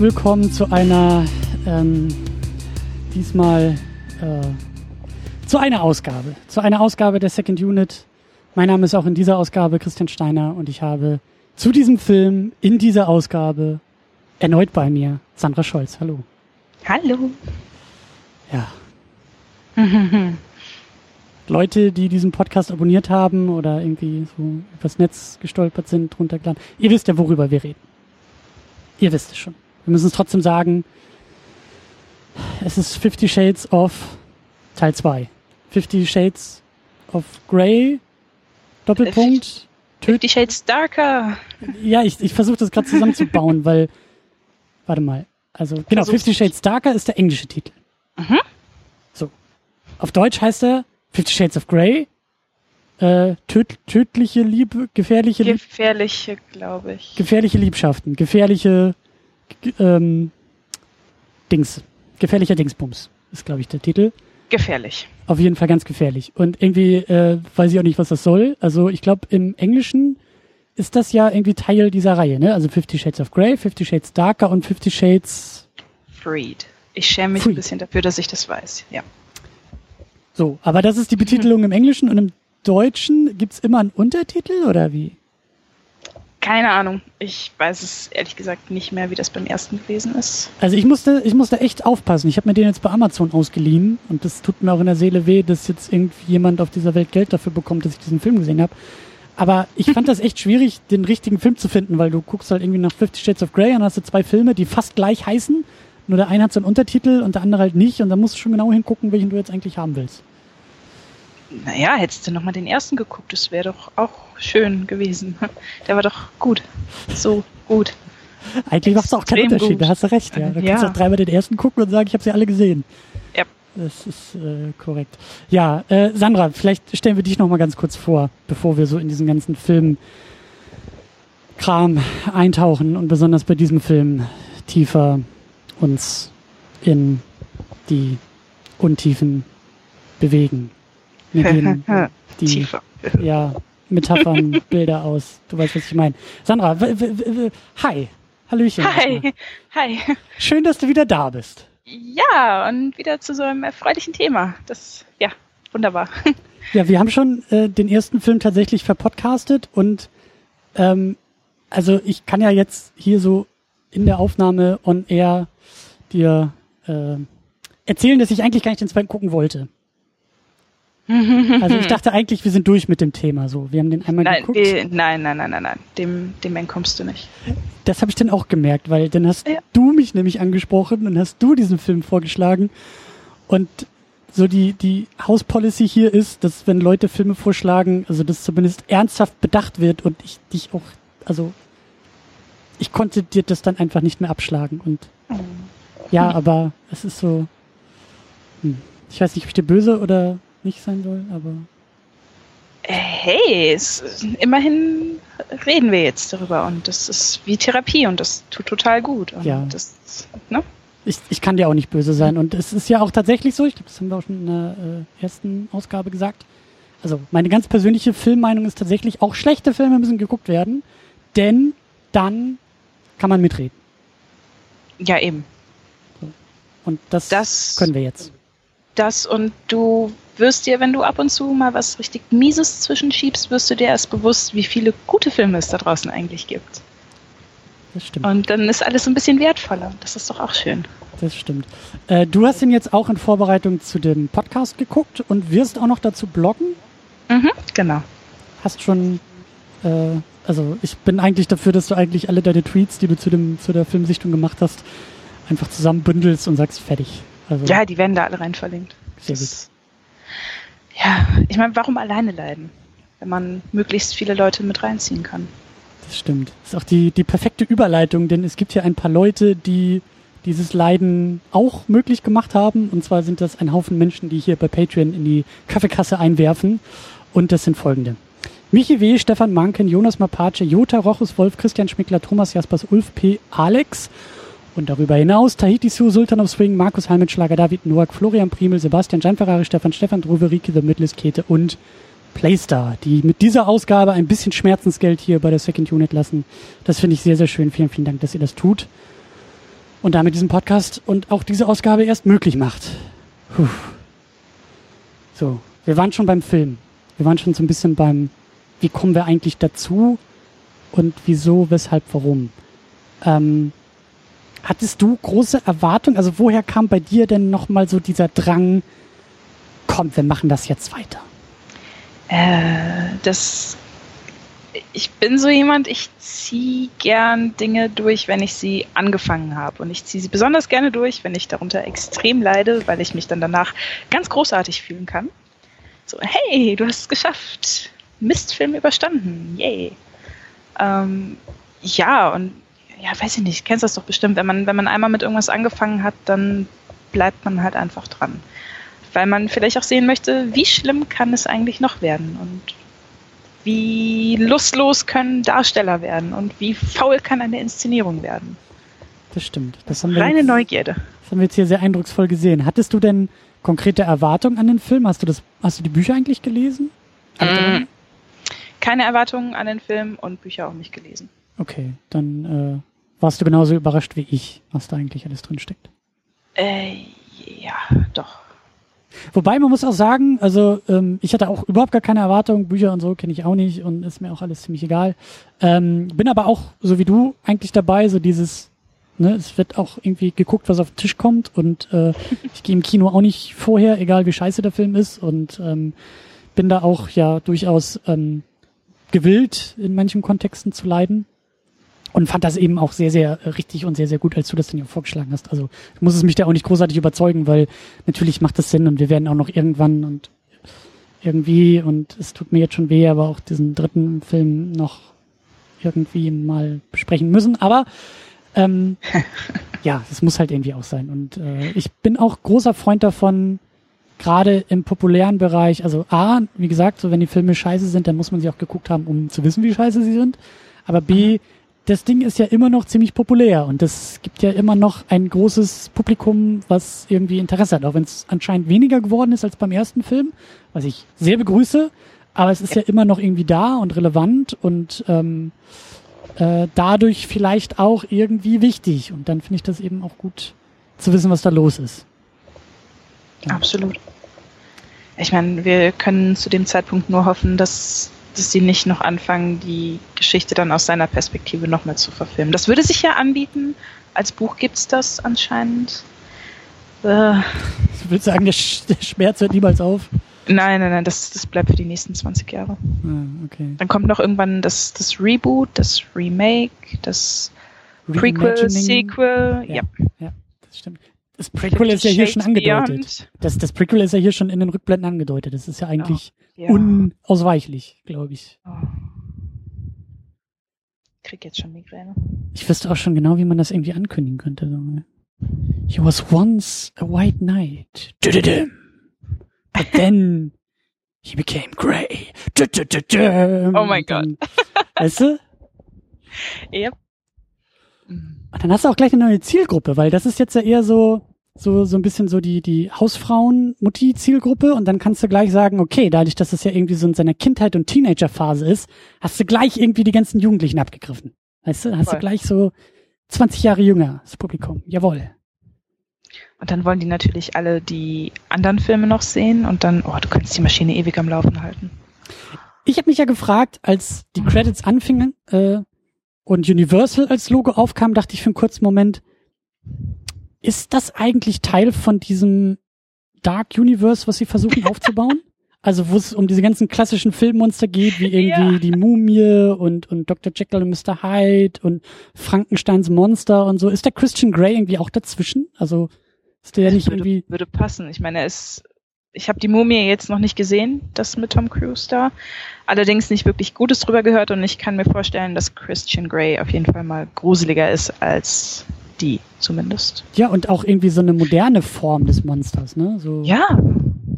Herzlich willkommen zu einer, ähm, diesmal äh, zu einer Ausgabe, zu einer Ausgabe der Second Unit. Mein Name ist auch in dieser Ausgabe Christian Steiner und ich habe zu diesem Film in dieser Ausgabe erneut bei mir Sandra Scholz. Hallo. Hallo. Ja. Leute, die diesen Podcast abonniert haben oder irgendwie so übers Netz gestolpert sind, runtergeladen. Ihr wisst ja, worüber wir reden. Ihr wisst es schon. Wir müssen es trotzdem sagen. Es ist Fifty Shades of Teil 2. Fifty Shades of Grey, Doppelpunkt. Fifty Shades Darker. Ja, ich, ich versuche das gerade zusammenzubauen, weil, warte mal. Also, genau. Fifty Shades Darker ist der englische Titel. Mhm. So. Auf Deutsch heißt er Fifty Shades of Grey, äh, töd, tödliche Liebe, gefährliche. Gefährliche, glaube ich. Gefährliche Liebschaften, gefährliche ähm, Dings, gefährlicher Dingsbums ist, glaube ich, der Titel. Gefährlich. Auf jeden Fall ganz gefährlich. Und irgendwie äh, weiß ich auch nicht, was das soll. Also ich glaube, im Englischen ist das ja irgendwie Teil dieser Reihe, ne? Also Fifty Shades of Grey, Fifty Shades Darker und Fifty Shades Freed. Ich schäme mich Freed. ein bisschen dafür, dass ich das weiß. Ja. so. Aber das ist die Betitelung im Englischen und im Deutschen gibt's immer einen Untertitel oder wie? Keine Ahnung. Ich weiß es ehrlich gesagt nicht mehr, wie das beim ersten gewesen ist. Also ich musste, ich musste echt aufpassen. Ich habe mir den jetzt bei Amazon ausgeliehen und das tut mir auch in der Seele weh, dass jetzt irgendwie jemand auf dieser Welt Geld dafür bekommt, dass ich diesen Film gesehen habe. Aber ich fand das echt schwierig, den richtigen Film zu finden, weil du guckst halt irgendwie nach Fifty Shades of Grey und hast du zwei Filme, die fast gleich heißen. Nur der eine hat so einen Untertitel und der andere halt nicht. Und dann musst du schon genau hingucken, welchen du jetzt eigentlich haben willst. Naja, hättest du nochmal den ersten geguckt, das wäre doch auch schön gewesen. Der war doch gut. So gut. Eigentlich macht es auch keinen Unterschied, gut. da hast du recht. Ja. Da Ja. kannst du auch dreimal den ersten gucken und sagen, ich habe sie alle gesehen. Ja. Das ist äh, korrekt. Ja, äh, Sandra, vielleicht stellen wir dich noch mal ganz kurz vor, bevor wir so in diesen ganzen Film Kram eintauchen und besonders bei diesem Film tiefer uns in die Untiefen bewegen. Mir gehen die Tiefer. ja, Metaphern, Bilder aus. Du weißt, was ich meine. Sandra, hi. Hallöchen. Hi. Hi. Schön, dass du wieder da bist. Ja, und wieder zu so einem erfreulichen Thema. Das, ja, wunderbar. Ja, wir haben schon äh, den ersten Film tatsächlich verpodcastet und ähm, also ich kann ja jetzt hier so in der Aufnahme on air dir äh, erzählen, dass ich eigentlich gar nicht den zweiten gucken wollte. Also ich dachte eigentlich, wir sind durch mit dem Thema. So, wir haben den einmal Nein, geguckt. wir, nein, nein, nein, nein, nein. Dem, dem entkommst du nicht. Das habe ich dann auch gemerkt, weil dann hast Ja. du mich nämlich angesprochen und hast du diesen Film vorgeschlagen. Und so die, die House Policy hier ist, dass wenn Leute Filme vorschlagen, also dass zumindest ernsthaft bedacht wird und ich dich auch, also ich konnte dir das dann einfach nicht mehr abschlagen. Und ja, aber es ist so, hm, ich weiß nicht, ob ich dir böse oder nicht sein soll, aber Hey, es, immerhin reden wir jetzt darüber und das ist wie Therapie und das tut total gut. Und Ja. Das, ne? ich, ich kann dir auch nicht böse sein. Und es ist ja auch tatsächlich so, ich glaube, das haben wir auch schon in der äh, ersten Ausgabe gesagt. Also meine ganz persönliche Filmmeinung ist tatsächlich, auch schlechte Filme müssen geguckt werden, denn dann kann man mitreden. Ja, eben. Und das, Das- können wir jetzt. Das und du wirst dir, wenn du ab und zu mal was richtig Mieses zwischenschiebst, wirst du dir erst bewusst, wie viele gute Filme es da draußen eigentlich gibt. Das stimmt. Und dann ist alles ein bisschen wertvoller. Das ist doch auch schön. Das stimmt. Äh, du hast ihn jetzt auch in Vorbereitung zu dem Podcast geguckt und wirst auch noch dazu bloggen. Mhm, genau. Hast schon, äh, also ich bin eigentlich dafür, dass du eigentlich alle deine Tweets, die du zu dem zu der Filmsichtung gemacht hast, einfach zusammenbündelst und sagst fertig. Also Ja, die werden da alle rein verlinkt. Sehr Das- Ja, ich meine, warum alleine leiden, wenn man möglichst viele Leute mit reinziehen kann? Das stimmt. Das ist auch die, die perfekte Überleitung, denn es gibt hier ein paar Leute, die dieses Leiden auch möglich gemacht haben. Und zwar sind das ein Haufen Menschen, die hier bei Patreon in die Kaffeekasse einwerfen. Und das sind folgende. Michi W., Stefan Manken, Jonas Mapace, Jota Rochus Wolf, Christian Schmickler, Thomas Jaspers, Ulf P., Alex. Und darüber hinaus Tahiti Sue, Sultan of Swing, Markus Heimitschlager, David Noack, Florian Primel, Sebastian Gianferrari, Stefan Stefan Druwe, Rike, The Midlist, Kete und Playstar, die mit dieser Ausgabe ein bisschen Schmerzensgeld hier bei der Second Unit lassen. Das finde ich sehr, sehr schön. Vielen, vielen Dank, dass ihr das tut. und damit diesen Podcast und auch diese Ausgabe erst möglich macht. Puh. So, wir waren schon beim Film. Wir waren schon so ein bisschen beim, wie kommen wir eigentlich dazu und wieso, weshalb, warum. Ähm, hattest du große Erwartungen? Also woher kam bei dir denn nochmal so dieser Drang, komm, wir machen das jetzt weiter? Äh, das ich bin so jemand, ich ziehe gern Dinge durch, wenn ich sie angefangen habe. Und ich ziehe sie besonders gerne durch, wenn ich darunter extrem leide, weil ich mich dann danach ganz großartig fühlen kann. So, hey, du hast es geschafft. Mistfilm überstanden. Yay. Ähm, ja, und ja, weiß ich nicht, kennst das doch bestimmt. Wenn man, wenn man einmal mit irgendwas angefangen hat, dann bleibt man halt einfach dran. Weil man vielleicht auch sehen möchte, wie schlimm kann es eigentlich noch werden. Und wie lustlos können Darsteller werden und wie faul kann eine Inszenierung werden. Das stimmt. Das haben wir Reine jetzt, Neugierde. Das haben wir jetzt hier sehr eindrucksvoll gesehen. Hattest du denn konkrete Erwartungen an den Film? Hast du das, hast du die Bücher eigentlich gelesen? Mm. Keine Erwartungen an den Film und Bücher auch nicht gelesen. Okay, dann äh, warst du genauso überrascht wie ich, was da eigentlich alles drin steckt. Äh, ja, doch. Wobei man muss auch sagen, also ähm, ich hatte auch überhaupt gar keine Erwartungen, Bücher und so kenne ich auch nicht und ist mir auch alles ziemlich egal. Ähm, bin aber auch, so wie du, eigentlich dabei, so dieses, ne, es wird auch irgendwie geguckt, was auf den Tisch kommt und äh, ich gehe im Kino auch nicht vorher, egal wie scheiße der Film ist und ähm, bin da auch ja durchaus ähm, gewillt, in manchen Kontexten zu leiden und fand das eben auch sehr, sehr richtig und sehr, sehr gut, als du das dann ja vorgeschlagen hast. Also ich muss es mich da auch nicht großartig überzeugen, weil natürlich macht das Sinn und wir werden auch noch irgendwann und irgendwie und es tut mir jetzt schon weh, aber auch diesen dritten Film noch irgendwie mal besprechen müssen. Aber ähm, ja, es muss halt irgendwie auch sein. Und äh, ich bin auch großer Freund davon, gerade im populären Bereich, also A, wie gesagt, so wenn die Filme scheiße sind, dann muss man sie auch geguckt haben, um zu wissen, wie scheiße sie sind. Aber B, das Ding ist ja immer noch ziemlich populär und es gibt ja immer noch ein großes Publikum, was irgendwie Interesse hat, auch wenn es anscheinend weniger geworden ist als beim ersten Film, was ich sehr begrüße, aber es ist ja immer noch irgendwie da und relevant und ähm, äh, dadurch vielleicht auch irgendwie wichtig und dann finde ich das eben auch gut zu wissen, was da los ist. Ja. Absolut. Ich meine, wir können zu dem Zeitpunkt nur hoffen, dass dass sie nicht noch anfangen, die Geschichte dann aus seiner Perspektive nochmal zu verfilmen. Das würde sich ja anbieten. Als Buch gibt es das anscheinend. Äh, ich würde sagen, der, Sch der, Schmerz hört niemals auf. Nein, nein, nein, das, das bleibt für die nächsten 20 Jahre. Ah, okay. Dann kommt noch irgendwann das, das Reboot, das Remake, das Prequel, Sequel. Ja, ja. ja das stimmt. Das Prequel ist ja hier schon angedeutet. Das, das Prequel ist ja hier schon in den Rückblenden angedeutet. Das ist ja eigentlich ja. unausweichlich, glaube ich. Oh. Krieg jetzt schon Migräne. Ich wüsste auch schon genau, wie man das irgendwie ankündigen könnte. He was once a white knight. But then he became grey. Oh mein Gott. Weißt du? Yep. Und dann hast du auch gleich eine neue Zielgruppe, weil das ist jetzt ja eher so, so, so ein bisschen so die, die Hausfrauen-Mutti-Zielgruppe und dann kannst du gleich sagen, okay, dadurch, dass es ja irgendwie so in seiner Kindheit und Teenagerphase ist, hast du gleich irgendwie die ganzen Jugendlichen abgegriffen. Weißt du, hast Voll. du gleich so 20 Jahre jünger, das Publikum. Jawohl. Und dann wollen die natürlich alle die anderen Filme noch sehen und dann, oh, du kannst die Maschine ewig am Laufen halten. Ich habe mich ja gefragt, als die Credits anfingen äh, und Universal als Logo aufkam, dachte ich für einen kurzen Moment, ist das eigentlich Teil von diesem Dark Universe, was sie versuchen aufzubauen? Also wo es um diese ganzen klassischen Filmmonster geht, wie irgendwie ja. die Mumie und, und Dr. Jekyll und Mr. Hyde und Frankensteins Monster und so. Ist der Christian Grey irgendwie auch dazwischen? Also ist der ja nicht würde, irgendwie... Würde passen. Ich meine, er ist... Ich habe die Mumie jetzt noch nicht gesehen, das mit Tom Cruise da. Allerdings nicht wirklich Gutes drüber gehört und ich kann mir vorstellen, dass Christian Grey auf jeden Fall mal gruseliger ist als die zumindest. Ja, und auch irgendwie so eine moderne Form des Monsters, ne? So ja.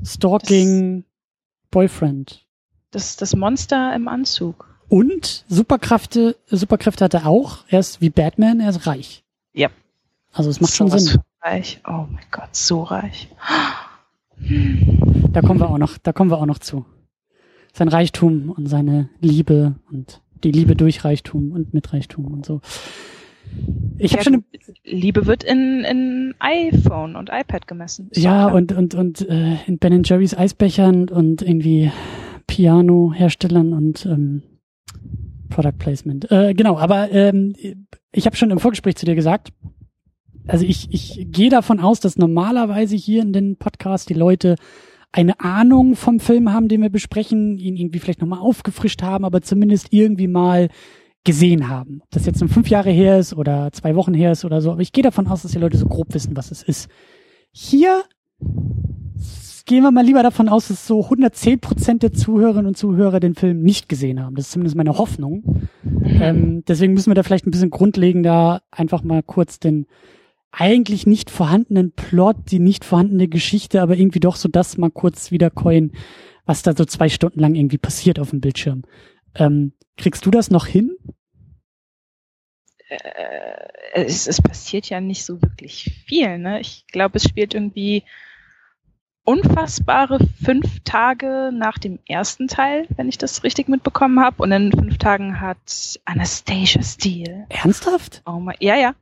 Stalking, das, Boyfriend. Das, das Monster im Anzug. Und Superkräfte, Superkräfte hat er auch. Er ist wie Batman, er ist reich. Ja. Also es macht so schon Sinn. Reich. Oh mein Gott, so reich. Da kommen wir auch noch, da kommen wir auch noch zu. Sein Reichtum und seine Liebe und die Liebe durch Reichtum und mit Reichtum und so. Ich habe schon. Liebe wird in, in iPhone und iPad gemessen. Ja, und, und, und äh, in Ben Jerry's Eisbechern und irgendwie Piano-Herstellern und ähm, Product Placement. Äh, genau, aber ähm, ich habe schon im Vorgespräch zu dir gesagt, also ich, ich gehe davon aus, dass normalerweise hier in den Podcast die Leute eine Ahnung vom Film haben, den wir besprechen, ihn irgendwie vielleicht nochmal aufgefrischt haben, aber zumindest irgendwie mal gesehen haben. Ob das jetzt nun fünf Jahre her ist oder zwei Wochen her ist oder so, aber ich gehe davon aus, dass die Leute so grob wissen, was es ist. Hier gehen wir mal lieber davon aus, dass so 110 Prozent der Zuhörerinnen und Zuhörer den Film nicht gesehen haben. Das ist zumindest meine Hoffnung. Ähm, deswegen müssen wir da vielleicht ein bisschen grundlegender einfach mal kurz den eigentlich nicht vorhandenen Plot, die nicht vorhandene Geschichte, aber irgendwie doch so das mal kurz wiedercoin, was da so zwei Stunden lang irgendwie passiert auf dem Bildschirm. Ähm, kriegst du das noch hin? Äh, es, es passiert ja nicht so wirklich viel. Ne? Ich glaube, es spielt irgendwie unfassbare fünf Tage nach dem ersten Teil, wenn ich das richtig mitbekommen habe. Und in fünf Tagen hat Anastasia Steele. Ernsthaft? Oh mein, ja, ja.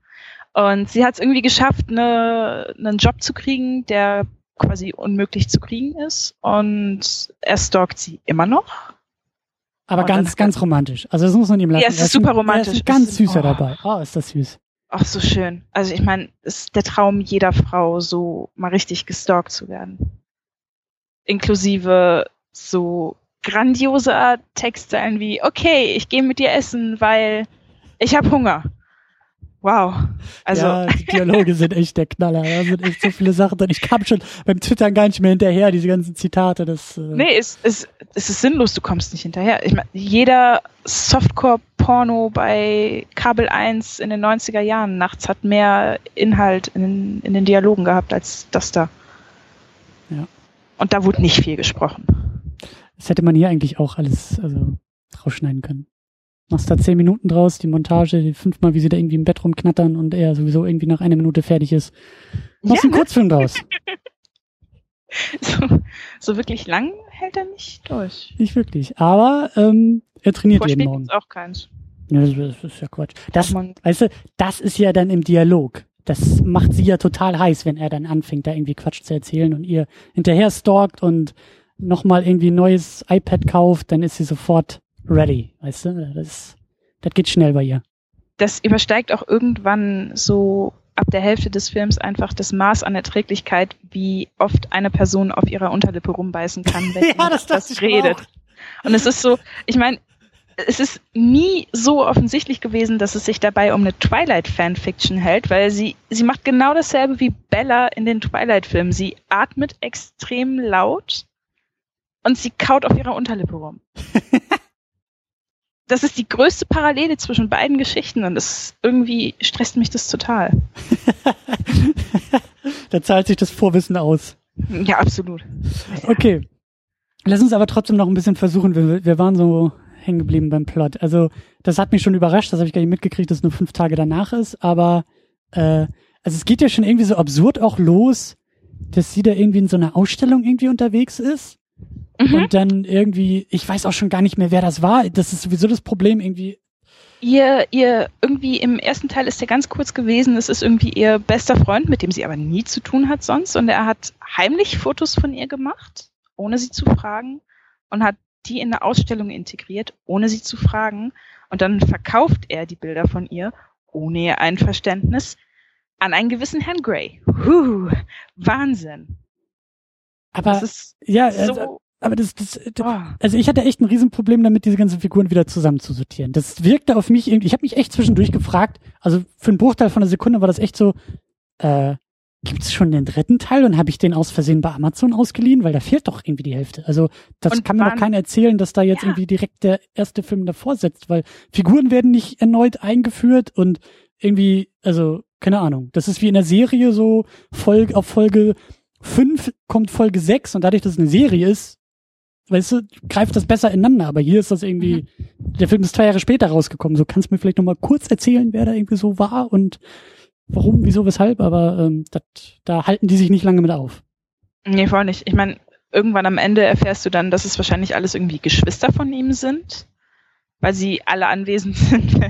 Und sie hat es irgendwie geschafft, eine, einen Job zu kriegen, der quasi unmöglich zu kriegen ist. Und er stalkt sie immer noch. Aber und ganz, ganz romantisch. Also das muss man ihm lassen. Ja, es ist super romantisch. Er ist ganz süßer oh. dabei. Oh, ist das süß. Ach, so schön. Also ich meine, es ist der Traum jeder Frau, so mal richtig gestalkt zu werden. Inklusive so grandioser Textzeilen wie, okay, ich gehe mit dir essen, weil ich habe Hunger. Wow. Also. Ja, die Dialoge sind echt der Knaller. Da sind echt so viele Sachen drin. Ich kam schon beim Twittern gar nicht mehr hinterher, diese ganzen Zitate. Das, äh nee, es, es, es ist sinnlos, du kommst nicht hinterher. Ich meine, jeder Softcore-Porno bei Kabel 1 in den 90er Jahren nachts hat mehr Inhalt in, in den Dialogen gehabt als das da. Ja. Und da wurde nicht viel gesprochen. Das hätte man hier eigentlich auch alles also, rausschneiden können machst da zehn Minuten draus, die Montage, die fünfmal, wie sie da irgendwie im Bett rumknattern und er sowieso irgendwie nach einer Minute fertig ist. Machst ja, einen ne? Kurzfilm draus. so, so wirklich lang hält er nicht durch. Nicht wirklich. Aber ähm, er trainiert Vorspiel jeden Morgen. auch keins. Ja, das, das ist ja Quatsch. Das, weißt du, das ist ja dann im Dialog. Das macht sie ja total heiß, wenn er dann anfängt, da irgendwie Quatsch zu erzählen und ihr hinterher stalkt und nochmal irgendwie ein neues iPad kauft, dann ist sie sofort ready, weißt du? Das, das geht schnell bei ihr. Das übersteigt auch irgendwann so ab der Hälfte des Films einfach das Maß an Erträglichkeit, wie oft eine Person auf ihrer Unterlippe rumbeißen kann, wenn ja, das, das redet. Auch. Und es ist so, ich meine, es ist nie so offensichtlich gewesen, dass es sich dabei um eine Twilight-Fanfiction hält, weil sie, sie macht genau dasselbe wie Bella in den Twilight-Filmen. Sie atmet extrem laut und sie kaut auf ihrer Unterlippe rum. das ist die größte Parallele zwischen beiden Geschichten und das irgendwie stresst mich das total. da zahlt sich das Vorwissen aus. Ja, absolut. Okay. Lass uns aber trotzdem noch ein bisschen versuchen. Wir, wir waren so hängen geblieben beim Plot. Also, das hat mich schon überrascht, das habe ich gar nicht mitgekriegt, dass es nur fünf Tage danach ist, aber äh, also es geht ja schon irgendwie so absurd auch los, dass sie da irgendwie in so einer Ausstellung irgendwie unterwegs ist Mhm. Und dann irgendwie, ich weiß auch schon gar nicht mehr, wer das war. Das ist sowieso das Problem irgendwie. Ihr, ihr, irgendwie im ersten Teil ist er ganz kurz gewesen. Es ist irgendwie ihr bester Freund, mit dem sie aber nie zu tun hat sonst. Und er hat heimlich Fotos von ihr gemacht, ohne sie zu fragen. Und hat die in eine Ausstellung integriert, ohne sie zu fragen. Und dann verkauft er die Bilder von ihr, ohne ihr Einverständnis, an einen gewissen Herrn Gray. Huh, Wahnsinn. Aber ja, also, aber das, das, das oh. also ich hatte echt ein Riesenproblem damit, diese ganzen Figuren wieder zusammenzusortieren. Das wirkte auf mich irgendwie, ich habe mich echt zwischendurch gefragt, also für einen Bruchteil von einer Sekunde war das echt so, äh, gibt es schon den dritten Teil und habe ich den aus Versehen bei Amazon ausgeliehen, weil da fehlt doch irgendwie die Hälfte. Also das und kann mir doch keiner erzählen, dass da jetzt ja. irgendwie direkt der erste Film davor setzt, weil Figuren werden nicht erneut eingeführt und irgendwie, also keine Ahnung, das ist wie in der Serie so Folge auf Folge fünf kommt Folge sechs und dadurch, dass es eine Serie ist, weißt du, greift das besser ineinander. Aber hier ist das irgendwie, mhm. der Film ist zwei Jahre später rausgekommen. So kannst du mir vielleicht noch mal kurz erzählen, wer da irgendwie so war und warum, wieso, weshalb. Aber ähm, dat, da halten die sich nicht lange mit auf. Nee, vor allem nicht. Ich meine, irgendwann am Ende erfährst du dann, dass es wahrscheinlich alles irgendwie Geschwister von ihm sind. Weil sie alle anwesend sind,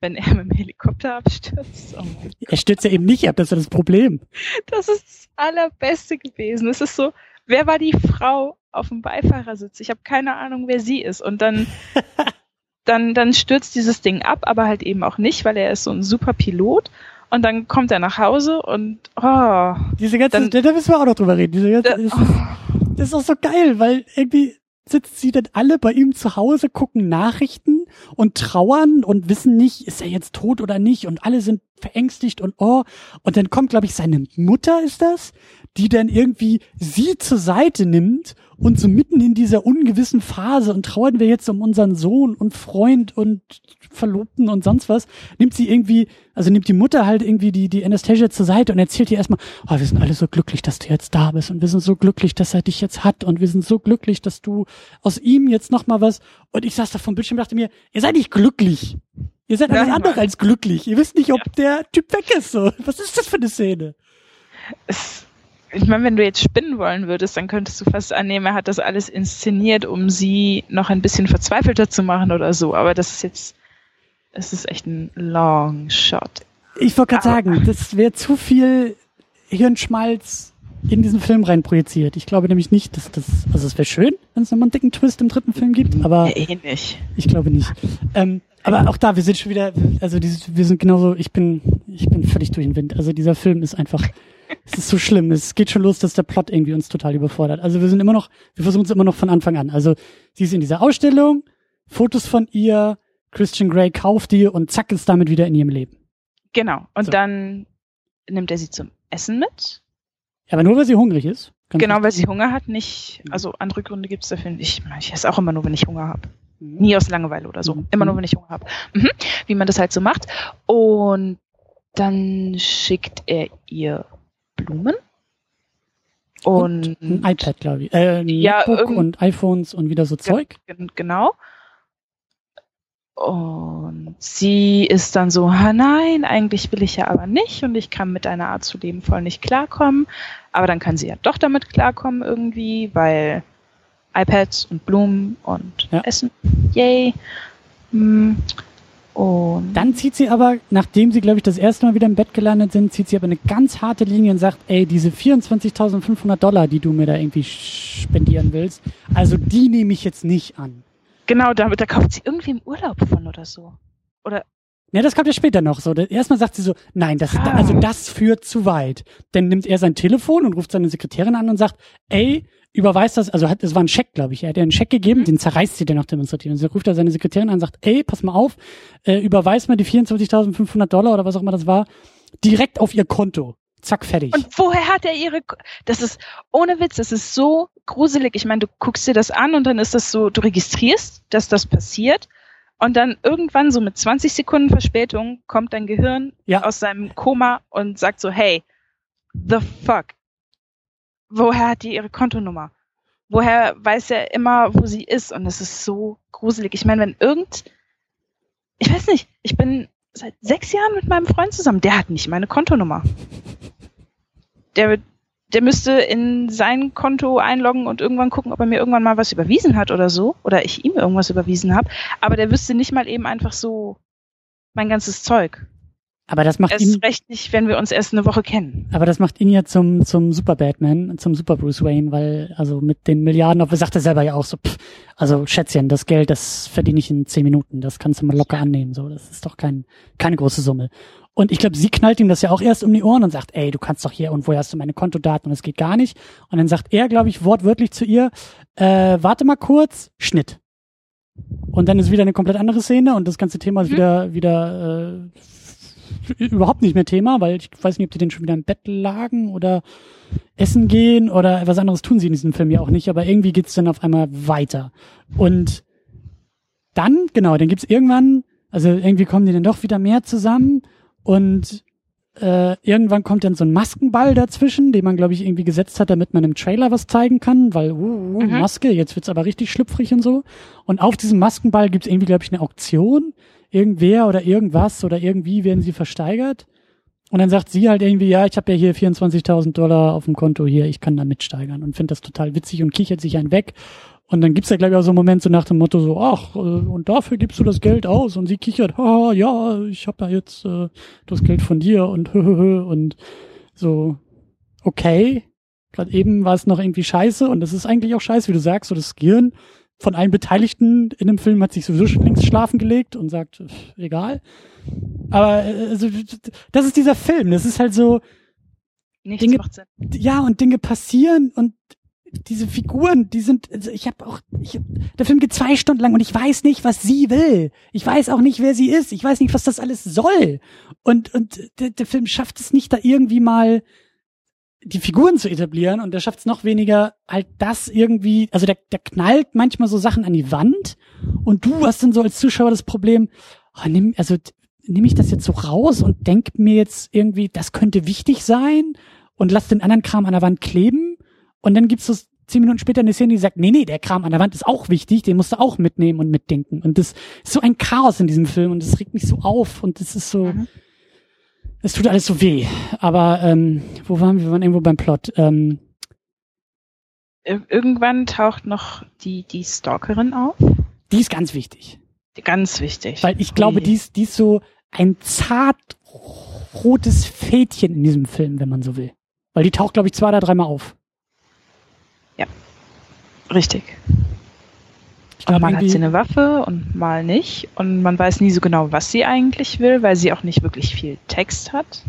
wenn er mit dem Helikopter abstürzt. Oh er stürzt ja eben nicht ab, das ist das Problem. Das ist das Allerbeste gewesen. Es ist so, wer war die Frau auf dem Beifahrersitz? Ich habe keine Ahnung, wer sie ist. Und dann, dann, dann stürzt dieses Ding ab, aber halt eben auch nicht, weil er ist so ein super Pilot. Und dann kommt er nach Hause und oh, diese ganze, dann, da müssen wir auch noch drüber reden. Diese ganze, da, das, oh. das ist auch so geil, weil irgendwie sitzen sie dann alle bei ihm zu Hause, gucken Nachrichten und trauern und wissen nicht, ist er jetzt tot oder nicht und alle sind verängstigt und oh. Und dann kommt glaube ich seine Mutter ist das, die dann irgendwie sie zur Seite nimmt und so mitten in dieser ungewissen Phase und trauern wir jetzt um unseren Sohn und Freund und Verlobten und sonst was, nimmt sie irgendwie, also nimmt die Mutter halt irgendwie die, die Anastasia zur Seite und erzählt ihr erstmal, oh, wir sind alle so glücklich, dass du jetzt da bist und wir sind so glücklich, dass er dich jetzt hat und wir sind so glücklich, dass du aus ihm jetzt nochmal was, und ich saß da vom Bildschirm und dachte mir, ihr seid nicht glücklich. Ihr seid alles andere als glücklich. Ihr wisst nicht, ob ja. der Typ weg ist, so. Was ist das für eine Szene? Es ich meine, wenn du jetzt spinnen wollen würdest, dann könntest du fast annehmen, er hat das alles inszeniert, um sie noch ein bisschen verzweifelter zu machen oder so. Aber das ist jetzt, es ist echt ein Long Shot. Ich wollte gerade sagen, das wäre zu viel Hirnschmalz in diesen Film rein projiziert. Ich glaube nämlich nicht, dass das, also es wäre schön, wenn es nochmal einen dicken Twist im dritten Film gibt, aber ja, eh nicht. ich glaube nicht. Ähm, aber auch da, wir sind schon wieder, also dieses, wir sind genauso, ich bin, ich bin völlig durch den Wind. Also dieser Film ist einfach, es ist so schlimm. Es geht schon los, dass der Plot irgendwie uns total überfordert. Also wir sind immer noch, wir versuchen es immer noch von Anfang an. Also sie ist in dieser Ausstellung, Fotos von ihr, Christian Grey kauft die und zack ist damit wieder in ihrem Leben. Genau. Und so. dann nimmt er sie zum Essen mit. Ja, aber nur weil sie hungrig ist. Genau, weil sie Hunger hat, nicht, also andere Gründe gibt es dafür nicht. Ich esse auch immer nur, wenn ich Hunger habe. Mhm. Nie aus Langeweile oder so. Mhm. Immer nur, wenn ich Hunger habe. Mhm. Wie man das halt so macht. Und dann schickt er ihr Blumen. Und, und ein iPad, glaube ich. Äh, ein ja, und iPhones und wieder so Zeug. Genau. Und sie ist dann so, ha nein, eigentlich will ich ja aber nicht und ich kann mit deiner Art zu leben voll nicht klarkommen. Aber dann kann sie ja doch damit klarkommen irgendwie, weil iPads und Blumen und ja. Essen, yay. Hm. Und dann zieht sie aber, nachdem sie, glaube ich, das erste Mal wieder im Bett gelandet sind, zieht sie aber eine ganz harte Linie und sagt, ey, diese 24.500 Dollar, die du mir da irgendwie spendieren willst, also die nehme ich jetzt nicht an. Genau, da, da kauft sie irgendwie im Urlaub von oder so. Oder ja, das kommt ja später noch so. Erstmal sagt sie so, nein, das, ah. also das führt zu weit. Dann nimmt er sein Telefon und ruft seine Sekretärin an und sagt, ey, überweist das, also hat, es war ein Scheck, glaube ich. Er hat ihr einen Scheck gegeben, mhm. den zerreißt sie dann noch demonstrativ. Und so ruft er seine Sekretärin an und sagt, ey, pass mal auf, äh, überweist mal die 24.500 Dollar oder was auch immer das war, direkt auf ihr Konto. Zack, fertig. Und woher hat er ihre, das ist, ohne Witz, das ist so gruselig. Ich meine, du guckst dir das an und dann ist das so, du registrierst, dass das passiert. Und dann irgendwann so mit 20 Sekunden Verspätung kommt dein Gehirn ja. aus seinem Koma und sagt so, hey, the fuck, woher hat die ihre Kontonummer? Woher weiß er immer, wo sie ist? Und es ist so gruselig. Ich meine, wenn irgend, ich weiß nicht, ich bin seit sechs Jahren mit meinem Freund zusammen, der hat nicht meine Kontonummer. Der, der müsste in sein Konto einloggen und irgendwann gucken, ob er mir irgendwann mal was überwiesen hat oder so. Oder ich ihm irgendwas überwiesen habe. Aber der wüsste nicht mal eben einfach so mein ganzes Zeug. Aber das macht erst ihn recht nicht, wenn wir uns erst eine Woche kennen. Aber das macht ihn ja zum zum Super Batman, zum Super Bruce Wayne, weil also mit den Milliarden, aber sagt er selber ja auch so, pff, also Schätzchen, das Geld, das verdiene ich in zehn Minuten, das kannst du mal locker annehmen, so, das ist doch kein keine große Summe. Und ich glaube, sie knallt ihm das ja auch erst um die Ohren und sagt, ey, du kannst doch hier und woher hast du meine Kontodaten und es geht gar nicht. Und dann sagt er, glaube ich, wortwörtlich zu ihr, äh, warte mal kurz, Schnitt. Und dann ist wieder eine komplett andere Szene und das ganze Thema ist mhm. wieder wieder äh, überhaupt nicht mehr Thema, weil ich weiß nicht, ob die denn schon wieder im Bett lagen oder essen gehen oder was anderes tun sie in diesem Film ja auch nicht, aber irgendwie geht's dann auf einmal weiter. Und dann, genau, dann gibt's irgendwann, also irgendwie kommen die dann doch wieder mehr zusammen und äh, irgendwann kommt dann so ein Maskenball dazwischen, den man, glaube ich, irgendwie gesetzt hat, damit man im Trailer was zeigen kann, weil, uh, uh, mhm. Maske, jetzt wird's aber richtig schlüpfrig und so. Und auf diesem Maskenball gibt's irgendwie, glaube ich, eine Auktion irgendwer oder irgendwas oder irgendwie werden sie versteigert. Und dann sagt sie halt irgendwie, ja, ich habe ja hier 24.000 Dollar auf dem Konto hier, ich kann da mitsteigern und finde das total witzig und kichert sich einen weg. Und dann gibt's ja, glaube ich, auch so einen Moment so nach dem Motto so, ach, äh, und dafür gibst du das Geld aus. Und sie kichert, ha, ja, ich habe ja jetzt äh, das Geld von dir und und so, okay. Gerade eben war es noch irgendwie scheiße und das ist eigentlich auch scheiße, wie du sagst, so das Gehirn von allen Beteiligten in dem Film hat sich sowieso schon links schlafen gelegt und sagt, egal. Aber äh, also, das ist dieser Film. Das ist halt so. Nichts Dinge, macht Sinn. Ja, und Dinge passieren und diese Figuren, die sind, also ich habe auch, ich, der Film geht zwei Stunden lang und ich weiß nicht, was sie will. Ich weiß auch nicht, wer sie ist. Ich weiß nicht, was das alles soll. Und und der, der Film schafft es nicht, da irgendwie mal die Figuren zu etablieren und der schafft es noch weniger, halt das irgendwie, also der, der knallt manchmal so Sachen an die Wand und du hast dann so als Zuschauer das Problem, oh, nimm, also nehme ich das jetzt so raus und denk mir jetzt irgendwie, das könnte wichtig sein und lass den anderen Kram an der Wand kleben und dann gibt's so zehn Minuten später eine Szene, die sagt, nee, nee, der Kram an der Wand ist auch wichtig, den musst du auch mitnehmen und mitdenken. Und das ist so ein Chaos in diesem Film und das regt mich so auf und das ist so, mhm es tut alles so weh. Aber ähm, wo waren wir? Wir waren irgendwo beim Plot. Ähm, Irgendwann taucht noch die, die Stalkerin auf. Die ist ganz wichtig. Ganz wichtig. Weil ich glaube, die ist, die ist so ein zart rotes Fädchen in diesem Film, wenn man so will. Weil die taucht, glaube ich, zwei oder dreimal auf. Ja. Richtig. Und mal hat sie eine Waffe und mal nicht. Und man weiß nie so genau, was sie eigentlich will, weil sie auch nicht wirklich viel Text hat.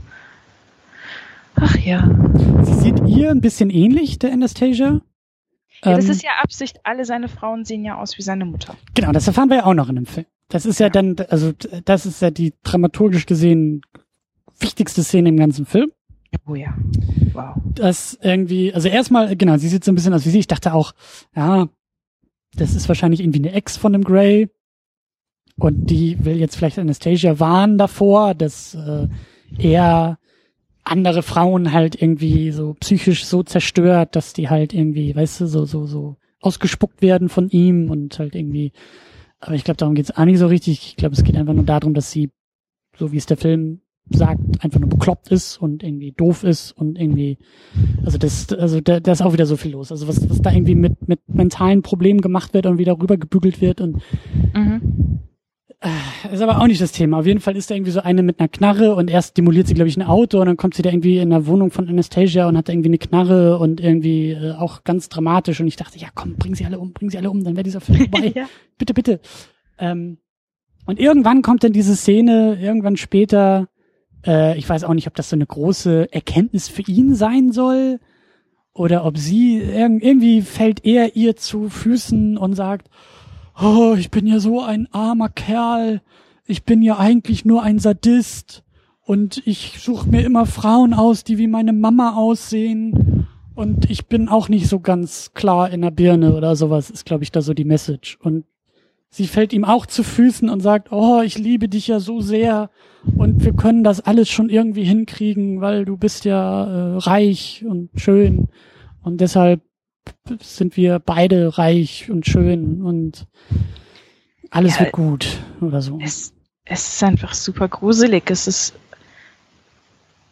Ach ja. Sie sieht ihr ein bisschen ähnlich, der Anastasia. Ja, das ähm, ist ja Absicht. Alle seine Frauen sehen ja aus wie seine Mutter. Genau, das erfahren wir ja auch noch in dem Film. Das ist ja, ja dann, also das ist ja die dramaturgisch gesehen wichtigste Szene im ganzen Film. Oh ja. Wow. Das irgendwie, also erstmal, genau, sie sieht so ein bisschen aus wie sie. Ich dachte auch, ja, das ist wahrscheinlich irgendwie eine Ex von dem Grey. Und die will jetzt vielleicht Anastasia warnen davor, dass äh, er andere Frauen halt irgendwie so psychisch so zerstört, dass die halt irgendwie, weißt du, so, so, so ausgespuckt werden von ihm und halt irgendwie, aber ich glaube, darum geht's auch nicht so richtig. Ich glaube, es geht einfach nur darum, dass sie, so wie es der Film sagt, einfach nur bekloppt ist und irgendwie doof ist und irgendwie, also das, also da, da ist auch wieder so viel los. Also was, was da irgendwie mit, mit mentalen Problemen gemacht wird und wieder rübergebügelt wird und mhm. äh, ist aber auch nicht das Thema. Auf jeden Fall ist da irgendwie so eine mit einer Knarre und erst demoliert sie, glaube ich, ein Auto und dann kommt sie da irgendwie in der Wohnung von Anastasia und hat da irgendwie eine Knarre und irgendwie äh, auch ganz dramatisch und ich dachte, ja komm, bring sie alle um, bring sie alle um, dann wäre dieser Film vorbei. ja. Bitte, bitte. Ähm, und irgendwann kommt dann diese Szene, irgendwann später, äh, ich weiß auch nicht, ob das so eine große Erkenntnis für ihn sein soll oder ob sie irgendwie fällt er ihr zu Füßen und sagt, oh, ich bin ja so ein armer Kerl, ich bin ja eigentlich nur ein Sadist und ich suche mir immer Frauen aus, die wie meine Mama aussehen und ich bin auch nicht so ganz klar in der Birne oder sowas, ist glaube ich da so die Message. Und sie fällt ihm auch zu Füßen und sagt, oh, ich liebe dich ja so sehr und wir können das alles schon irgendwie hinkriegen, weil du bist ja äh, reich und schön und deshalb sind wir beide reich und schön und alles ja, wird gut oder so. Es, es ist einfach super gruselig. Es ist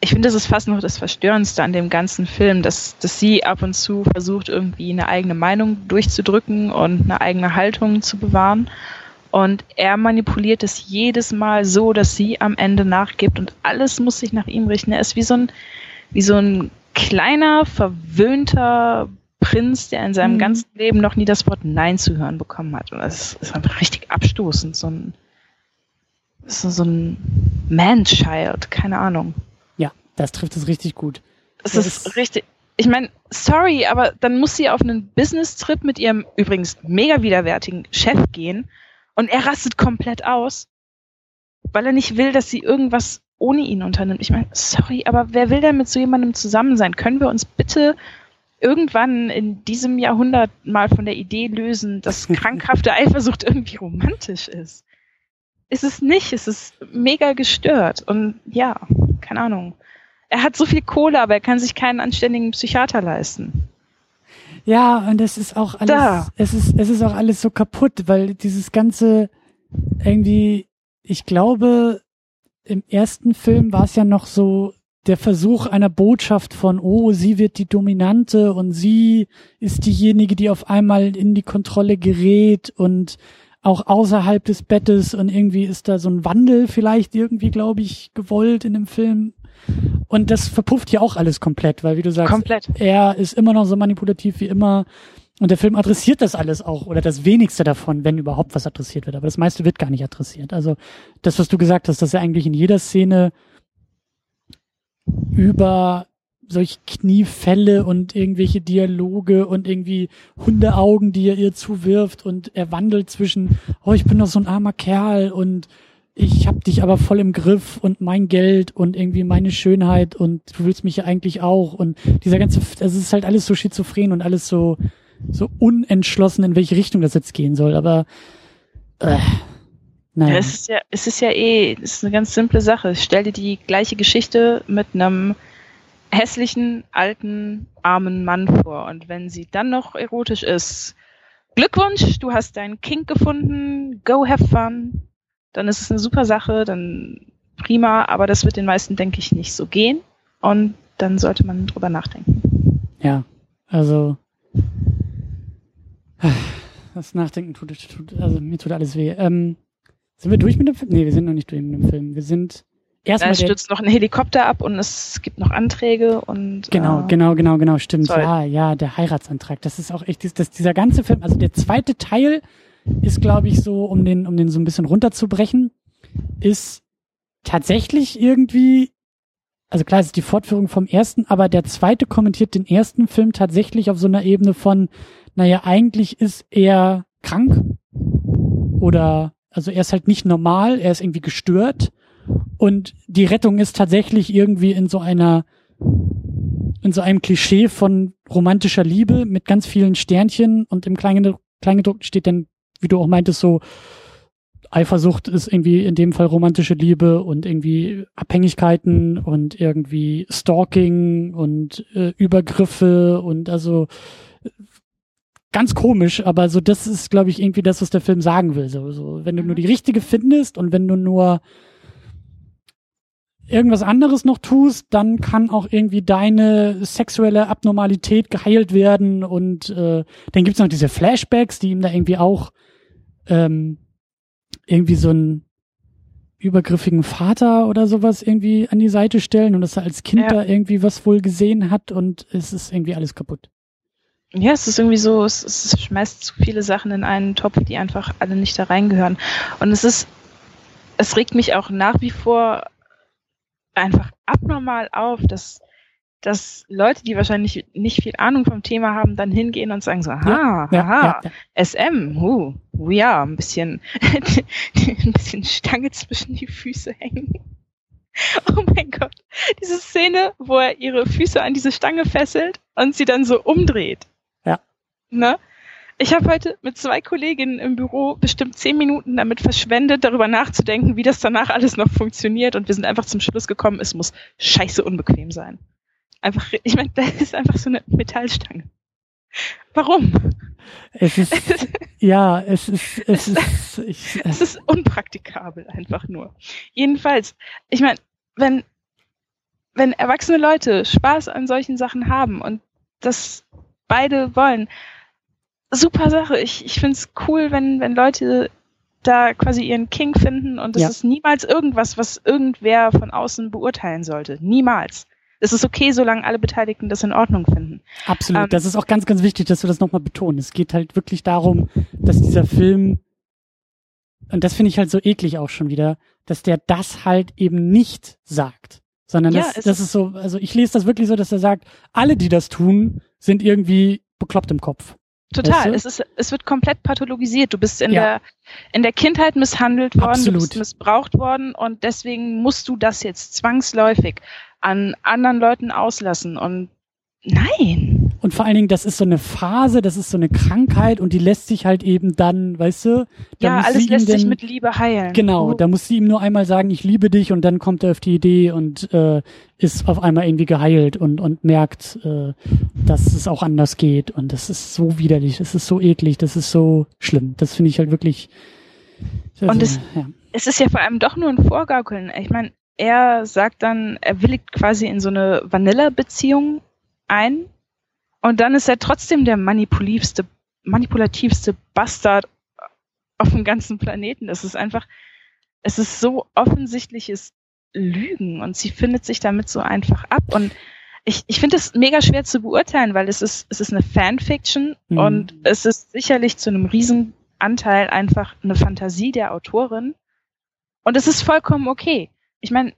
ich finde, das ist fast noch das Verstörendste an dem ganzen Film, dass, dass sie ab und zu versucht, irgendwie eine eigene Meinung durchzudrücken und eine eigene Haltung zu bewahren. Und er manipuliert es jedes Mal so, dass sie am Ende nachgibt und alles muss sich nach ihm richten. Er ist wie so ein, wie so ein kleiner, verwöhnter Prinz, der in seinem mhm. ganzen Leben noch nie das Wort Nein zu hören bekommen hat. Und das ist einfach richtig abstoßend. So ein, so ein Man-Child, keine Ahnung. Das trifft es richtig gut. Das, ist, ist richtig. Ich meine, sorry, aber dann muss sie auf einen Business-Trip mit ihrem übrigens mega widerwärtigen Chef gehen und er rastet komplett aus, weil er nicht will, dass sie irgendwas ohne ihn unternimmt. Ich meine, sorry, aber wer will denn mit so jemandem zusammen sein? Können wir uns bitte irgendwann in diesem Jahrhundert mal von der Idee lösen, dass krankhafte Eifersucht irgendwie romantisch ist? Ist es nicht, es ist mega gestört und ja, keine Ahnung er hat so viel Kohle, aber er kann sich keinen anständigen Psychiater leisten. Ja, und es ist auch alles, da. es ist, es ist auch alles so kaputt, weil dieses ganze irgendwie, ich glaube, im ersten Film war es ja noch so, der Versuch einer Botschaft von, oh, sie wird die Dominante und sie ist diejenige, die auf einmal in die Kontrolle gerät und auch außerhalb des Bettes und irgendwie ist da so ein Wandel vielleicht irgendwie, glaube ich, gewollt in dem Film. Und das verpufft ja auch alles komplett, weil wie du sagst, Komplett. er ist immer noch so manipulativ wie immer. Und der Film adressiert das alles auch oder das wenigste davon, wenn überhaupt was adressiert wird. Aber das meiste wird gar nicht adressiert. Also das, was du gesagt hast, dass er eigentlich in jeder Szene über solche Kniefälle und irgendwelche Dialoge und irgendwie Hundeaugen, die er ihr zuwirft und er wandelt zwischen, oh, ich bin doch so ein armer Kerl und ich hab dich aber voll im Griff und mein Geld und irgendwie meine Schönheit und du willst mich ja eigentlich auch und dieser ganze, also es ist halt alles so schizophren und alles so, so unentschlossen, in welche Richtung das jetzt gehen soll, aber äh, naja. Ja, es ist ja, es ist ja eh, es ist eine ganz simple Sache. Stell dir die gleiche Geschichte mit einem hässlichen, alten, armen Mann vor. Und wenn sie dann noch erotisch ist, Glückwunsch, du hast deinen Kink gefunden, go have fun. Dann ist es eine super Sache, dann prima, aber das wird den meisten, denke ich, nicht so gehen. Und dann sollte man drüber nachdenken. Ja, also das Nachdenken tut, tut also mir tut alles weh. Ähm, sind wir durch mit dem Film? Nee, wir sind noch nicht durch mit dem Film. Wir sind erstmal. Es stürzt noch ein Helikopter ab und es gibt noch Anträge und. Genau, äh, genau, genau, genau, stimmt. Toll. Ja, ja, der Heiratsantrag. Das ist auch echt, das, dieser ganze Film, also der zweite Teil ist, glaube ich, so, um den, um den so ein bisschen runterzubrechen, ist tatsächlich irgendwie, also klar, es ist die Fortführung vom ersten, aber der zweite kommentiert den ersten Film tatsächlich auf so einer Ebene von, naja, eigentlich ist er krank oder also er ist halt nicht normal, er ist irgendwie gestört und die Rettung ist tatsächlich irgendwie in so einer in so einem Klischee von romantischer Liebe mit ganz vielen Sternchen und im Kleingedruckten steht dann, wie du auch meintest, so Eifersucht ist irgendwie in dem Fall romantische Liebe und irgendwie Abhängigkeiten und irgendwie Stalking und äh, Übergriffe und also ganz komisch, aber so das ist, glaube ich, irgendwie das, was der Film sagen will. So, so, wenn du nur die richtige findest und wenn du nur irgendwas anderes noch tust, dann kann auch irgendwie deine sexuelle Abnormalität geheilt werden und äh, dann gibt's noch diese Flashbacks, die ihm da irgendwie auch ähm, irgendwie so einen übergriffigen Vater oder sowas irgendwie an die Seite stellen und dass er als Kind Ja. da irgendwie was wohl gesehen hat und es ist irgendwie alles kaputt. Ja, es ist irgendwie so, es, es schmeißt zu viele Sachen in einen Topf, die einfach alle nicht da reingehören. Und es ist, es regt mich auch nach wie vor einfach abnormal auf, dass, dass Leute, die wahrscheinlich nicht viel Ahnung vom Thema haben, dann hingehen und sagen so, aha, Ja, aha, ja, SM, huh, uh, ja, ein bisschen, ein bisschen Stange zwischen die Füße hängen. Oh mein Gott, diese Szene, wo er ihre Füße an diese Stange fesselt und sie dann so umdreht. Ja. Ne? Ich habe heute mit zwei Kolleginnen im Büro bestimmt zehn Minuten damit verschwendet, darüber nachzudenken, wie das danach alles noch funktioniert. Und wir sind einfach zum Schluss gekommen, es muss scheiße unbequem sein. Einfach, ich meine, da ist einfach so eine Metallstange. Warum? Es ist, ja, es ist, es ist, ich, Es ist unpraktikabel einfach nur. Jedenfalls, ich meine, wenn, wenn erwachsene Leute Spaß an solchen Sachen haben und das beide wollen, super Sache. Ich, ich finde es cool, wenn, wenn Leute da quasi ihren King finden und das Ja. ist niemals irgendwas, was irgendwer von außen beurteilen sollte. Niemals. Es ist okay, solange alle Beteiligten das in Ordnung finden. Absolut. Ähm, das ist auch ganz, ganz wichtig, dass wir das nochmal betonen. Es geht halt wirklich darum, dass dieser Film, und das finde ich halt so eklig auch schon wieder, dass der das halt eben nicht sagt. Sondern Ja, das, das ist- ist so, also ich lese das wirklich so, dass er sagt, alle, die das tun, sind irgendwie bekloppt im Kopf. Total. Weißt du? Es ist, es wird komplett pathologisiert. Du bist in Ja. der, in der Kindheit misshandelt worden, Absolut. du bist missbraucht worden und deswegen musst du das jetzt zwangsläufig an anderen Leuten auslassen und nein. Und vor allen Dingen, das ist so eine Phase, das ist so eine Krankheit und die lässt sich halt eben dann, weißt du, da Ja, alles lässt sich denn- mit Liebe heilen. Genau, da muss sie ihm nur einmal sagen, ich liebe dich und dann kommt er auf die Idee und äh, ist auf einmal irgendwie geheilt und, und merkt, äh, dass es auch anders geht und das ist so widerlich, das ist so eklig, das ist so schlimm. Das finde ich halt wirklich. Also, Und es- ja. es ist ja vor allem doch nur ein Vorgaukeln. Ich meine, er sagt dann, er willigt quasi in so eine Vanilla-Beziehung ein und dann ist er trotzdem der manipulativste, manipulativste Bastard auf dem ganzen Planeten. Das ist einfach, es ist so offensichtliches Lügen und sie findet sich damit so einfach ab und ich, ich finde es mega schwer zu beurteilen, weil es ist, es ist eine Fanfiction mhm. und es ist sicherlich zu einem riesen Anteil einfach eine Fantasie der Autorin. Und es ist vollkommen okay. Ich meine,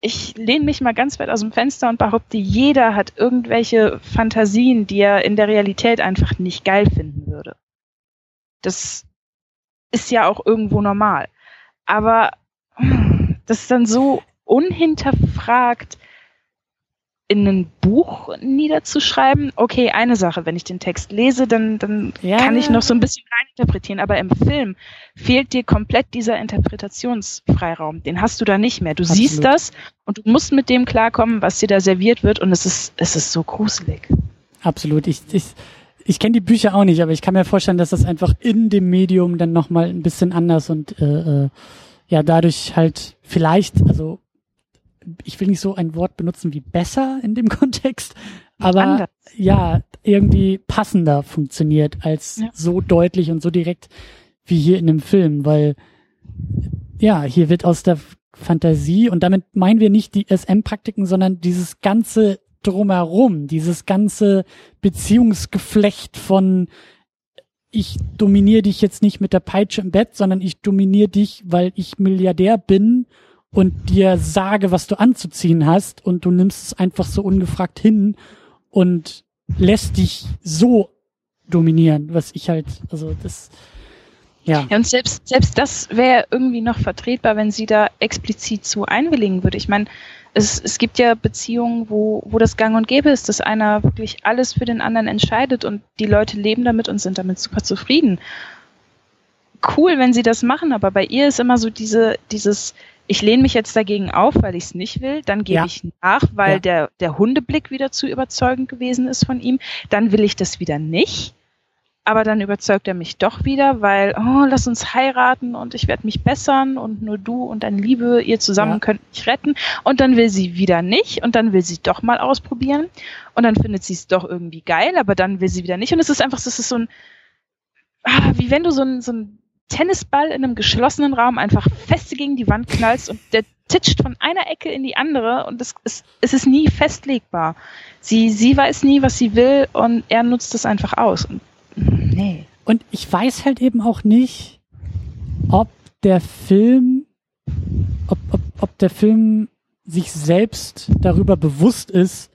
ich lehne mich mal ganz weit aus dem Fenster und behaupte, jeder hat irgendwelche Fantasien, die er in der Realität einfach nicht geil finden würde. Das ist ja auch irgendwo normal. Aber das ist dann so unhinterfragt in ein Buch niederzuschreiben, okay, eine Sache, wenn ich den Text lese, dann, dann ja. kann ich noch so ein bisschen reininterpretieren, aber im Film fehlt dir komplett dieser Interpretationsfreiraum. Den hast du da nicht mehr. Du Absolut. siehst das und du musst mit dem klarkommen, was dir da serviert wird und es ist, es ist so gruselig. Absolut. Ich, ich, ich kenne die Bücher auch nicht, aber ich kann mir vorstellen, dass das einfach in dem Medium dann nochmal ein bisschen anders und äh, äh, ja, dadurch halt vielleicht, also ich will nicht so ein Wort benutzen wie besser in dem Kontext, aber Anders. ja, irgendwie passender funktioniert als ja. so deutlich und so direkt wie hier in dem Film, weil ja, hier wird aus der Fantasie und damit meinen wir nicht die SM-Praktiken, sondern dieses ganze drumherum, dieses ganze Beziehungsgeflecht von ich dominiere dich jetzt nicht mit der Peitsche im Bett, sondern ich dominiere dich, weil ich Milliardär bin und dir sage, was du anzuziehen hast und du nimmst es einfach so ungefragt hin und lässt dich so dominieren, was ich halt, also das, ja. ja und selbst, selbst das wäre irgendwie noch vertretbar, wenn sie da explizit zu einwilligen würde. Ich meine, es, es gibt ja Beziehungen, wo, wo das gang und gäbe ist, dass einer wirklich alles für den anderen entscheidet und die Leute leben damit und sind damit super zufrieden. Cool, wenn sie das machen, aber bei ihr ist immer so diese, dieses, ich lehne mich jetzt dagegen auf, weil ich es nicht will, dann gebe ja. ich nach, weil ja. der, der Hundeblick wieder zu überzeugend gewesen ist von ihm, dann will ich das wieder nicht, aber dann überzeugt er mich doch wieder, weil, oh, lass uns heiraten und ich werde mich bessern und nur du und deine Liebe, ihr zusammen ja. könnt mich retten und dann will sie wieder nicht und dann will sie doch mal ausprobieren und dann findet sie es doch irgendwie geil, aber dann will sie wieder nicht und es ist einfach, es ist so ein, ah, wie wenn du so ein, so ein Tennisball in einem geschlossenen Raum einfach feste gegen die Wand knallst und der titscht von einer Ecke in die andere und es ist, es ist nie festlegbar. Sie, sie weiß nie, was sie will und er nutzt es einfach aus. Und, nee. Und ich weiß halt eben auch nicht, ob der Film, ob, ob, ob der Film sich selbst darüber bewusst ist,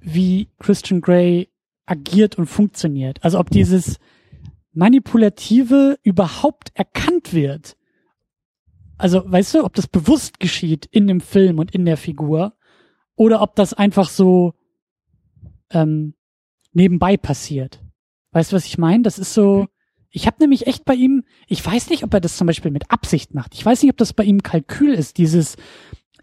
wie Christian Grey agiert und funktioniert. Also ob dieses, Manipulative überhaupt erkannt wird. Also, weißt du, ob das bewusst geschieht in dem Film und in der Figur oder ob das einfach so ähm, nebenbei passiert. Weißt du, was ich meine? Das ist so, ich habe nämlich echt bei ihm, ich weiß nicht, ob er das zum Beispiel mit Absicht macht. Ich weiß nicht, ob das bei ihm Kalkül ist, dieses,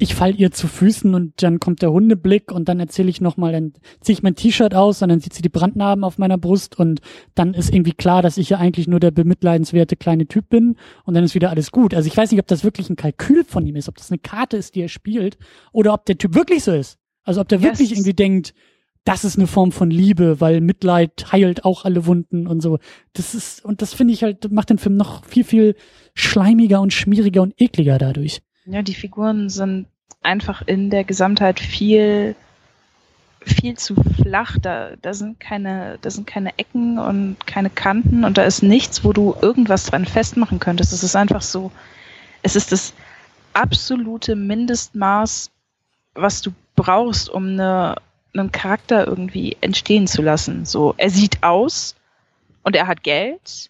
ich fall ihr zu Füßen und dann kommt der Hundeblick und dann erzähle ich nochmal, dann ziehe ich mein T-Shirt aus und dann sieht sie die Brandnarben auf meiner Brust und dann ist irgendwie klar, dass ich ja eigentlich nur der bemitleidenswerte kleine Typ bin und dann ist wieder alles gut. Also ich weiß nicht, ob das wirklich ein Kalkül von ihm ist, ob das eine Karte ist, die er spielt oder ob der Typ wirklich so ist. Also ob der yes. wirklich irgendwie denkt, das ist eine Form von Liebe, weil Mitleid heilt auch alle Wunden und so. Das ist, und das finde ich halt, macht den Film noch viel, viel schleimiger und schmieriger und ekliger dadurch. Ja, die Figuren sind einfach in der Gesamtheit viel viel zu flach. Da, da sind keine, da sind keine Ecken und keine Kanten und da ist nichts, wo du irgendwas dran festmachen könntest. Es ist einfach so, es ist das absolute Mindestmaß, was du brauchst, um eine, einen Charakter irgendwie entstehen zu lassen. So, er sieht aus und er hat Geld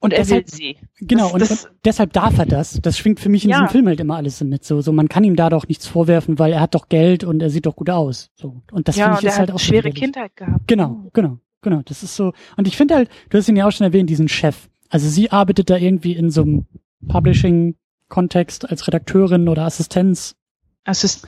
und, er deshalb, will sie. Genau, das, und, das, deshalb darf er das. Das schwingt für mich in ja. diesem Film halt immer alles mit. So, so man kann ihm da doch nichts vorwerfen, weil er hat doch Geld und er sieht doch gut aus. So. Und das ja, finde ich ist halt auch schwere Kindheit gehabt. Genau, genau, genau. Das ist so. Und ich finde halt, du hast ihn ja auch schon erwähnt, diesen Chef. Also sie arbeitet da irgendwie in so einem Publishing-Kontext als Redakteurin oder Assistenz Assist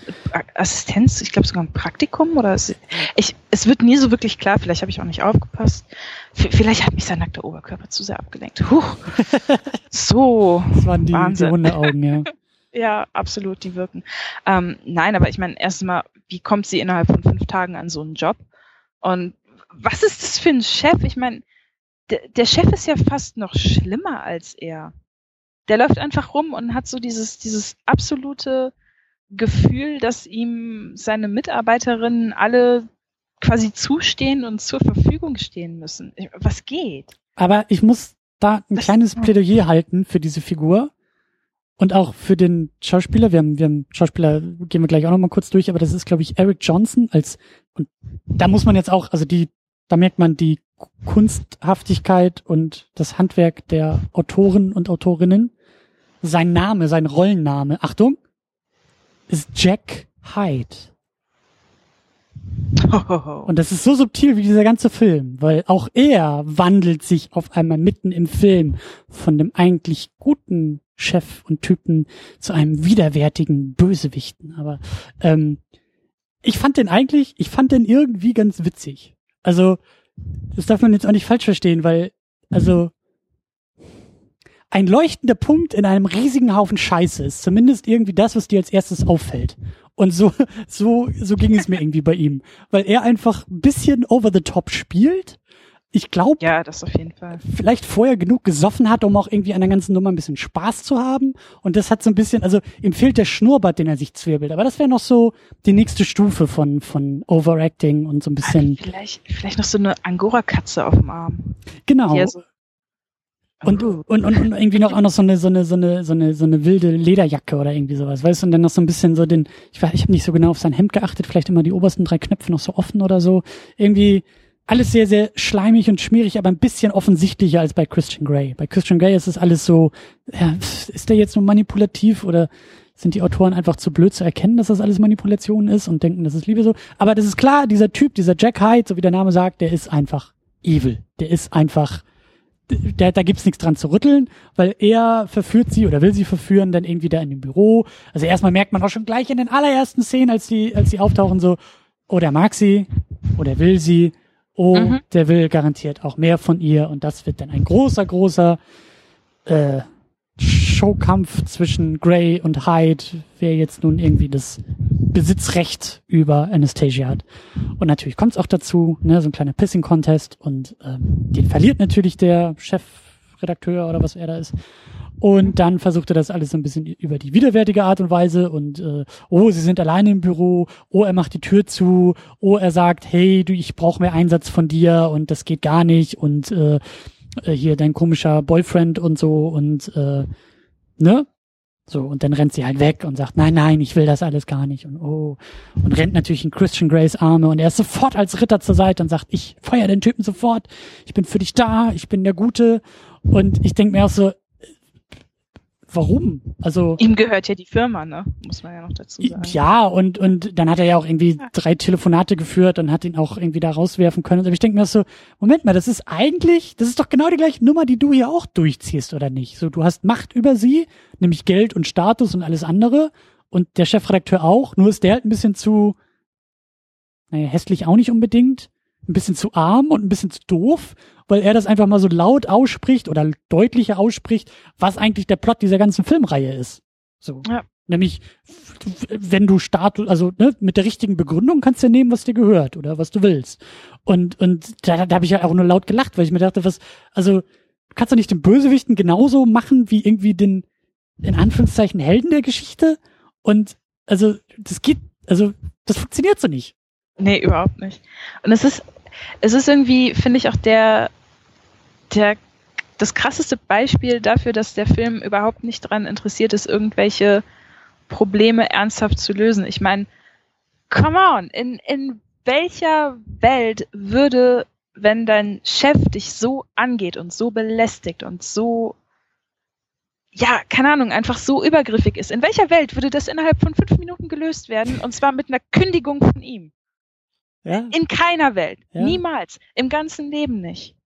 Assistenz, ich glaube sogar ein Praktikum oder es, ich, es wird nie so wirklich klar, vielleicht habe ich auch nicht aufgepasst. V vielleicht hat mich sein nackter Oberkörper zu sehr abgelenkt. Huch. So. Das waren die, Wahnsinn. die Hundeaugen, ja. Ja, absolut, die wirken. Ähm, nein, aber ich meine, erstmal, wie kommt sie innerhalb von fünf Tagen an so einen Job? Und was ist das für ein Chef? Ich meine, der, der Chef ist ja fast noch schlimmer als er. Der läuft einfach rum und hat so dieses, dieses absolute Gefühl, dass ihm seine Mitarbeiterinnen alle quasi zustehen und zur Verfügung stehen müssen. Was geht? Aber ich muss da ein das kleines Plädoyer halten für diese Figur und auch für den Schauspieler. Wir haben, wir haben Schauspieler, gehen wir gleich auch noch mal kurz durch, aber das ist, glaube ich, Eric Johnson als, und da muss man jetzt auch, also die, da merkt man die Kunsthaftigkeit und das Handwerk der Autoren und Autorinnen. Sein Name, sein Rollenname, Achtung, ist Jack Hyde. Und das ist so subtil wie dieser ganze Film, weil auch er wandelt sich auf einmal mitten im Film von dem eigentlich guten Chef und Typen zu einem widerwärtigen Bösewichten. Aber ähm, ich fand den eigentlich, ich fand den irgendwie ganz witzig. Also das darf man jetzt auch nicht falsch verstehen, weil also ein leuchtender Punkt in einem riesigen Haufen Scheiße ist zumindest irgendwie das, was dir als erstes auffällt. Und so, so, so ging es mir irgendwie bei ihm. Weil er einfach ein bisschen over the top spielt. Ich glaube, ja, das auf jeden Fall. Vielleicht vorher genug gesoffen hat, um auch irgendwie an der ganzen Nummer ein bisschen Spaß zu haben. Und das hat so ein bisschen, also ihm fehlt der Schnurrbart, den er sich zwirbelt. Aber das wäre noch so die nächste Stufe von von Overacting und so ein bisschen. Vielleicht, vielleicht noch so eine Angora-Katze auf dem Arm. Genau. So und, und, und, und irgendwie noch auch noch so eine, so eine, so eine, so eine, so eine wilde Lederjacke oder irgendwie sowas, weißt du, und dann noch so ein bisschen so den, ich weiß, ich habe nicht so genau auf sein Hemd geachtet, vielleicht immer die obersten drei Knöpfe noch so offen oder so. Irgendwie alles sehr, sehr schleimig und schmierig, aber ein bisschen offensichtlicher als bei Christian Grey. Bei Christian Grey ist es alles so, ja, ist der jetzt nur manipulativ oder sind die Autoren einfach zu blöd zu erkennen, dass das alles Manipulation ist und denken, das ist Liebe so. Aber das ist klar, dieser Typ, dieser Jack Hyde, so wie der Name sagt, der ist einfach evil. Der ist einfach da, da gibt's nichts dran zu rütteln, weil er verführt sie oder will sie verführen, dann irgendwie da in dem Büro. Also erstmal merkt man auch schon gleich in den allerersten Szenen, als die, als sie auftauchen, so, oh, der mag sie, oh, der will sie, oh, mhm. der will garantiert auch mehr von ihr und das wird dann ein großer, großer äh, Showkampf zwischen Grey und Hyde, wer jetzt nun irgendwie das Besitzrecht über Anastasia hat. Und natürlich kommt es auch dazu, ne, so ein kleiner Pissing-Contest und ähm, den verliert natürlich der Chefredakteur oder was er da ist. Und dann versucht er das alles so ein bisschen über die widerwärtige Art und Weise und äh, oh, sie sind alleine im Büro, oh, er macht die Tür zu, oh, er sagt, hey, du, ich brauche mehr Einsatz von dir und das geht gar nicht und äh, äh hier dein komischer Boyfriend und so und äh, ne? So, und dann rennt sie halt weg und sagt, nein, nein, ich will das alles gar nicht und oh, und rennt natürlich in Christian Grays Arme und er ist sofort als Ritter zur Seite und sagt, ich feuer den Typen sofort, ich bin für dich da, ich bin der Gute und ich denke mir auch so, warum? Also ihm gehört ja die Firma, ne? Muss man ja noch dazu sagen. Ja, und und dann hat er ja auch irgendwie ja. drei Telefonate geführt und hat ihn auch irgendwie da rauswerfen können. Aber ich denke mir so, Moment mal, das ist eigentlich, das ist doch genau die gleiche Nummer, die du hier auch durchziehst, oder nicht? So, du hast Macht über sie, nämlich Geld und Status und alles andere. Und der Chefredakteur auch, nur ist der halt ein bisschen zu, naja, hässlich auch nicht unbedingt, ein bisschen zu arm und ein bisschen zu doof weil er das einfach mal so laut ausspricht oder deutlicher ausspricht, was eigentlich der Plot dieser ganzen Filmreihe ist. So. Ja. Nämlich, wenn du Status, also ne, mit der richtigen Begründung kannst du ja nehmen, was dir gehört oder was du willst. Und, und da, da habe ich ja auch nur laut gelacht, weil ich mir dachte, was, also kannst du nicht den Bösewichten genauso machen wie irgendwie den, in Anführungszeichen, Helden der Geschichte? Und also, das geht, also, das funktioniert so nicht. Nee, überhaupt nicht. Und es ist, es ist irgendwie, finde ich, auch der, der, das krasseste Beispiel dafür, dass der Film überhaupt nicht daran interessiert ist, irgendwelche Probleme ernsthaft zu lösen. Ich meine, come on, in, in welcher Welt würde, wenn dein Chef dich so angeht und so belästigt und so, ja, keine Ahnung, einfach so übergriffig ist, in welcher Welt würde das innerhalb von fünf Minuten gelöst werden und zwar mit einer Kündigung von ihm? Ja? In keiner Welt. Ja? Niemals. Im ganzen Leben nicht.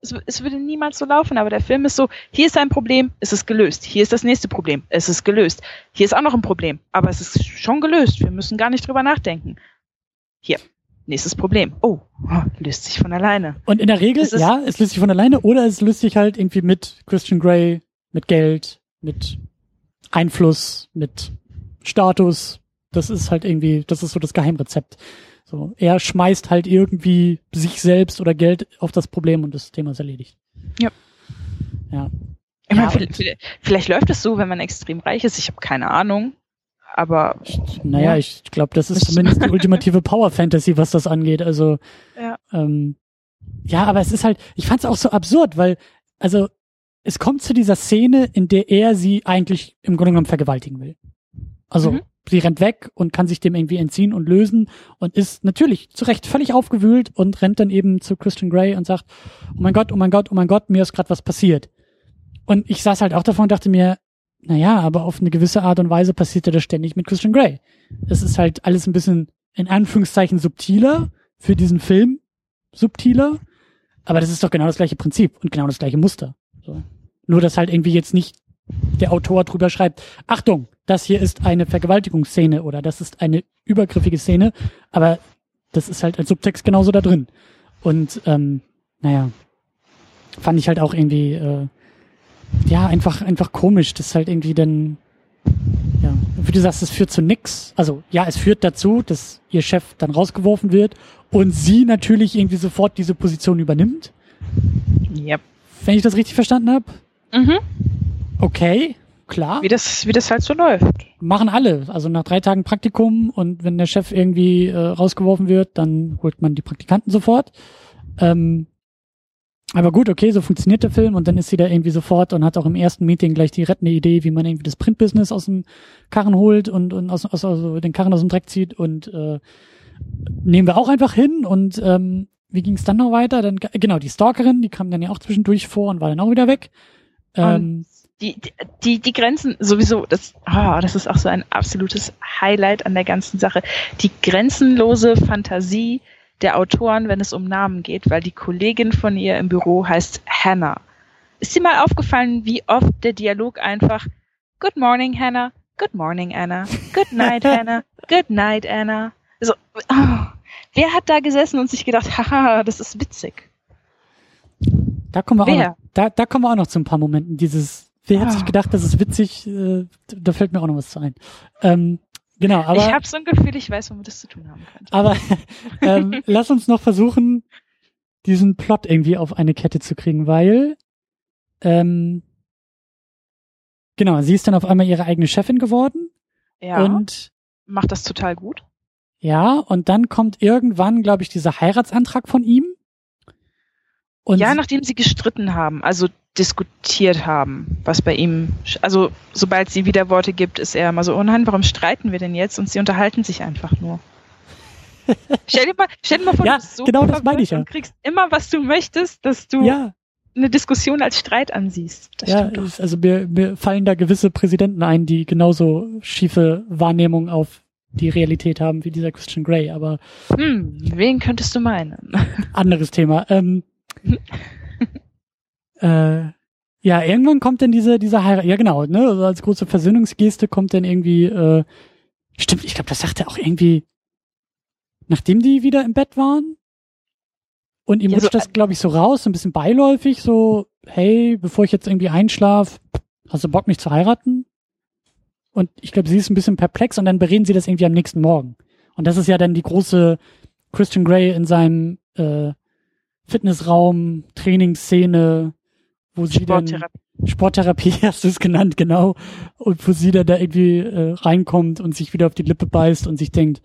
Es, es, würde niemals so laufen, aber der Film ist so, hier ist ein Problem, es ist gelöst. Hier ist das nächste Problem, es ist gelöst. Hier ist auch noch ein Problem, aber es ist schon gelöst. Wir müssen gar nicht drüber nachdenken. Hier, nächstes Problem. Oh, oh löst sich von alleine. Und in der Regel, es ja, es löst sich von alleine oder es löst sich halt irgendwie mit Christian Grey, mit Geld, mit Einfluss, mit Status. Das ist halt irgendwie, das ist so das Geheimrezept. So, er schmeißt halt irgendwie sich selbst oder Geld auf das Problem und das Thema ist erledigt. Ja. Ja. Ich Ja, meine, vielleicht, vielleicht- läuft es so, wenn man extrem reich ist. Ich habe keine Ahnung. Aber Naja, Ja. ich glaube, das ist zumindest die ultimative Power Fantasy, was das angeht. Also, Ja. ähm, ja, aber es ist halt, ich fand es auch so absurd, weil, also, es kommt zu dieser Szene, in der er sie eigentlich im Grunde genommen vergewaltigen will. Also, Mhm. Sie rennt weg und kann sich dem irgendwie entziehen und lösen und ist natürlich zu Recht völlig aufgewühlt und rennt dann eben zu Christian Grey und sagt, oh mein Gott, oh mein Gott, oh mein Gott, mir ist gerade was passiert. Und ich saß halt auch davor und dachte mir, naja, aber auf eine gewisse Art und Weise passierte das ständig mit Christian Grey. Es ist halt alles ein bisschen in Anführungszeichen subtiler für diesen Film, subtiler, aber das ist doch genau das gleiche Prinzip und genau das gleiche Muster. So. Nur, dass halt irgendwie jetzt nicht der Autor drüber schreibt, Achtung, das hier ist eine Vergewaltigungsszene oder das ist eine übergriffige Szene, aber das ist halt als Subtext genauso da drin. Und ähm, naja, fand ich halt auch irgendwie äh, ja einfach einfach komisch, das halt irgendwie dann ja, wie du sagst, es führt zu nix. Also ja, es führt dazu, dass ihr Chef dann rausgeworfen wird und sie natürlich irgendwie sofort diese Position übernimmt. ja. Wenn ich das richtig verstanden habe. Mhm. Okay, klar. Wie, das, wie das halt so läuft. Machen alle. Also nach drei Tagen Praktikum und wenn der Chef irgendwie äh, rausgeworfen wird, dann holt man die Praktikanten sofort. Ähm, aber gut, okay, so funktioniert der Film und dann ist sie da irgendwie sofort und hat auch im ersten Meeting gleich die rettende Idee, wie man irgendwie das Printbusiness aus dem Karren holt und, und aus, aus, also den Karren aus dem Dreck zieht und äh, nehmen wir auch einfach hin und ähm, wie ging es dann noch weiter? Dann genau die Stalkerin, die kam dann ja auch zwischendurch vor und war dann auch wieder weg. Ähm, Die, die, die Grenzen sowieso, das, ah, das ist auch so ein absolutes Highlight an der ganzen Sache. Die grenzenlose Fantasie der Autoren, wenn es um Namen geht, weil die Kollegin von ihr im Büro heißt Hannah. Ist dir mal aufgefallen, wie oft der Dialog einfach Good morning, Hannah. Good morning, Anna. Good night, Hannah. Good night, Anna. So, ah, wer hat da gesessen und sich gedacht, haha, das ist witzig. Da kommen wir auch noch, da, da kommen wir auch noch zu ein paar Momenten. Dieses, wer hat Ah. sich gedacht, das ist witzig, äh, da fällt mir auch noch was zu ein. Ähm, genau, aber, ich habe so ein Gefühl, ich weiß, womit das zu tun haben könnte. aber ähm, lass uns noch versuchen, diesen Plot irgendwie auf eine Kette zu kriegen, weil ähm, genau, sie ist dann auf einmal ihre eigene Chefin geworden Ja, und macht das total gut. ja, und dann kommt irgendwann, glaube ich, dieser Heiratsantrag von ihm. Und ja, nachdem sie gestritten haben, also diskutiert haben, was bei ihm, also sobald sie wieder Worte gibt, ist er immer so, oh nein, warum streiten wir denn jetzt? Und sie unterhalten sich einfach nur. stell, dir mal, stell dir mal vor, Ja, du bist so genau das meine ich ja. und kriegst immer, was du möchtest, dass du ja, eine Diskussion als Streit ansiehst. Das ja, ist- also mir, mir fallen da gewisse Präsidenten ein, die genauso schiefe Wahrnehmung auf die Realität haben wie dieser Christian Grey, aber Hm, wen könntest du meinen? anderes Thema. Ähm, äh, ja, irgendwann kommt dann diese, diese Heirat, ja genau, ne, also als große Versöhnungsgeste kommt dann irgendwie, äh, stimmt, ich glaube, das sagt er auch irgendwie, nachdem die wieder im Bett waren. Und ihm Ja, so- rutscht das, glaube ich, so raus, so ein bisschen beiläufig, so, hey, bevor ich jetzt irgendwie einschlaf, hast du Bock, mich zu heiraten? Und ich glaube, sie ist ein bisschen perplex und dann bereden sie das irgendwie am nächsten Morgen. Und das ist ja dann die große Christian Grey in seinem äh, Fitnessraum, Trainingsszene, wo sie dann Sporttherapie. Hast du es genannt, genau. Und wo sie dann da irgendwie äh, reinkommt und sich wieder auf die Lippe beißt und sich denkt,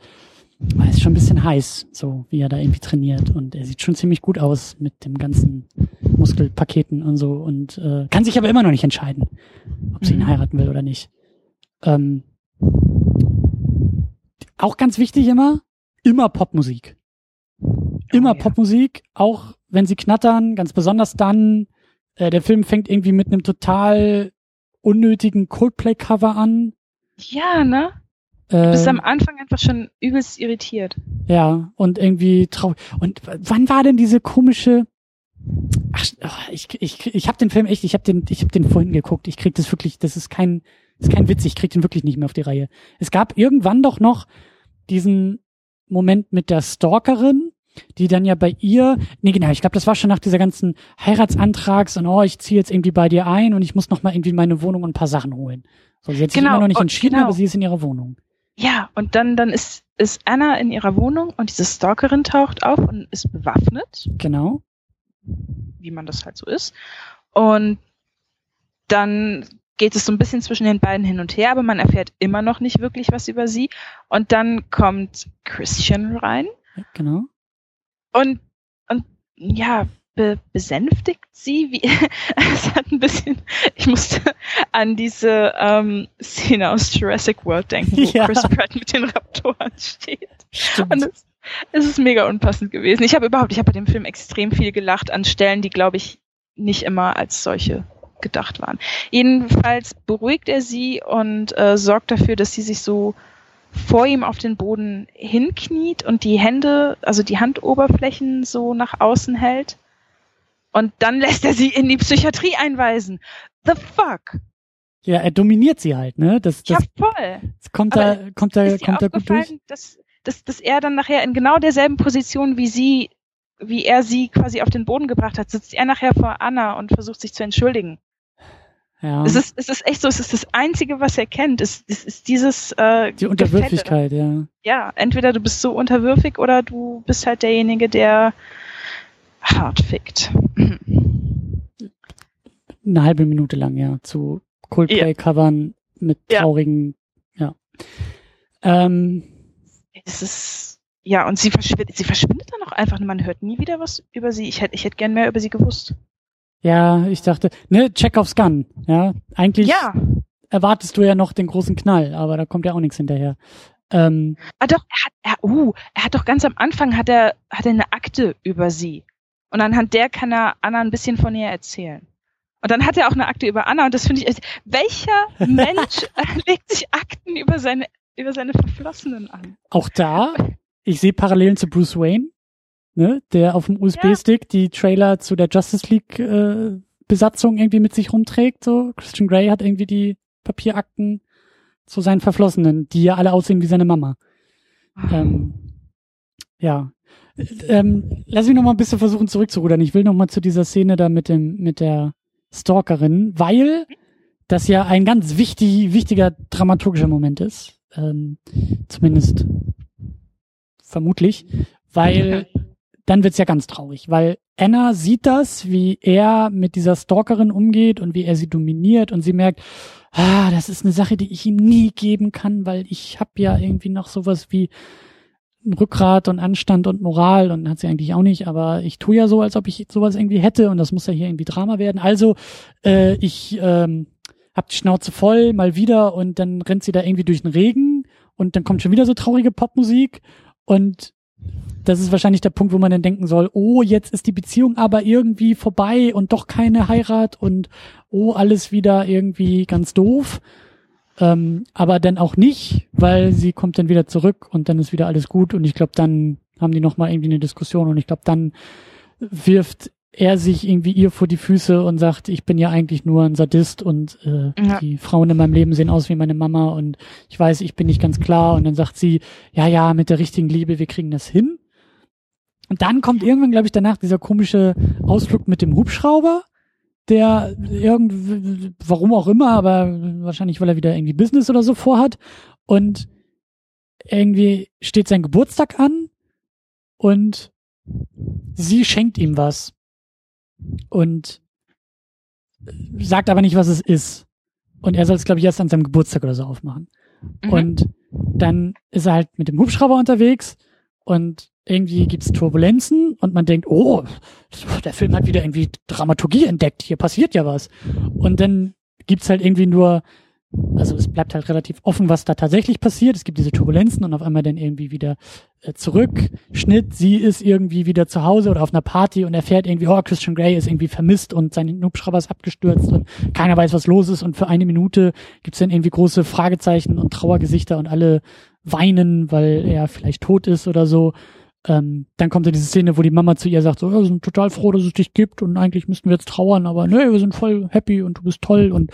"Ah, ist schon ein bisschen heiß, so wie er da irgendwie trainiert. Und er sieht schon ziemlich gut aus mit dem ganzen Muskelpaketen und so und äh, kann sich aber immer noch nicht entscheiden, ob sie ihn Mhm. heiraten will oder nicht. Ähm, auch ganz wichtig immer, immer Popmusik. Immer Oh ja. Popmusik, auch wenn sie knattern, ganz besonders dann. Äh, der Film fängt irgendwie mit einem total unnötigen Coldplay-Cover an. Ja, ne? Äh, Du bist am Anfang einfach schon übelst irritiert. ja, und irgendwie traurig. Und wann war denn diese komische? Ach, ach, ich ich ich habe den Film echt, ich habe den ich habe den vorhin geguckt. Ich krieg das wirklich, das ist kein das ist kein Witz, ich krieg den wirklich nicht mehr auf die Reihe. Es gab irgendwann doch noch diesen Moment mit der Stalkerin, die dann ja bei ihr, nee genau, ich glaube, das war schon nach dieser ganzen Heiratsantrags und oh, ich ziehe jetzt irgendwie bei dir ein und ich muss noch mal irgendwie meine Wohnung und ein paar Sachen holen. So, sie hat sich Genau, immer noch nicht entschieden, genau. aber sie ist in ihrer Wohnung. Ja, und dann, dann ist, ist Anna in ihrer Wohnung und diese Stalkerin taucht auf und ist bewaffnet, Genau. wie man das halt so ist. Und dann geht es so ein bisschen zwischen den beiden hin und her, aber man erfährt immer noch nicht wirklich was über sie. Und dann kommt Christian rein Genau. Und, und ja, be besänftigt sie. Wie, es hat ein bisschen, ich musste an diese ähm, Szene aus Jurassic World denken, wo Ja. Chris Pratt mit den Raptoren steht. Stimmt. Und es, es ist mega unpassend gewesen. Ich habe überhaupt, ich habe bei dem Film extrem viel gelacht an Stellen, die, glaube ich, nicht immer als solche gedacht waren. Jedenfalls beruhigt er sie und äh, sorgt dafür, dass sie sich so vor ihm auf den Boden hinkniet und die Hände, also die Handoberflächen so nach außen hält. Und dann lässt er sie in die Psychiatrie einweisen. The fuck? ja, er dominiert sie halt, ne? Das, Ja, das, voll. das kommt aber da, kommt da, kommt da gut durch. dass, dass, dass er dann nachher in genau derselben Position wie sie, wie er sie quasi auf den Boden gebracht hat, sitzt er nachher vor Anna und versucht sich zu entschuldigen. Ja. Es ist, es ist echt so, es ist das Einzige, was er kennt. Es, es ist dieses äh, die Unterwürfigkeit, ja. Gefälle. Ja, entweder du bist so unterwürfig oder du bist halt derjenige, der hart fickt. Eine halbe Minute lang, ja, zu Coldplay-Covern mit Ja. traurigen, ja. Ähm, Es ist ja und sie verschwindet, sie verschwindet dann auch einfach. Man hört nie wieder was über sie. Ich hätte, ich hätte gern mehr über sie gewusst. Ja, ich dachte, ne, check aufs Gun, ja. Eigentlich Ja, erwartest du ja noch den großen Knall, aber da kommt ja auch nichts hinterher. Ähm, Ah doch, er hat, er, uh, er hat doch ganz am Anfang hat er, hat er eine Akte über sie. Und anhand der kann er Anna ein bisschen von ihr erzählen. Und dann hat er auch eine Akte über Anna und das finde ich, echt- welcher Mensch legt sich Akten über seine, über seine Verflossenen an? auch da, ich sehe Parallelen zu Bruce Wayne, ne, der auf dem USB-Stick die Trailer zu der Justice League äh, Besatzung irgendwie mit sich rumträgt. So Christian Grey hat irgendwie die Papierakten zu seinen Verflossenen, die ja alle aussehen wie seine Mama. Ähm, ja. Ähm, lass mich noch mal ein bisschen versuchen zurückzurudern. Ich will noch mal zu dieser Szene da mit dem mit der Stalkerin, weil das ja ein ganz wichtig, wichtiger dramaturgischer Moment ist. Ähm, zumindest vermutlich, weil dann wird's ja ganz traurig, weil Anna sieht das, wie er mit dieser Stalkerin umgeht und wie er sie dominiert und sie merkt, ah, das ist eine Sache, die ich ihm nie geben kann, weil ich habe ja irgendwie noch sowas wie ein Rückgrat und Anstand und Moral und hat sie eigentlich auch nicht, aber ich tue ja so, als ob ich sowas irgendwie hätte und das muss ja hier irgendwie Drama werden. Also äh, ich ähm, hab die Schnauze voll mal wieder und dann rennt sie da irgendwie durch den Regen und dann kommt schon wieder so traurige Popmusik und das ist wahrscheinlich der Punkt, wo man dann denken soll, oh, jetzt ist die Beziehung aber irgendwie vorbei und doch keine Heirat und oh, alles wieder irgendwie ganz doof. Ähm, aber dann auch nicht, weil sie kommt dann wieder zurück und dann ist wieder alles gut und ich glaube, dann haben die nochmal irgendwie eine Diskussion und ich glaube, dann wirft er sich irgendwie ihr vor die Füße und sagt, ich bin ja eigentlich nur ein Sadist und äh, Ja. die Frauen in meinem Leben sehen aus wie meine Mama und ich weiß, ich bin nicht ganz klar und dann sagt sie, ja, ja, mit der richtigen Liebe, wir kriegen das hin. Und dann kommt irgendwann, glaube ich, danach dieser komische Ausflug mit dem Hubschrauber, der irgendwie, warum auch immer, aber wahrscheinlich, weil er wieder irgendwie Business oder so vorhat. Und irgendwie steht sein Geburtstag an und sie schenkt ihm was. Und sagt aber nicht, was es ist. Und er soll es, glaube ich, erst an seinem Geburtstag oder so aufmachen. Mhm. Und dann ist er halt mit dem Hubschrauber unterwegs und irgendwie gibt's Turbulenzen und man denkt, oh, der Film hat wieder irgendwie Dramaturgie entdeckt, hier passiert ja was. Und dann gibt's halt irgendwie nur, also es bleibt halt relativ offen, was da tatsächlich passiert. Es gibt diese Turbulenzen und auf einmal dann irgendwie wieder äh, zurück. Schnitt, sie ist irgendwie wieder zu Hause oder auf einer Party und erfährt irgendwie, oh, Christian Grey ist irgendwie vermisst und sein Hubschrauber ist abgestürzt und keiner weiß, was los ist. Und für eine Minute gibt's dann irgendwie große Fragezeichen und Trauergesichter und alle weinen, weil er vielleicht tot ist oder so. Ähm, dann kommt ja diese Szene, wo die Mama zu ihr sagt, so, wir sind total froh, dass es dich gibt und eigentlich müssten wir jetzt trauern, aber nee, wir sind voll happy und du bist toll und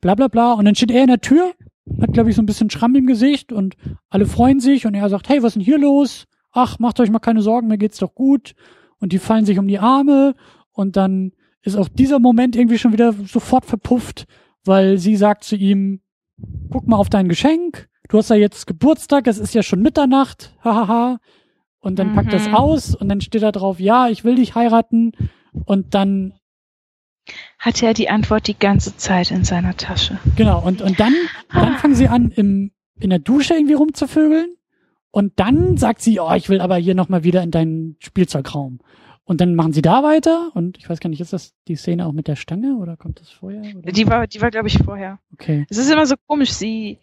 bla bla bla. Und dann steht er in der Tür, hat, glaube ich, so ein bisschen Schramm im Gesicht und alle freuen sich und er sagt, hey, was ist denn hier los? ach, macht euch mal keine Sorgen, mir geht's doch gut. Und die fallen sich um die Arme und dann ist auch dieser Moment irgendwie schon wieder sofort verpufft, weil sie sagt zu ihm, guck mal auf dein Geschenk, du hast ja jetzt Geburtstag, es ist ja schon Mitternacht, hahaha. Und dann mhm. packt das aus und dann steht da drauf, ja, ich will dich heiraten. Und dann hatte er die Antwort die ganze Zeit in seiner Tasche. Genau, und, und dann, dann fangen sie an, im, in der Dusche irgendwie rumzuvögeln. Und dann sagt sie, oh, ich will aber hier nochmal wieder in deinen Spielzeugraum. Und dann machen sie da weiter und ich weiß gar nicht, ist das die Szene auch mit der Stange oder kommt das vorher? Oder? Die war, die war, glaube ich, vorher. Okay. Es ist immer so komisch, sie,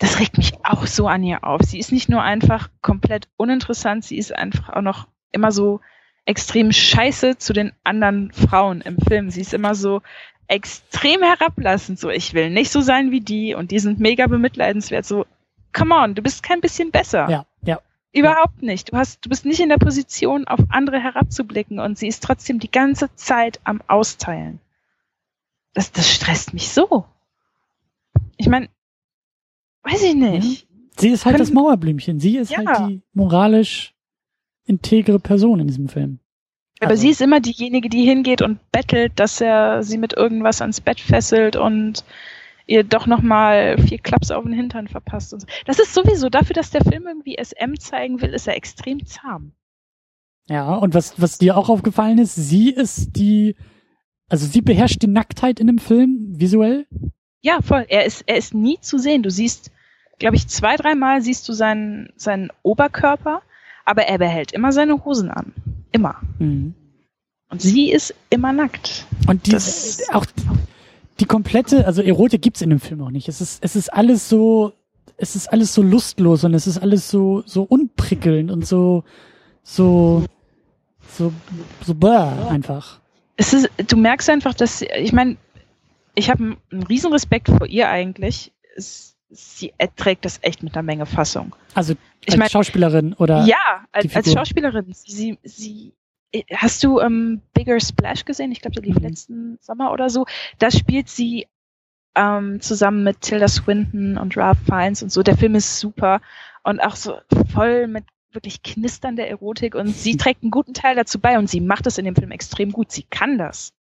das regt mich auch so an ihr auf. Sie ist nicht nur einfach komplett uninteressant, sie ist einfach auch noch immer so extrem scheiße zu den anderen Frauen im Film. Sie ist immer so extrem herablassend, so ich will nicht so sein wie die und die sind mega bemitleidenswert, so come on, du bist kein bisschen besser. Ja, ja. Überhaupt nicht. Du hast, du bist nicht in der Position, auf andere herabzublicken und sie ist trotzdem die ganze Zeit am Austeilen. Das, das stresst mich so. Ich meine, weiß ich nicht. Sie ist halt Können, das Mauerblümchen. Sie ist halt ja. halt die moralisch integre Person in diesem Film. Aber also. sie ist immer diejenige, die hingeht und bettelt, dass er sie mit irgendwas ans Bett fesselt und ihr doch nochmal vier Klaps auf den Hintern verpasst. Und so. Das ist sowieso dafür, dass der Film irgendwie SM zeigen will, ist er extrem zahm. Ja, und was, was dir auch aufgefallen ist, sie ist die, also sie beherrscht die Nacktheit in dem Film visuell. Ja, voll. Er ist, er ist nie zu sehen. Du siehst, glaube ich, zwei, dreimal siehst du seinen, seinen Oberkörper, aber er behält immer seine Hosen an. Immer. Mhm. Und sie ist immer nackt. Und die, das, auch die komplette, also Erotik gibt's in dem Film auch nicht. Es ist, es ist alles so, es ist alles so lustlos und es ist alles so, so unprickelnd und so, so, so, so bäh, einfach. Es ist, du merkst einfach, dass, ich meine, ich habe einen riesen Respekt vor ihr eigentlich. Es, sie trägt das echt mit einer Menge Fassung. Also als ich mein, Schauspielerin oder? Ja, als, als Schauspielerin. Sie, sie, Hast du ähm, Bigger Splash gesehen? Ich glaube, der lief mhm. letzten Sommer oder so. Da spielt sie ähm, zusammen mit Tilda Swinton und Ralph Fiennes und so. Der Film ist super und auch so voll mit wirklich knisternder Erotik und sie trägt einen guten Teil dazu bei und sie macht es in dem Film extrem gut. Sie kann das.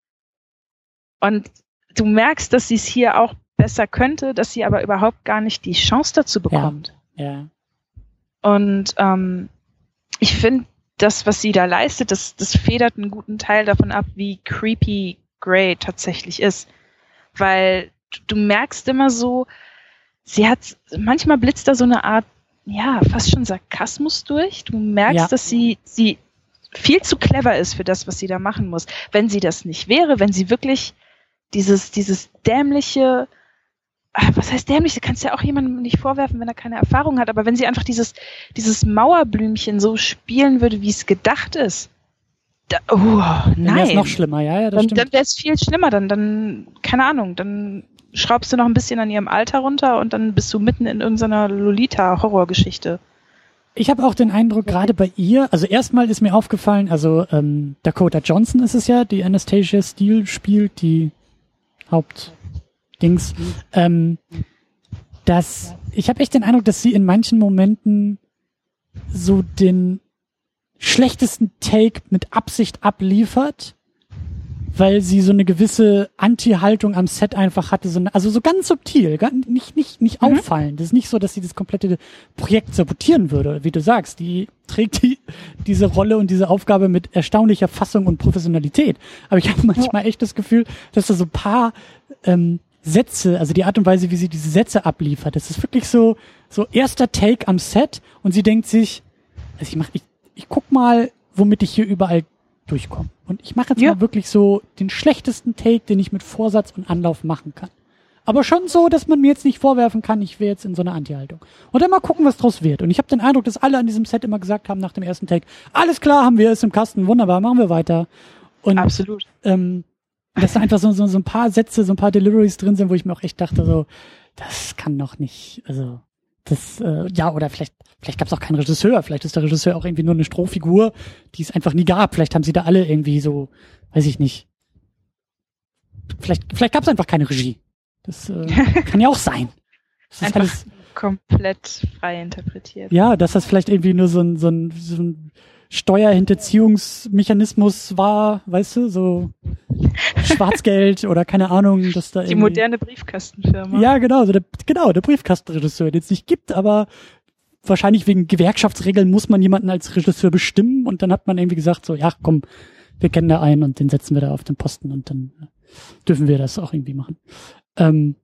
Und du merkst, dass sie es hier auch besser könnte, dass sie aber überhaupt gar nicht die Chance dazu bekommt. Ja. ja. Und ähm, ich finde, das, was sie da leistet, das, das federt einen guten Teil davon ab, wie creepy Grey tatsächlich ist. Weil du merkst immer so, sie hat, manchmal blitzt da so eine Art, ja, fast schon Sarkasmus durch. Du merkst, ja. dass sie, sie viel zu clever ist für das, was sie da machen muss. Wenn sie das nicht wäre, wenn sie wirklich dieses, dieses dämliche, Ah, was heißt dämlich? Du kannst ja auch jemandem nicht vorwerfen, wenn er keine Erfahrung hat, aber wenn sie einfach dieses, dieses Mauerblümchen so spielen würde, wie es gedacht ist, da, oh, nein. Dann wäre noch schlimmer, ja, ja, das dann, stimmt. Dann wäre es viel schlimmer, dann, dann, keine Ahnung, dann schraubst du noch ein bisschen an ihrem Alter runter und dann bist du mitten in irgendeiner Lolita-Horrorgeschichte. Ich habe auch den Eindruck, gerade bei ihr, also erstmal ist mir aufgefallen, also ähm, Dakota Johnson ist es ja, die Anastasia Steele spielt, die Haupt Dings, ähm, dass ich habe echt den Eindruck, dass sie in manchen Momenten so den schlechtesten Take mit Absicht abliefert, weil sie so eine gewisse Anti-Haltung am Set einfach hatte, so eine, also so ganz subtil, gar nicht nicht nicht mhm. auffallend. Das ist nicht so, dass sie das komplette Projekt sabotieren würde, wie du sagst. Die trägt die diese Rolle und diese Aufgabe mit erstaunlicher Fassung und Professionalität. Aber ich habe manchmal echt das Gefühl, dass da so ein paar ähm, Sätze, also die Art und Weise, wie sie diese Sätze abliefert. Das ist wirklich so, so erster Take am Set und sie denkt sich, also ich mach, ich, ich guck mal, womit ich hier überall durchkomme. Und ich mache jetzt ja. mal wirklich so den schlechtesten Take, den ich mit Vorsatz und Anlauf machen kann. Aber schon so, dass man mir jetzt nicht vorwerfen kann, ich wäre jetzt in so einer Anti-Haltung. Und dann mal gucken, was draus wird. Und ich habe den Eindruck, dass alle an diesem Set immer gesagt haben nach dem ersten Take, alles klar, haben wir es im Kasten, wunderbar, machen wir weiter. Und, Absolut. Ähm, dass da einfach so, so, so ein paar Sätze, so ein paar Deliveries drin sind, wo ich mir auch echt dachte, so, das kann doch nicht, also das, äh, ja, oder vielleicht, vielleicht gab es auch keinen Regisseur, vielleicht ist der Regisseur auch irgendwie nur eine Strohfigur, die es einfach nie gab. Vielleicht haben sie da alle irgendwie so, weiß ich nicht. Vielleicht, vielleicht gab es einfach keine Regie. Das äh, kann ja auch sein. Das ist einfach alles komplett frei interpretiert. Ja, dass das vielleicht irgendwie nur so ein, so ein, so ein Steuerhinterziehungsmechanismus war, weißt du, so Schwarzgeld oder keine Ahnung, dass da Die moderne Briefkastenfirma. Ja, genau, so der, genau, der Briefkastenregisseur, den es nicht gibt, aber wahrscheinlich wegen Gewerkschaftsregeln muss man jemanden als Regisseur bestimmen und dann hat man irgendwie gesagt so, ja, komm, wir kennen da einen und den setzen wir da auf den Posten und dann dürfen wir das auch irgendwie machen. Ähm,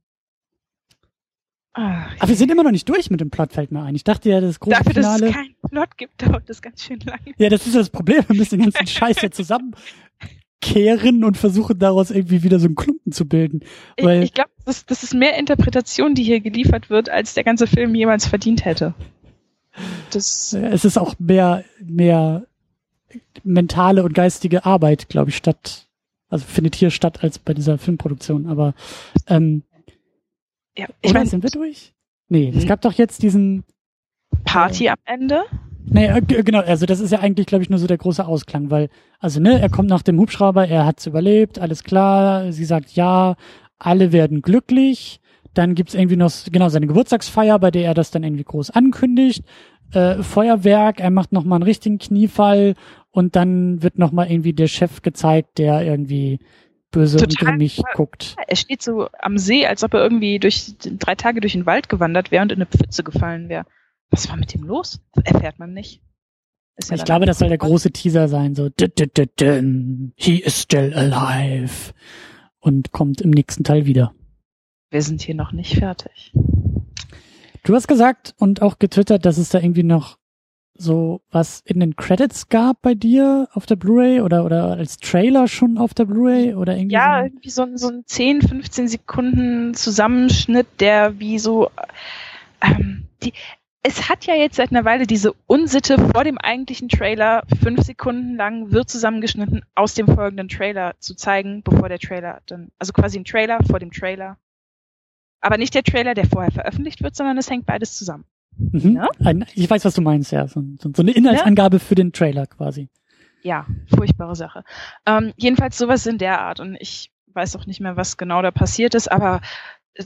Ach, aber wir sind immer noch nicht durch mit dem Plot, fällt mir ein. Ich dachte ja, das große Dafür, Finale. Dass es keinen Plot gibt, dauert das ganz schön lange. Ja, das ist das Problem. Wir müssen den ganzen Scheiß ja zusammenkehren und versuchen daraus irgendwie wieder so einen Klumpen zu bilden. Weil ich ich glaube, das, das ist mehr Interpretation, die hier geliefert wird, als der ganze Film jemals verdient hätte. Das es ist auch mehr, mehr mentale und geistige Arbeit, glaube ich, statt, also findet hier statt als bei dieser Filmproduktion. Aber ähm, ja, ich Oder mein, sind wir durch? Nee, es hm. gab doch jetzt diesen Party äh, am Ende. Nee, äh, genau, also das ist ja eigentlich, glaube ich, nur so der große Ausklang, weil, also ne, er kommt nach dem Hubschrauber, er hat's überlebt, alles klar, sie sagt ja, alle werden glücklich, dann gibt's irgendwie noch, genau, seine Geburtstagsfeier, bei der er das dann irgendwie groß ankündigt, äh, Feuerwerk, er macht nochmal einen richtigen Kniefall und dann wird nochmal irgendwie der Chef gezeigt, der irgendwie böse Total, und grimmig guckt. Er steht so am See, als ob er irgendwie durch drei Tage durch den Wald gewandert wäre und in eine Pfütze gefallen wäre. Was war mit ihm los? Erfährt man nicht. Ja ich glaube, das soll der große Teaser sein, so He is still alive und kommt im nächsten Teil wieder. Wir sind hier noch nicht fertig. Du hast gesagt und auch getwittert, dass es da irgendwie noch so was in den Credits gab bei dir auf der Blu-ray oder oder als Trailer schon auf der Blu-ray oder irgendwie ja so irgendwie so ein, so ein 10 15 Sekunden Zusammenschnitt der wie so ähm, die es hat ja jetzt seit einer Weile diese Unsitte vor dem eigentlichen Trailer fünf Sekunden lang wird zusammengeschnitten aus dem folgenden Trailer zu zeigen, bevor der Trailer dann, also quasi ein Trailer vor dem Trailer. Aber nicht der Trailer, der vorher veröffentlicht wird, sondern es hängt beides zusammen. Mhm. Ja? Ein, ich weiß, was du meinst, ja. So, so, so eine Inhaltsangabe ja? für den Trailer quasi. Ja, furchtbare Sache. Ähm, jedenfalls sowas in der Art. Und ich weiß auch nicht mehr, was genau da passiert ist, aber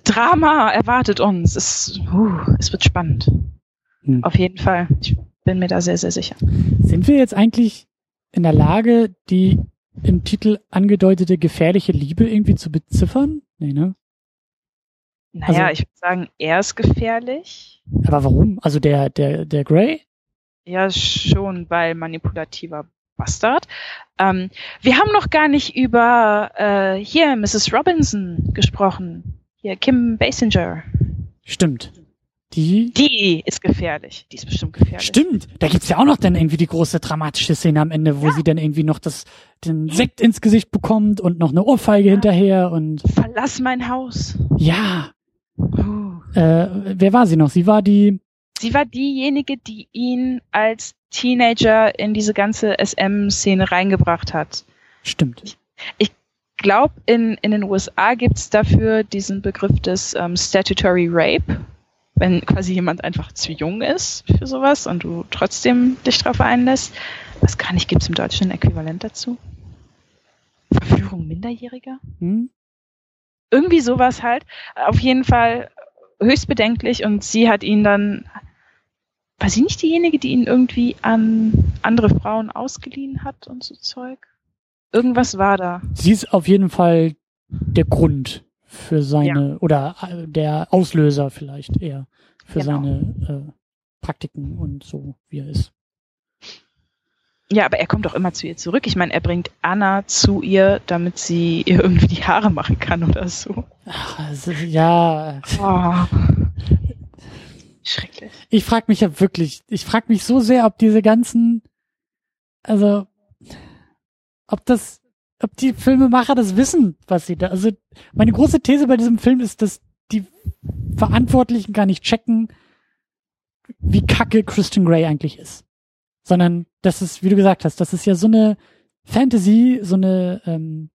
Drama erwartet uns. Es, uh, es wird spannend. Hm. Auf jeden Fall. Ich bin mir da sehr, sehr sicher. Sind wir jetzt eigentlich in der Lage, die im Titel angedeutete gefährliche Liebe irgendwie zu beziffern? Nee, ne? Naja, also, ich würde sagen, er ist gefährlich. Aber warum? Also der, der, der Grey? Ja, schon, weil manipulativer Bastard. Ähm, wir haben noch gar nicht über äh, hier Mrs. Robinson gesprochen. Hier Kim Basinger. Stimmt. Die? Die ist gefährlich. Die ist bestimmt gefährlich. Stimmt. Da gibt's ja auch noch dann irgendwie die große dramatische Szene am Ende, wo ja. sie dann irgendwie noch das, den Sekt ins Gesicht bekommt und noch eine Ohrfeige ja. hinterher und. Verlass mein Haus. Ja. Äh, wer war sie noch? Sie war die. Sie war diejenige, die ihn als Teenager in diese ganze SM-Szene reingebracht hat. Stimmt. Ich, ich glaube, in, in den USA gibt's dafür diesen Begriff des ähm, Statutory Rape, wenn quasi jemand einfach zu jung ist für sowas und du trotzdem dich drauf einlässt. Was kann ich, gibt's im Deutschen ein Äquivalent dazu? Verführung Minderjähriger? Hm? Irgendwie sowas halt. Auf jeden Fall höchst bedenklich und sie hat ihn dann, war sie nicht diejenige, die ihn irgendwie an andere Frauen ausgeliehen hat und so Zeug? Irgendwas war da. Sie ist auf jeden Fall der Grund für seine, ja. oder äh, der Auslöser vielleicht eher für genau. seine äh, Praktiken und so, wie er ist. Ja, aber er kommt doch immer zu ihr zurück. Ich meine, er bringt Anna zu ihr, damit sie ihr irgendwie die Haare machen kann oder so. Ach, also, ja. Oh. Schrecklich. Ich frage mich ja wirklich, ich frage mich so sehr, ob diese ganzen, also, ob das, ob die Filmemacher das wissen, was sie da, also, meine große These bei diesem Film ist, dass die Verantwortlichen gar nicht checken, wie kacke Christian Grey eigentlich ist sondern das ist, wie du gesagt hast, das ist ja so eine Fantasy, so eine ähm,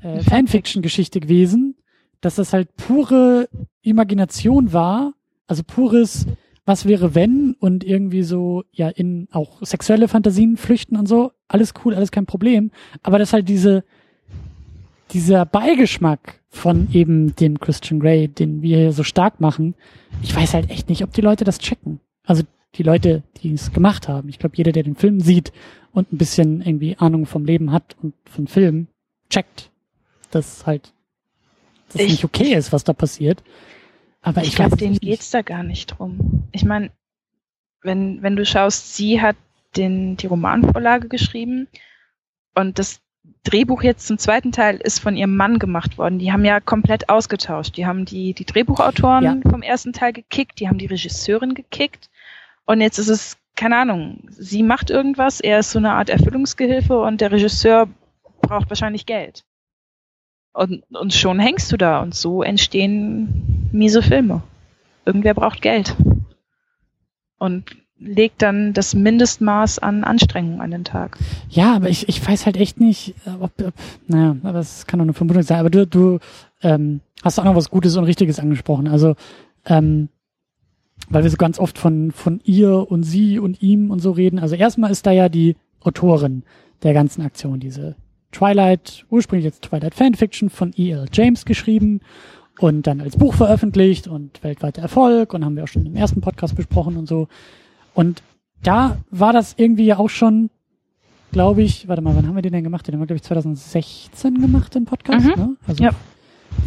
äh, Fanfiction-Geschichte gewesen, dass das halt pure Imagination war, also pures, was wäre wenn und irgendwie so, ja, in auch sexuelle Fantasien flüchten und so, alles cool, alles kein Problem, aber dass halt diese, dieser Beigeschmack von eben dem Christian Grey, den wir hier so stark machen, ich weiß halt echt nicht, ob die Leute das checken. Also die Leute, die es gemacht haben. Ich glaube, jeder, der den Film sieht und ein bisschen irgendwie Ahnung vom Leben hat und von Filmen, checkt, dass halt das ich, nicht okay ist, was da passiert. Aber ich, ich glaube, denen geht's da gar nicht drum. Ich meine, wenn, wenn du schaust, sie hat den, die Romanvorlage geschrieben und das Drehbuch jetzt zum zweiten Teil ist von ihrem Mann gemacht worden. Die haben ja komplett ausgetauscht. Die haben die, die Drehbuchautoren ja. vom ersten Teil gekickt, die haben die Regisseurin gekickt. Und jetzt ist es, keine Ahnung, sie macht irgendwas, er ist so eine Art Erfüllungsgehilfe und der Regisseur braucht wahrscheinlich Geld. Und, und schon hängst du da und so entstehen miese Filme. Irgendwer braucht Geld. Und legt dann das Mindestmaß an Anstrengung an den Tag. Ja, aber ich, ich weiß halt echt nicht, ob, ob naja, aber das kann doch eine Vermutung sein. Aber du, du ähm, hast auch noch was Gutes und Richtiges angesprochen. Also, ähm, weil wir so ganz oft von, von ihr und sie und ihm und so reden. Also erstmal ist da ja die Autorin der ganzen Aktion, diese Twilight, ursprünglich jetzt Twilight Fanfiction von E.L. James geschrieben und dann als Buch veröffentlicht und weltweiter Erfolg und haben wir auch schon im ersten Podcast besprochen und so. Und da war das irgendwie ja auch schon, glaube ich, warte mal, wann haben wir den denn gemacht? Den haben wir, glaube ich, 2016 gemacht, den Podcast, mhm. ne? Also ja.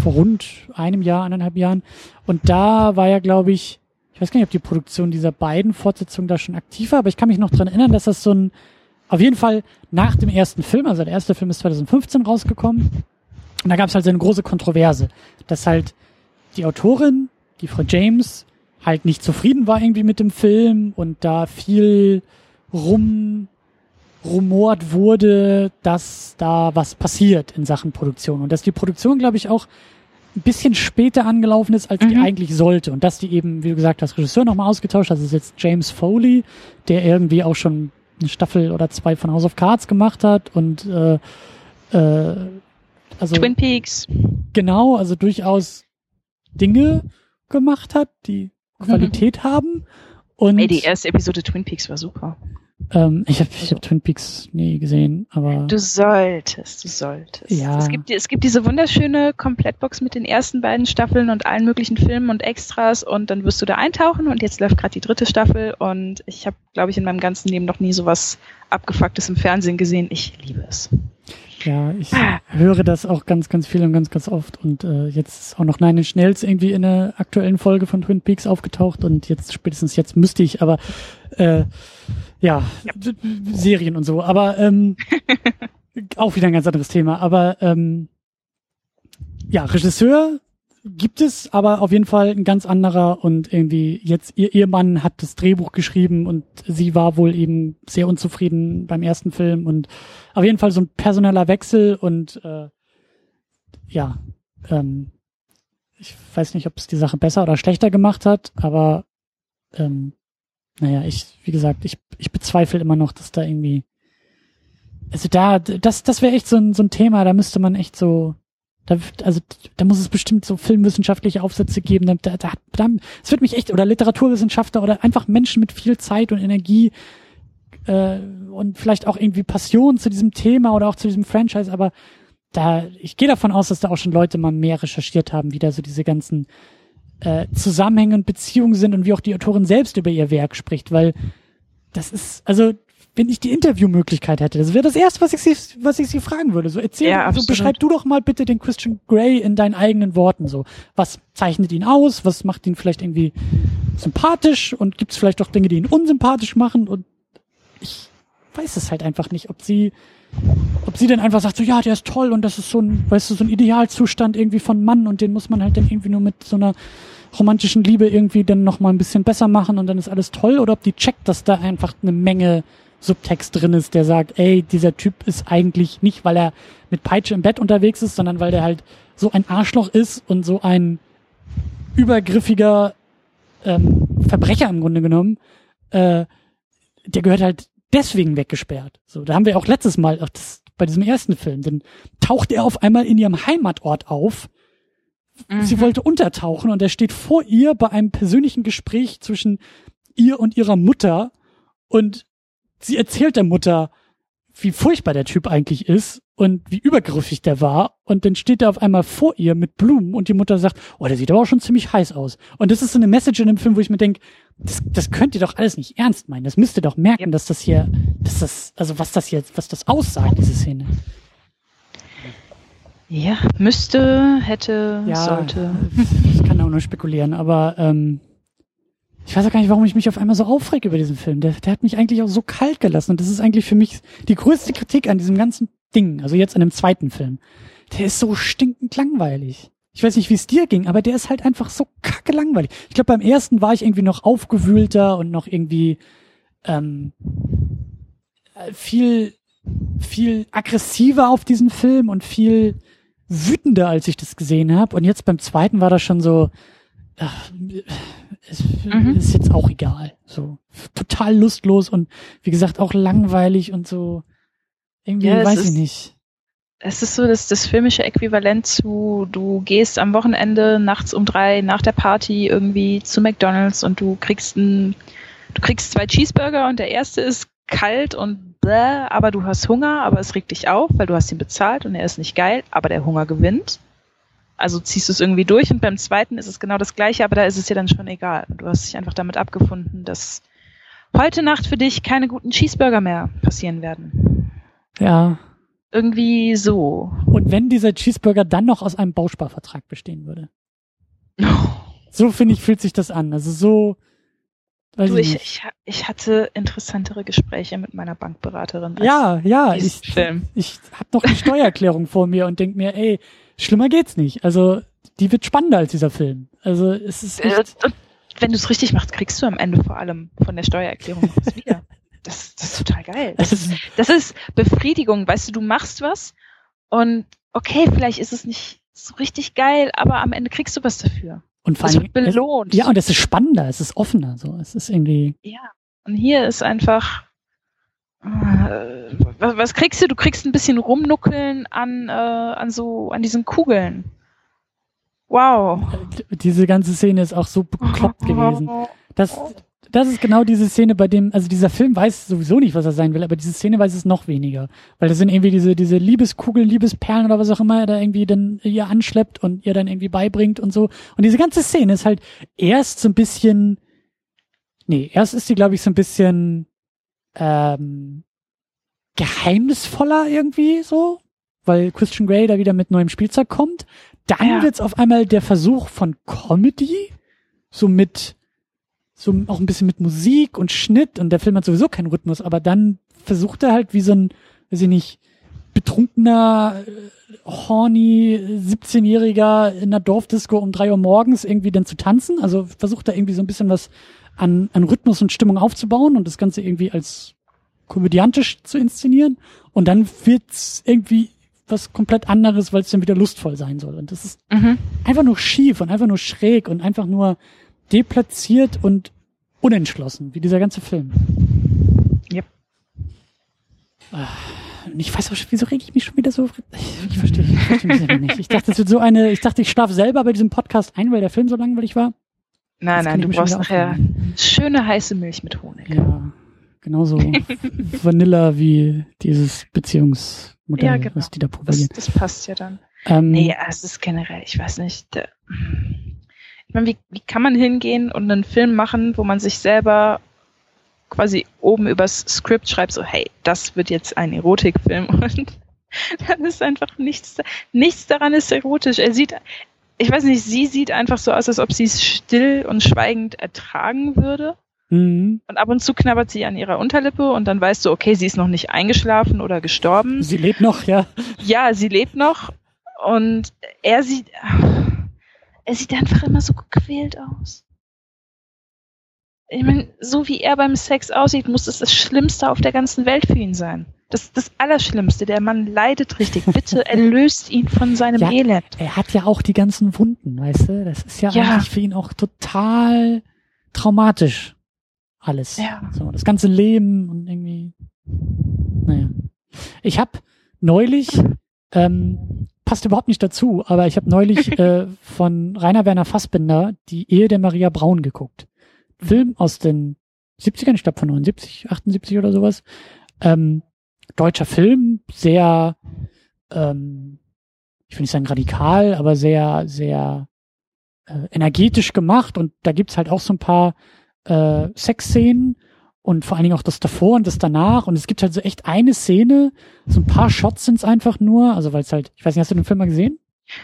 vor rund einem Jahr, eineinhalb Jahren. Und da war ja, glaube ich, ich weiß gar nicht, ob die Produktion dieser beiden Fortsetzungen da schon aktiv war, aber ich kann mich noch dran erinnern, dass das so ein, auf jeden Fall nach dem ersten Film, also der erste Film ist 2015 rausgekommen, und da gab es halt so eine große Kontroverse, dass halt die Autorin, die Frau James, halt nicht zufrieden war irgendwie mit dem Film und da viel rum rumort wurde, dass da was passiert in Sachen Produktion. Und dass die Produktion, glaube ich, auch ein bisschen später angelaufen ist, als mhm. die eigentlich sollte und dass die eben, wie du gesagt hast, Regisseur nochmal ausgetauscht, also ist jetzt James Foley, der irgendwie auch schon eine Staffel oder zwei von House of Cards gemacht hat und äh, äh, also Twin Peaks. Genau, also durchaus Dinge gemacht hat, die Qualität mhm. haben. Und Ey, die erste Episode Twin Peaks war super. Ähm, ich habe also. hab Twin Peaks nie gesehen, aber. Du solltest, du solltest. Ja. Es gibt, es gibt diese wunderschöne Komplettbox mit den ersten beiden Staffeln und allen möglichen Filmen und Extras und dann wirst du da eintauchen und jetzt läuft gerade die dritte Staffel und ich habe, glaube ich, in meinem ganzen Leben noch nie sowas abgefucktes im Fernsehen gesehen. Ich liebe es. Ja, ich höre das auch ganz, ganz viel und ganz, ganz oft. Und äh, jetzt ist auch noch Nine Inch Nails irgendwie in der aktuellen Folge von Twin Peaks aufgetaucht und jetzt spätestens jetzt müsste ich, aber äh, ja, ja. Serien und so. Aber ähm, auch wieder ein ganz anderes Thema. Aber ähm, ja, Regisseur gibt es, aber auf jeden Fall ein ganz anderer und irgendwie jetzt ihr Ehemann hat das Drehbuch geschrieben und sie war wohl eben sehr unzufrieden beim ersten Film und auf jeden Fall so ein personeller Wechsel und äh, ja, ähm, ich weiß nicht, ob es die Sache besser oder schlechter gemacht hat, aber ähm, naja, ich, wie gesagt, ich, ich bezweifle immer noch, dass da irgendwie also da, das, das wäre echt so ein, so ein Thema, da müsste man echt so da, also, da muss es bestimmt so filmwissenschaftliche Aufsätze geben. Da, da, da, da, es wird mich echt, oder Literaturwissenschaftler oder einfach Menschen mit viel Zeit und Energie äh, und vielleicht auch irgendwie Passion zu diesem Thema oder auch zu diesem Franchise, aber da, ich gehe davon aus, dass da auch schon Leute mal mehr recherchiert haben, wie da so diese ganzen äh, Zusammenhänge und Beziehungen sind und wie auch die Autorin selbst über ihr Werk spricht, weil das ist, also wenn ich die Interviewmöglichkeit hätte. Das wäre das erste, was ich sie, was ich sie fragen würde. So erzähl, ja, so beschreib du doch mal bitte den Christian Grey in deinen eigenen Worten. So, was zeichnet ihn aus? Was macht ihn vielleicht irgendwie sympathisch? Und gibt es vielleicht auch Dinge, die ihn unsympathisch machen? Und ich weiß es halt einfach nicht, ob sie, ob sie dann einfach sagt, so ja, der ist toll und das ist so ein, weißt du, so ein Idealzustand irgendwie von Mann und den muss man halt dann irgendwie nur mit so einer romantischen Liebe irgendwie dann noch mal ein bisschen besser machen und dann ist alles toll? Oder ob die checkt, dass da einfach eine Menge Subtext drin ist, der sagt, ey, dieser Typ ist eigentlich nicht, weil er mit Peitsche im Bett unterwegs ist, sondern weil der halt so ein Arschloch ist und so ein übergriffiger ähm, Verbrecher im Grunde genommen, äh, der gehört halt deswegen weggesperrt. So, da haben wir auch letztes Mal, ach, das, bei diesem ersten Film, dann taucht er auf einmal in ihrem Heimatort auf. Mhm. Sie wollte untertauchen und er steht vor ihr bei einem persönlichen Gespräch zwischen ihr und ihrer Mutter und sie erzählt der Mutter, wie furchtbar der Typ eigentlich ist und wie übergriffig der war. Und dann steht er auf einmal vor ihr mit Blumen und die Mutter sagt, oh, der sieht aber auch schon ziemlich heiß aus. Und das ist so eine Message in dem Film, wo ich mir denke, das, das könnt ihr doch alles nicht ernst meinen. Das müsst ihr doch merken, dass das hier, dass das, also was das jetzt, was das aussagt, diese Szene. Ja, müsste, hätte, ja, sollte. Ich kann auch nur spekulieren, aber ähm, ich weiß auch gar nicht, warum ich mich auf einmal so aufreg über diesen Film. Der, der hat mich eigentlich auch so kalt gelassen. Und das ist eigentlich für mich die größte Kritik an diesem ganzen Ding. Also jetzt an dem zweiten Film. Der ist so stinkend langweilig. Ich weiß nicht, wie es dir ging, aber der ist halt einfach so kacke langweilig. Ich glaube, beim ersten war ich irgendwie noch aufgewühlter und noch irgendwie ähm, viel, viel aggressiver auf diesen Film und viel wütender, als ich das gesehen habe. Und jetzt beim zweiten war das schon so, ach, ist, mhm. ist jetzt auch egal. So total lustlos und wie gesagt auch langweilig und so. Irgendwie ja, weiß ich nicht. Es ist so das, das filmische Äquivalent zu, du gehst am Wochenende nachts um drei nach der Party irgendwie zu McDonalds und du kriegst ein, du kriegst zwei Cheeseburger und der erste ist kalt und bläh, aber du hast Hunger, aber es regt dich auf, weil du hast ihn bezahlt und er ist nicht geil, aber der Hunger gewinnt. Also ziehst du es irgendwie durch und beim zweiten ist es genau das gleiche, aber da ist es dir dann schon egal. Du hast dich einfach damit abgefunden, dass heute Nacht für dich keine guten Cheeseburger mehr passieren werden. Ja. Irgendwie so. Und wenn dieser Cheeseburger dann noch aus einem Bausparvertrag bestehen würde. so finde ich, fühlt sich das an. Also so. Weiß du, ich, ich, ich, hatte interessantere Gespräche mit meiner Bankberaterin. ja, ja. Ich, Film. ich habe noch eine Steuererklärung vor mir und denk mir, ey, schlimmer geht's nicht. Also, die wird spannender als dieser Film. Also, es ist echt äh, wenn du es richtig machst, kriegst du am Ende vor allem von der Steuererklärung was wieder. Das, das ist total geil. Das ist, das ist Befriedigung. Weißt du, du machst was und okay, vielleicht ist es nicht so richtig geil, aber am Ende kriegst du was dafür. Und vor allem, belohnt. ja, und es ist spannender, es ist offener, so. Es ist irgendwie. Ja. Und hier ist einfach, äh, was, was, kriegst du? Du kriegst ein bisschen rumnuckeln an, äh, an so, an diesen Kugeln. Wow. Diese ganze Szene ist auch so bekloppt gewesen. Das, das ist genau diese Szene, bei dem, also dieser Film weiß sowieso nicht, was er sein will, aber diese Szene weiß es noch weniger. Weil das sind irgendwie diese, diese Liebeskugeln, Liebesperlen oder was auch immer er da irgendwie dann ihr anschleppt und ihr dann irgendwie beibringt und so. Und diese ganze Szene ist halt erst so ein bisschen, nee, erst ist sie, glaube ich, so ein bisschen ähm, geheimnisvoller irgendwie so, weil Christian Grey da wieder mit neuem Spielzeug kommt. Dann ja. wird's auf einmal der Versuch von Comedy, so mit so auch ein bisschen mit Musik und Schnitt und der Film hat sowieso keinen Rhythmus, aber dann versucht er halt wie so ein, weiß ich nicht, betrunkener, äh, horny 17-Jähriger in der Dorfdisco um drei Uhr morgens irgendwie dann zu tanzen. Also versucht er irgendwie so ein bisschen was an, an Rhythmus und Stimmung aufzubauen und das Ganze irgendwie als komödiantisch zu inszenieren. Und dann wird's irgendwie was komplett anderes, weil es dann wieder lustvoll sein soll. Und das ist mhm. einfach nur schief und einfach nur schräg und einfach nur deplatziert und unentschlossen, wie dieser ganze Film. Yep. Ah, und ich weiß auch, wieso reg ich mich schon wieder so. Ich, ich verstehe, ich verstehe mich nicht. Ich dachte, es wird so eine, ich dachte, ich schlafe selber bei diesem Podcast ein, weil der Film so langweilig war. Nein, nein, du brauchst nachher schöne heiße Milch mit Honig. Ja, genauso Vanilla wie dieses Beziehungsmodell, ja, genau. was die da propagieren. Das, das passt ja dann. Ähm, nee, es ist generell, ich weiß nicht. Der, ich meine, wie, wie kann man hingehen und einen Film machen, wo man sich selber quasi oben übers Skript schreibt, so, hey, das wird jetzt ein Erotikfilm und dann ist einfach nichts, nichts daran ist erotisch. Er sieht, ich weiß nicht, sie sieht einfach so aus, als ob sie es still und schweigend ertragen würde. Mhm. Und ab und zu knabbert sie an ihrer Unterlippe und dann weißt du, okay, sie ist noch nicht eingeschlafen oder gestorben. Sie lebt noch, ja. Ja, sie lebt noch. Und er sieht, er sieht einfach immer so gequält aus. Ich meine, so wie er beim Sex aussieht, muss das das Schlimmste auf der ganzen Welt für ihn sein. Das ist das Allerschlimmste. Der Mann leidet richtig. Bitte erlöst ihn von seinem ja, Elend. Er hat ja auch die ganzen Wunden, weißt du? Das ist ja, ja. eigentlich für ihn auch total traumatisch. Alles. Ja. So, das ganze Leben und irgendwie. Naja. Ich habe neulich, ähm, passt überhaupt nicht dazu, aber ich habe neulich äh, von Rainer Werner Fassbinder die Ehe der Maria Braun geguckt. Film aus den 70ern, ich glaube von 79, 78 oder sowas. Ähm, deutscher Film, sehr, ähm, ich will nicht sagen radikal, aber sehr, sehr äh, energetisch gemacht und da gibt's halt auch so ein paar äh, Sexszenen und vor allen Dingen auch das davor und das danach und es gibt halt so echt eine Szene, so ein paar Shots sind's einfach nur, also weil es halt, ich weiß nicht, hast du den Film mal gesehen?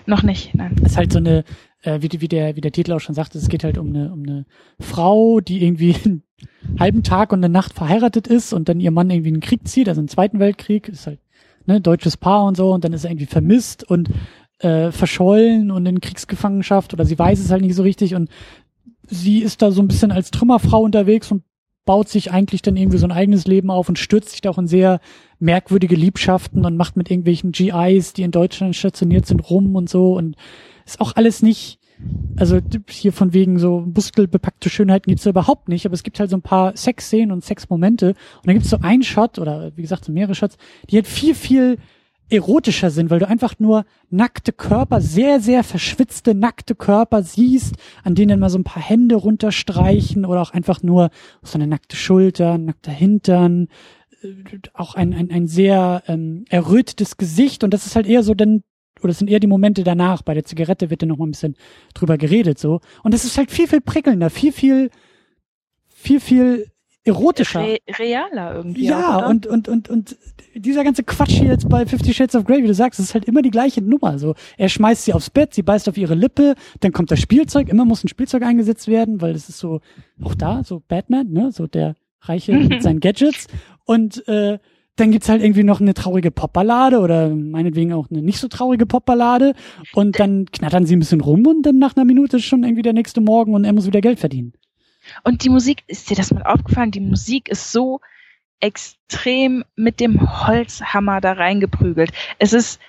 Noch nicht, nein. Es ist halt so eine, äh, wie, wie, der, wie der Titel auch schon sagt, es geht halt um eine, um eine Frau, die irgendwie einen halben Tag und eine Nacht verheiratet ist und dann ihr Mann irgendwie in den Krieg zieht, also im Zweiten Weltkrieg, ist halt ne, deutsches Paar und so und dann ist er irgendwie vermisst und äh, verschollen und in Kriegsgefangenschaft oder sie weiß es halt nicht so richtig und sie ist da so ein bisschen als Trümmerfrau unterwegs und baut sich eigentlich dann irgendwie so ein eigenes Leben auf und stürzt sich da auch in sehr merkwürdige Liebschaften und macht mit irgendwelchen GIs, die in Deutschland stationiert sind, rum und so. Und ist auch alles nicht, also hier von wegen so muskelbepackte Schönheiten gibt's da überhaupt nicht, aber es gibt halt so ein paar Sexszenen und Sexmomente. Und dann gibt's so einen Shot oder wie gesagt so mehrere Shots, die halt viel, viel erotischer sind, weil du einfach nur nackte Körper, sehr, sehr verschwitzte nackte Körper siehst, an denen mal so ein paar Hände runterstreichen oder auch einfach nur so eine nackte Schulter, nackter Hintern, äh, auch ein, ein, ein sehr ähm, errötetes Gesicht. Und das ist halt eher so dann oder es sind eher die Momente danach, bei der Zigarette wird dann noch mal ein bisschen drüber geredet so. Und das ist halt viel, viel prickelnder, viel, viel viel, viel erotischer. Re realer irgendwie. Ja, auch, und, und, und, und dieser ganze Quatsch hier jetzt bei Fifty Shades of Grey, wie du sagst, ist halt immer die gleiche Nummer. So, er schmeißt sie aufs Bett, sie beißt auf ihre Lippe, dann kommt das Spielzeug, immer muss ein Spielzeug eingesetzt werden, weil das ist so, auch da, so Batman, ne, so der Reiche mit seinen Gadgets. Und äh, dann gibt's halt irgendwie noch eine traurige Popballade oder meinetwegen auch eine nicht so traurige Popballade und dann knattern sie ein bisschen rum und dann nach einer Minute ist schon irgendwie der nächste Morgen und er muss wieder Geld verdienen. Und die Musik, ist dir das mal aufgefallen? Die Musik ist so extrem mit dem Holzhammer da reingeprügelt. Es ist,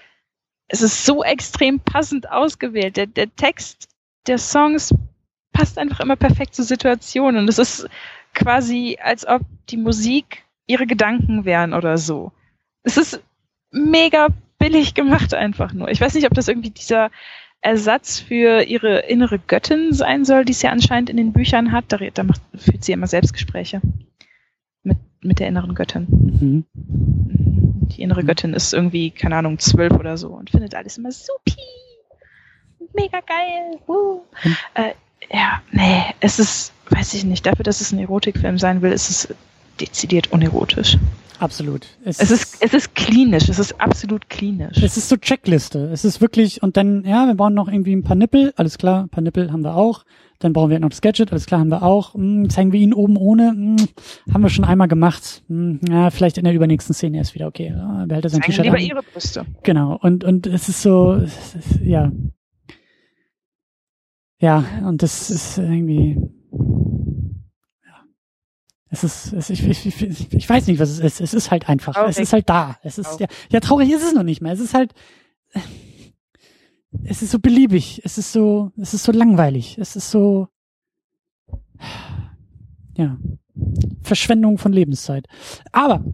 es ist so extrem passend ausgewählt. Der, der Text der Songs passt einfach immer perfekt zur Situation. Und es ist quasi, als ob die Musik ihre Gedanken wären oder so. Es ist mega billig gemacht einfach nur. Ich weiß nicht, ob das irgendwie dieser Ersatz für ihre innere Göttin sein soll, die sie anscheinend in den Büchern hat. Da, da macht, führt sie immer Selbstgespräche mit, mit der inneren Göttin. Mhm. Die innere mhm. Göttin ist irgendwie, keine Ahnung, zwölf oder so und findet alles immer supi. Mega geil. Woo. Mhm. Äh, ja, nee, es ist, weiß ich nicht, dafür, dass es ein Erotikfilm sein will, ist es dezidiert unerotisch. Absolut. Es, es, ist, es ist klinisch, es ist absolut klinisch. Es ist so Checkliste. Es ist wirklich, und dann, ja, wir brauchen noch irgendwie ein paar Nippel, alles klar, ein paar Nippel haben wir auch. Dann brauchen wir noch das Gadget, alles klar, haben wir auch. Hm, zeigen wir ihn oben ohne, hm, haben wir schon einmal gemacht. Hm, ja, vielleicht in der übernächsten Szene erst wieder, okay. Ja, behält er sein T-Shirt lieber an. ihre Brüste. Genau, und, und es ist so, es ist, ja. Ja, und das ist irgendwie, es ist, es, ich, ich, ich, ich weiß nicht, was es ist. Es ist halt einfach. Traurig. Es ist halt da. Es ist, ja, ja, traurig ist es noch nicht mehr. Es ist halt, es ist so beliebig. Es ist so, es ist so langweilig. Es ist so, ja, Verschwendung von Lebenszeit. Aber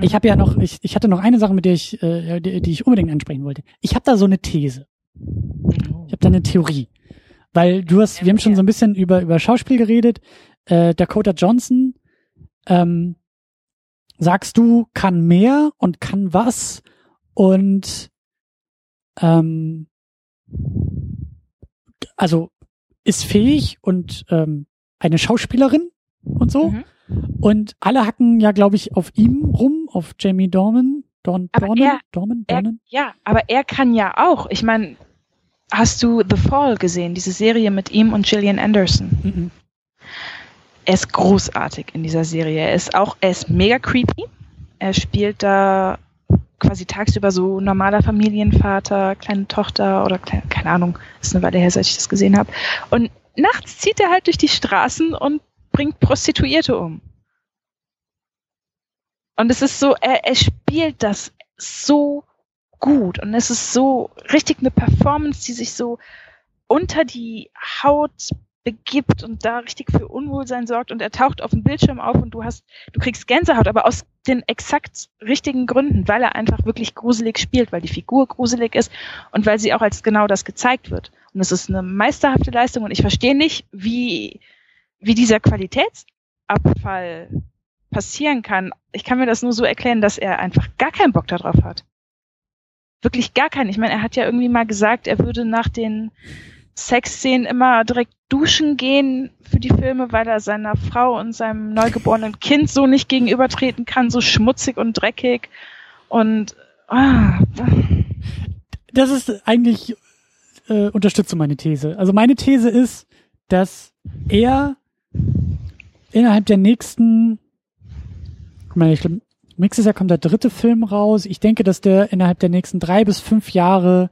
ich habe ja noch, ich, ich hatte noch eine Sache, mit der ich, äh, die, die ich unbedingt ansprechen wollte. Ich habe da so eine These. Ich habe da eine Theorie. Weil du hast, wir haben schon so ein bisschen über, über Schauspiel geredet. Äh, Dakota Johnson ähm, sagst du, kann mehr und kann was und ähm, also ist fähig und ähm, eine Schauspielerin und so. Mhm. Und alle hacken ja, glaube ich, auf ihm rum, auf Jamie Dorman. Dorn, aber Dornan, er, Dorman, Dornan? Er, ja, aber er kann ja auch. Ich meine, hast du The Fall gesehen, diese Serie mit ihm und Gillian Anderson? Mhm er ist großartig in dieser Serie. Er ist auch, er ist mega creepy. Er spielt da quasi tagsüber so normaler Familienvater, kleine Tochter oder kleine, keine Ahnung, ist eine Weile her, seit ich das gesehen habe. Und nachts zieht er halt durch die Straßen und bringt Prostituierte um. Und es ist so, er, er spielt das so gut und es ist so richtig eine Performance, die sich so unter die Haut begibt und da richtig für Unwohlsein sorgt und er taucht auf dem Bildschirm auf und du hast, du kriegst Gänsehaut, aber aus den exakt richtigen Gründen, weil er einfach wirklich gruselig spielt, weil die Figur gruselig ist und weil sie auch als genau das gezeigt wird. Und es ist eine meisterhafte Leistung und ich verstehe nicht, wie, wie dieser Qualitätsabfall passieren kann. Ich kann mir das nur so erklären, dass er einfach gar keinen Bock darauf hat. Wirklich gar keinen. Ich meine, er hat ja irgendwie mal gesagt, er würde nach den Sexszenen immer direkt duschen gehen für die Filme, weil er seiner Frau und seinem neugeborenen Kind so nicht gegenübertreten kann, so schmutzig und dreckig. Und ah. das ist eigentlich äh, unterstütze meine These. Also meine These ist, dass er innerhalb der nächsten, guck mal, ich glaube, nächstes Jahr kommt der dritte Film raus. Ich denke, dass der innerhalb der nächsten drei bis fünf Jahre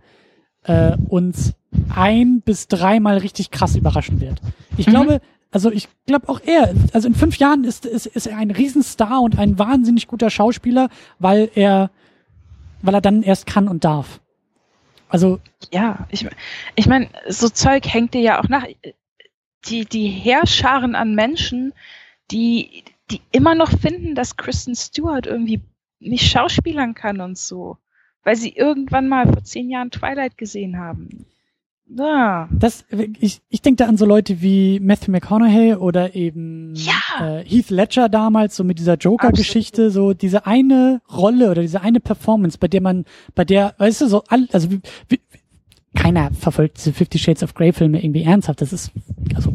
äh, uns ein bis dreimal richtig krass überraschen wird. Ich mhm. glaube, also ich glaube auch er, also in fünf Jahren ist, ist, ist er ein Riesenstar und ein wahnsinnig guter Schauspieler, weil er, weil er dann erst kann und darf. Also. Ja, ich, ich meine, so Zeug hängt dir ja auch nach. Die, die Heerscharen an Menschen, die, die immer noch finden, dass Kristen Stewart irgendwie nicht schauspielern kann und so. Weil sie irgendwann mal vor zehn Jahren Twilight gesehen haben. Ja. Das, ich, ich denke da an so Leute wie Matthew McConaughey oder eben ja. äh, Heath Ledger damals, so mit dieser Joker-Geschichte, so diese eine Rolle oder diese eine Performance, bei der man, bei der, weißt du, so all, also wie, wie, keiner verfolgt diese Fifty Shades of Grey Filme irgendwie ernsthaft. Das ist, also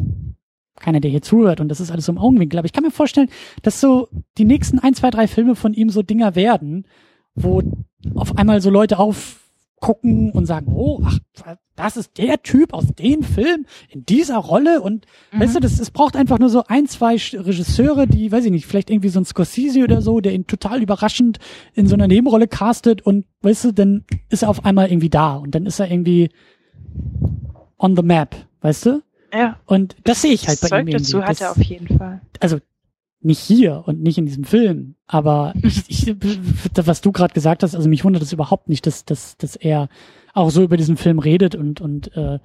keiner, der hier zuhört und das ist alles so im Augenwinkel. Aber ich kann mir vorstellen, dass so die nächsten ein, zwei, drei Filme von ihm so Dinger werden, wo auf einmal so Leute auf gucken und sagen, oh, ach, das ist der Typ aus dem Film in dieser Rolle und mhm. weißt du, das, es braucht einfach nur so ein, zwei Regisseure, die, weiß ich nicht, vielleicht irgendwie so ein Scorsese oder so, der ihn total überraschend in so einer Nebenrolle castet und weißt du, dann ist er auf einmal irgendwie da und dann ist er irgendwie on the map, weißt du? Ja. Und das sehe ich halt bei Zeug ihm irgendwie. dazu hat er auf jeden Fall. Also nicht hier und nicht in diesem Film, aber ich, ich, was du gerade gesagt hast, also mich wundert es überhaupt nicht, dass, dass, dass er auch so über diesen Film redet und, und äh,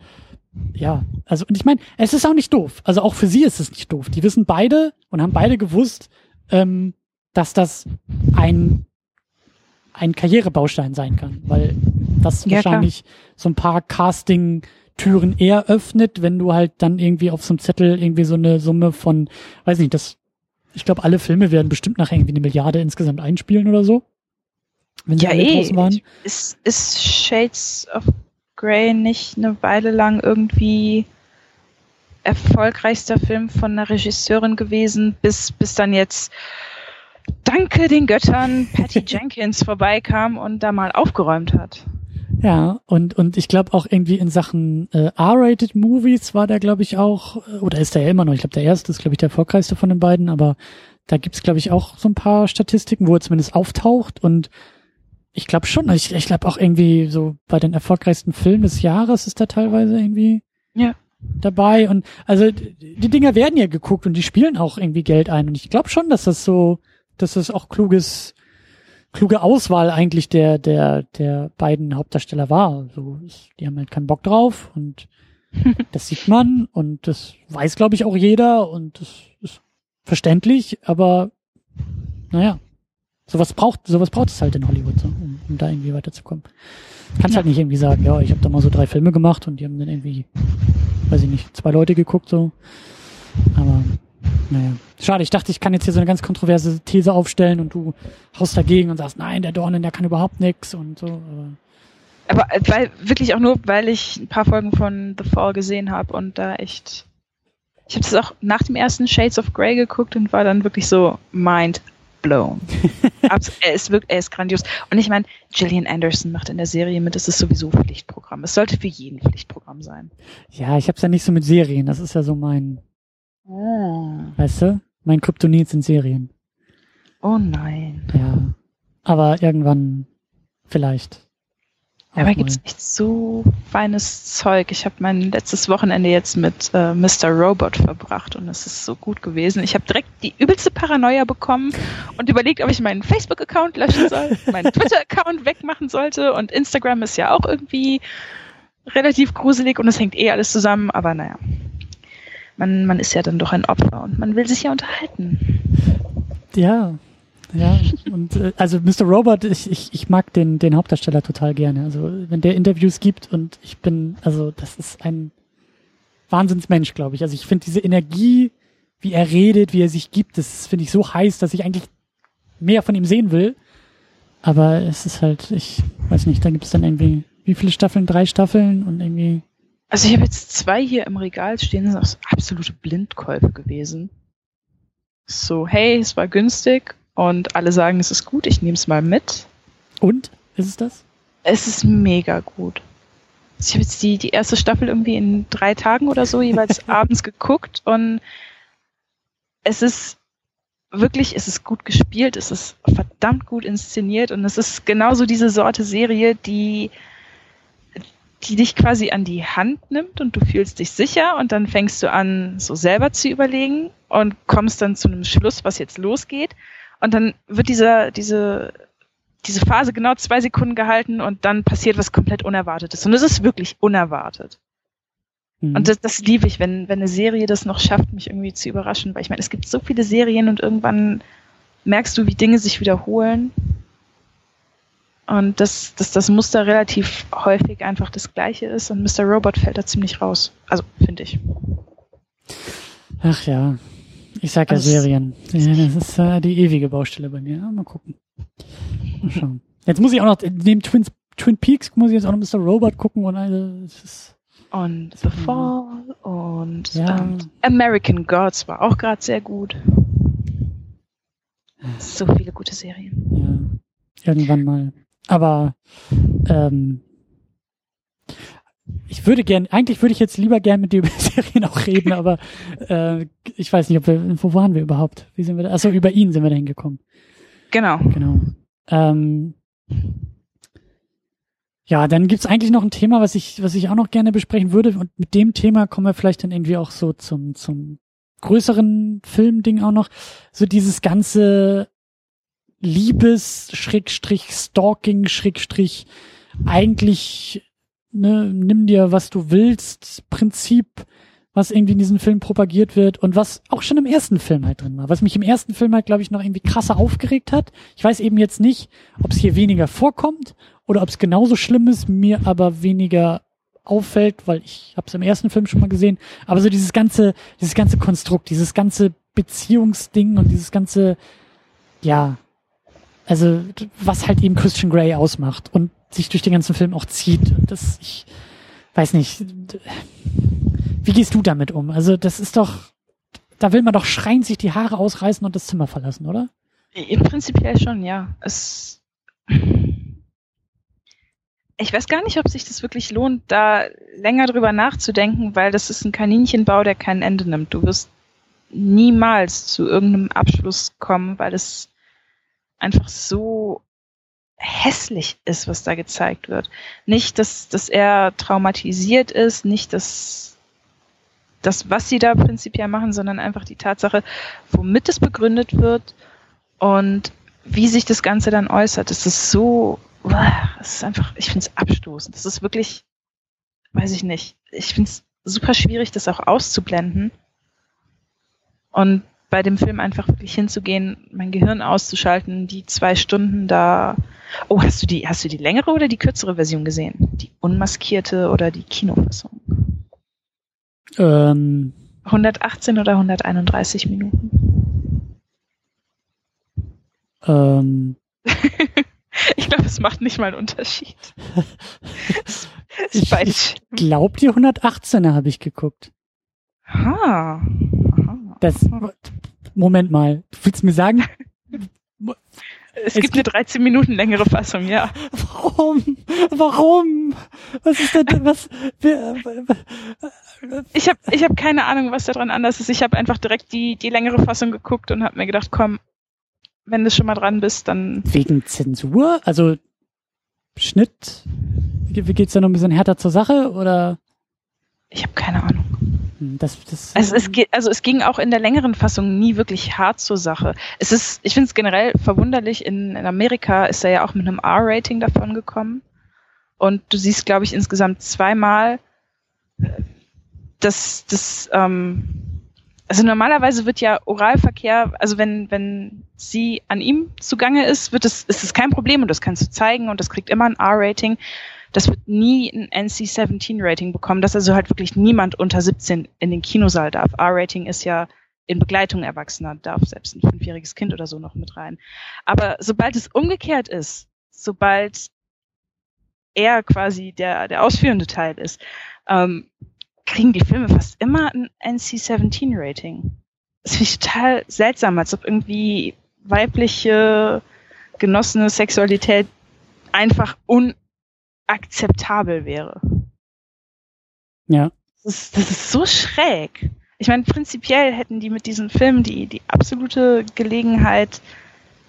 ja, also und ich meine, es ist auch nicht doof. Also auch für sie ist es nicht doof. Die wissen beide und haben beide gewusst, ähm, dass das ein ein Karrierebaustein sein kann, weil das ja, wahrscheinlich klar. so ein paar Casting Türen eher öffnet, wenn du halt dann irgendwie auf so einem Zettel irgendwie so eine Summe von, weiß nicht, das ich glaube, alle Filme werden bestimmt nachher irgendwie eine Milliarde insgesamt einspielen oder so. Wenn sie ja, alle eh. draußen waren. Ist, ist Shades of Grey nicht eine Weile lang irgendwie erfolgreichster Film von einer Regisseurin gewesen, bis, bis dann jetzt danke den Göttern Patty Jenkins vorbeikam und da mal aufgeräumt hat. Ja, und, und ich glaube auch irgendwie in Sachen äh, R-Rated Movies war der, glaube ich, auch, äh, oder ist der ja immer noch, ich glaube, der erste ist, glaube ich, der erfolgreichste von den beiden, aber da gibt's glaube ich, auch so ein paar Statistiken, wo er zumindest auftaucht. Und ich glaube schon, ich, ich glaube auch irgendwie so bei den erfolgreichsten Filmen des Jahres ist da teilweise irgendwie ja. dabei. Und also die Dinger werden ja geguckt und die spielen auch irgendwie Geld ein. Und ich glaube schon, dass das so, dass das auch kluges kluge Auswahl eigentlich der, der, der beiden Hauptdarsteller war. So, die haben halt keinen Bock drauf und das sieht man und das weiß, glaube ich, auch jeder und das ist verständlich, aber naja, sowas braucht, sowas braucht es halt in Hollywood, so, um, um da irgendwie weiterzukommen. Kannst ja. halt nicht irgendwie sagen, ja, ich habe da mal so drei Filme gemacht und die haben dann irgendwie, weiß ich nicht, zwei Leute geguckt, so. Aber naja. Schade, ich dachte, ich kann jetzt hier so eine ganz kontroverse These aufstellen und du haust dagegen und sagst, nein, der Dornen, der kann überhaupt nichts und so. Aber, aber äh, weil, wirklich auch nur, weil ich ein paar Folgen von The Fall gesehen habe und da echt. Ich habe das auch nach dem ersten Shades of Grey geguckt und war dann wirklich so mind blown. er ist wirklich, er ist grandios. Und ich meine, Gillian Anderson macht in der Serie mit, das ist sowieso Pflichtprogramm. Es sollte für jeden Pflichtprogramm sein. Ja, ich habe es ja nicht so mit Serien. Das ist ja so mein Oh. Weißt du? Mein Kryptonit sind Serien. Oh nein. Ja. Aber irgendwann vielleicht. Aber gibt es nicht so feines Zeug? Ich habe mein letztes Wochenende jetzt mit äh, Mr. Robot verbracht und es ist so gut gewesen. Ich habe direkt die übelste Paranoia bekommen und überlegt, ob ich meinen Facebook-Account löschen soll, meinen Twitter-Account wegmachen sollte und Instagram ist ja auch irgendwie relativ gruselig und es hängt eh alles zusammen, aber naja man, man ist ja dann doch ein Opfer und man will sich ja unterhalten. Ja, ja, und äh, also Mr. Robot, ich, ich, ich mag den, den Hauptdarsteller total gerne. Also wenn der Interviews gibt und ich bin, also das ist ein Wahnsinnsmensch, glaube ich. Also ich finde diese Energie, wie er redet, wie er sich gibt, das finde ich so heiß, dass ich eigentlich mehr von ihm sehen will. Aber es ist halt, ich weiß nicht, da gibt es dann irgendwie, wie viele Staffeln? Drei Staffeln und irgendwie. Also ich habe jetzt zwei hier im Regal stehen, das sind absolute Blindkäufe gewesen. So, hey, es war günstig und alle sagen, es ist gut, ich nehme es mal mit. Und? Ist es das? Es ist mega gut. Ich habe jetzt die, die erste Staffel irgendwie in drei Tagen oder so jeweils abends geguckt und es ist wirklich, es ist gut gespielt, es ist verdammt gut inszeniert und es ist genauso diese Sorte Serie, die, die dich quasi an die Hand nimmt und du fühlst dich sicher und dann fängst du an, so selber zu überlegen und kommst dann zu einem Schluss, was jetzt losgeht. Und dann wird dieser, diese, diese Phase genau zwei Sekunden gehalten und dann passiert was komplett Unerwartetes. Und es ist wirklich unerwartet. Mhm. Und das, das liebe ich, wenn, wenn eine Serie das noch schafft, mich irgendwie zu überraschen. Weil ich meine, es gibt so viele Serien und irgendwann merkst du, wie Dinge sich wiederholen. Und dass, dass das Muster relativ häufig einfach das gleiche ist und Mr. Robot fällt da ziemlich raus. Also, finde ich. Ach ja. Ich sag ja also, Serien. Ja, das ist äh, die ewige Baustelle bei mir. Ja, mal gucken. Mal schauen. Jetzt muss ich auch noch, neben Twin, Twin Peaks muss ich jetzt auch noch Mr. Robot gucken und also, es ist und The Fall und ja. ähm, American Gods war auch gerade sehr gut. So viele gute Serien. Ja, irgendwann mal. Aber ähm, ich würde gern, eigentlich würde ich jetzt lieber gern mit dir über Serien auch reden, aber äh, ich weiß nicht, ob wir, wo waren wir überhaupt? Wie sind wir da? Achso, über ihn sind wir da hingekommen. Genau. Genau. Ähm, ja, dann gibt's eigentlich noch ein Thema, was ich, was ich auch noch gerne besprechen würde. Und mit dem Thema kommen wir vielleicht dann irgendwie auch so zum, zum größeren Filmding auch noch. So dieses ganze Liebes, Schrägstrich, Stalking, Schrägstrich, eigentlich, ne, nimm dir, was du willst, Prinzip, was irgendwie in diesem Film propagiert wird und was auch schon im ersten Film halt drin war. Was mich im ersten Film halt, glaube ich, noch irgendwie krasser aufgeregt hat. Ich weiß eben jetzt nicht, ob es hier weniger vorkommt oder ob es genauso schlimm ist, mir aber weniger auffällt, weil ich habe es im ersten Film schon mal gesehen. Aber so dieses ganze, dieses ganze Konstrukt, dieses ganze Beziehungsding und dieses ganze, ja, also was halt eben Christian Grey ausmacht und sich durch den ganzen Film auch zieht. Das, ich weiß nicht. Wie gehst du damit um? Also das ist doch, da will man doch schreien, sich die Haare ausreißen und das Zimmer verlassen, oder? Im Prinzipiell schon, ja. Es ich weiß gar nicht, ob sich das wirklich lohnt, da länger drüber nachzudenken, weil das ist ein Kaninchenbau, der kein Ende nimmt. Du wirst niemals zu irgendeinem Abschluss kommen, weil es einfach so hässlich ist, was da gezeigt wird. Nicht, dass, dass er traumatisiert ist, nicht, dass das, was sie da prinzipiell machen, sondern einfach die Tatsache, womit es begründet wird und wie sich das Ganze dann äußert. Es ist so es ist einfach, ich finde es abstoßend. Das ist wirklich, weiß ich nicht. Ich finde es super schwierig, das auch auszublenden. Und bei dem Film einfach wirklich hinzugehen, mein Gehirn auszuschalten, die zwei Stunden da. Oh, hast du die, hast du die längere oder die kürzere Version gesehen? Die unmaskierte oder die Kinofassung? Ähm. 118 oder 131 Minuten? Ähm. Ich glaube, es macht nicht mal einen Unterschied. ich ich glaube, die 118er habe ich geguckt. Ha. Das, Moment mal, du willst mir sagen? Es, es gibt eine 13 Minuten längere Fassung, ja. Warum? Warum? Was ist denn, was? Ich habe ich hab keine Ahnung, was daran anders ist. Ich habe einfach direkt die, die längere Fassung geguckt und habe mir gedacht, komm, wenn du schon mal dran bist, dann. Wegen Zensur? Also Schnitt? Wie geht's da noch ein bisschen härter zur Sache oder? Ich habe keine Ahnung. Hm, das, das, also, es geht, also es ging auch in der längeren Fassung nie wirklich hart zur Sache. Es ist, ich finde es generell verwunderlich, in, in Amerika ist er ja auch mit einem R-Rating davon gekommen. Und du siehst, glaube ich, insgesamt zweimal, äh, dass das ähm, also normalerweise wird ja Oralverkehr, also wenn, wenn sie an ihm zugange ist, wird es, ist es kein Problem und das kannst du zeigen und das kriegt immer ein R-Rating. Das wird nie ein NC-17-Rating bekommen, dass also halt wirklich niemand unter 17 in den Kinosaal darf. R-Rating ist ja in Begleitung Erwachsener darf selbst ein fünfjähriges Kind oder so noch mit rein. Aber sobald es umgekehrt ist, sobald er quasi der, der ausführende Teil ist, ähm, kriegen die Filme fast immer ein NC-17-Rating. Das finde ich total seltsam, als ob irgendwie weibliche genossene Sexualität einfach unakzeptabel wäre. Ja. Das ist, das ist so schräg. Ich meine, prinzipiell hätten die mit diesem Film die, die absolute Gelegenheit,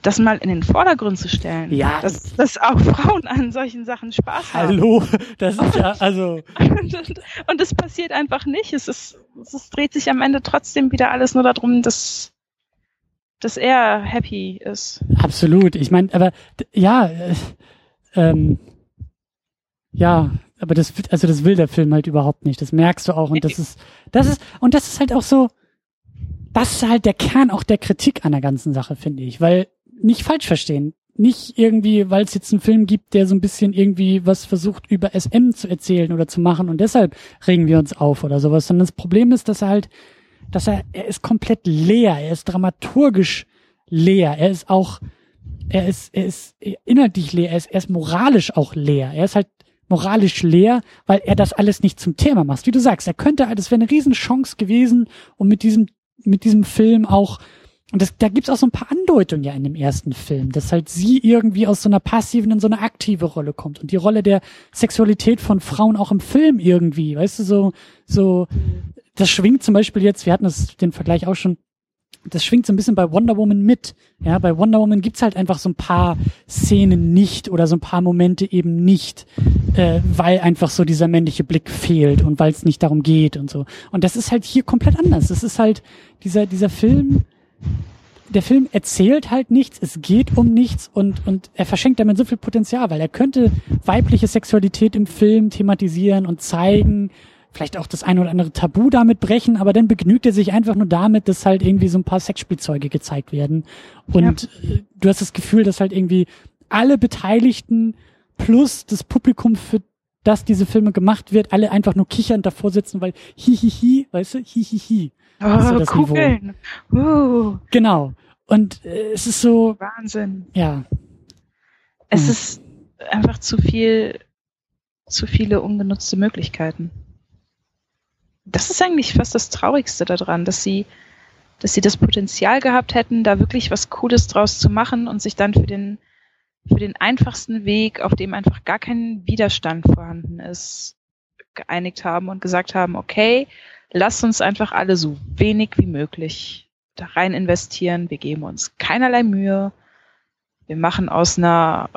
das mal in den Vordergrund zu stellen. Ja. Dass, dass auch Frauen an solchen Sachen Spaß haben. Hallo, das ist ja, also. und es passiert einfach nicht. Es, ist, es dreht sich am Ende trotzdem wieder alles nur darum, dass, dass er happy ist. Absolut. Ich meine, aber ja, äh, ähm, ja, aber das, also das will der Film halt überhaupt nicht. Das merkst du auch. Und das ist, das ist, und das ist halt auch so, das ist halt der Kern auch der Kritik an der ganzen Sache, finde ich. Weil, nicht falsch verstehen. Nicht irgendwie, weil es jetzt einen Film gibt, der so ein bisschen irgendwie was versucht über SM zu erzählen oder zu machen und deshalb regen wir uns auf oder sowas, sondern das Problem ist, dass er halt, dass er, er ist komplett leer, er ist dramaturgisch leer, er ist auch, er ist, er ist inhaltlich leer, er ist, er ist moralisch auch leer, er ist halt moralisch leer, weil er das alles nicht zum Thema macht. Wie du sagst, er könnte, das wäre eine Riesenchance gewesen, um mit diesem, mit diesem Film auch, und das, da gibt's auch so ein paar Andeutungen ja in dem ersten Film, dass halt sie irgendwie aus so einer passiven in so eine aktive Rolle kommt und die Rolle der Sexualität von Frauen auch im Film irgendwie, weißt du, so, so, das schwingt zum Beispiel jetzt, wir hatten das, den Vergleich auch schon, das schwingt so ein bisschen bei Wonder Woman mit. Ja, bei Wonder Woman gibt's halt einfach so ein paar Szenen nicht oder so ein paar Momente eben nicht, äh, weil einfach so dieser männliche Blick fehlt und weil es nicht darum geht und so. Und das ist halt hier komplett anders. Das ist halt dieser, dieser Film, der Film erzählt halt nichts, es geht um nichts und, und er verschenkt damit so viel Potenzial, weil er könnte weibliche Sexualität im Film thematisieren und zeigen vielleicht auch das eine oder andere Tabu damit brechen, aber dann begnügt er sich einfach nur damit, dass halt irgendwie so ein paar Sexspielzeuge gezeigt werden. Und ja. Äh, du hast das Gefühl, dass halt irgendwie alle Beteiligten plus das Publikum, für das diese Filme gemacht wird, alle einfach nur kichernd davor sitzen, weil hihihi, weißt du, hihihi. Oh, so das Kugeln. Uh. Genau. Und äh, es ist so. Wahnsinn. Ja. Es hm. ist einfach zu viel, zu viele ungenutzte Möglichkeiten das ist eigentlich fast das Traurigste daran, dass sie, dass sie das Potenzial gehabt hätten, da wirklich was Cooles draus zu machen und sich dann für den, für den einfachsten Weg, auf dem einfach gar kein Widerstand vorhanden ist, geeinigt haben und gesagt haben, okay, lass uns einfach alle so wenig wie möglich da rein investieren. Wir geben uns keinerlei Mühe. Wir machen aus einer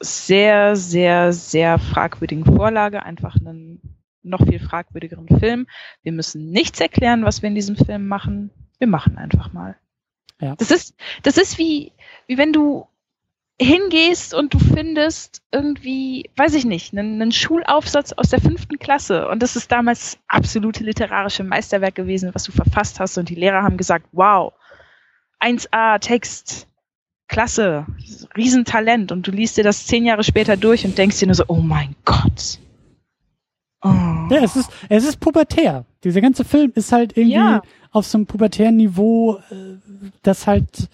sehr, sehr, sehr fragwürdigen Vorlage einfach einen noch viel fragwürdigeren Film. Wir müssen nichts erklären, was wir in diesem Film machen. Wir machen einfach mal. Ja. Das ist, das ist wie, wie wenn du hingehst und du findest irgendwie, weiß ich nicht, einen, einen Schulaufsatz aus der fünften Klasse und das ist damals absolute literarische Meisterwerk gewesen, was du verfasst hast und die Lehrer haben gesagt, wow, 1a Text, klasse, Riesentalent und du liest dir das zehn Jahre später durch und denkst dir nur so, oh mein Gott, Oh. Ja, es ist, es ist pubertär. Dieser ganze Film ist halt irgendwie ja. auf so einem pubertären Niveau, äh, das halt,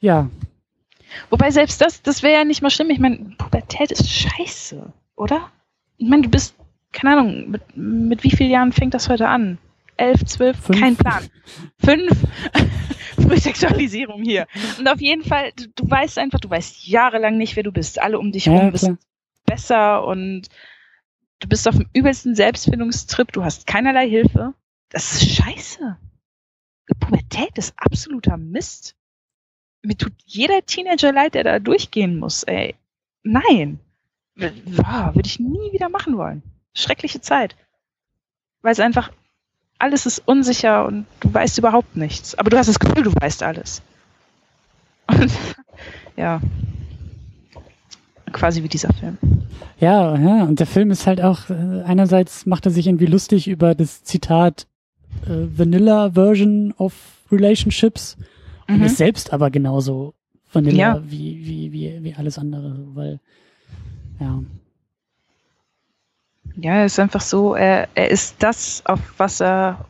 ja. Wobei selbst das, das wäre ja nicht mal schlimm. Ich meine, Pubertät ist scheiße, oder? Ich meine, du bist, keine Ahnung, mit, mit wie vielen Jahren fängt das heute an? Elf, zwölf, Fünf. kein Plan. Fünf. Frühsexualisierung hier. Und auf jeden Fall, du, du, weißt einfach, du weißt jahrelang nicht, wer du bist. Alle um dich herum ja, wissen besser und Du bist auf dem übelsten Selbstfindungstrip, du hast keinerlei Hilfe. Das ist scheiße. Pubertät ist absoluter Mist. Mir tut jeder Teenager leid, der da durchgehen muss, ey. Nein. Wow, würde ich nie wieder machen wollen. Schreckliche Zeit. Weil es einfach, alles ist unsicher und du weißt überhaupt nichts. Aber du hast das Gefühl, du weißt alles. Und, ja. Quasi wie dieser Film. Ja, ja, und der Film ist halt auch, äh, einerseits macht er sich irgendwie lustig über das Zitat äh, Vanilla Version of Relationships und mhm. ist selbst aber genauso Vanilla ja. wie, wie, wie, wie alles andere, weil, ja. Ja, er ist einfach so, er, er ist das, auf was er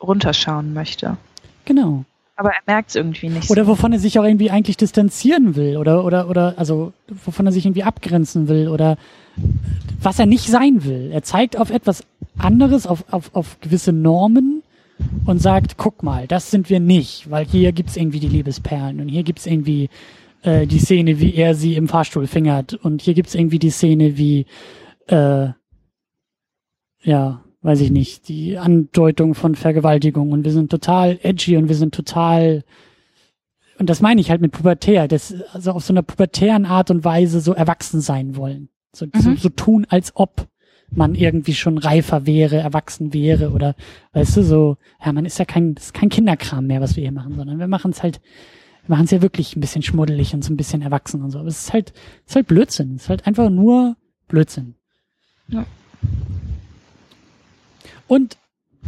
runterschauen möchte. Genau. Aber er merkt es irgendwie nicht. Oder wovon er sich auch irgendwie eigentlich distanzieren will oder oder oder also wovon er sich irgendwie abgrenzen will oder was er nicht sein will. Er zeigt auf etwas anderes, auf, auf, auf gewisse Normen und sagt, guck mal, das sind wir nicht, weil hier gibt's irgendwie die Liebesperlen und hier gibt's irgendwie äh, die Szene, wie er sie im Fahrstuhl fingert und hier gibt's irgendwie die Szene, wie äh, ja, weiß ich nicht, die Andeutung von Vergewaltigung und wir sind total edgy und wir sind total und das meine ich halt mit pubertär, das also auf so einer pubertären Art und Weise so erwachsen sein wollen. So, mhm. so, so tun, als ob man irgendwie schon reifer wäre, erwachsen wäre oder weißt du, so, ja, man ist ja kein, das ist kein Kinderkram mehr, was wir hier machen, sondern wir machen es halt, wir machen es ja wirklich ein bisschen schmuddelig und so ein bisschen erwachsen und so. Aber es ist halt, es ist halt Blödsinn. Es ist halt einfach nur Blödsinn. Ja. Und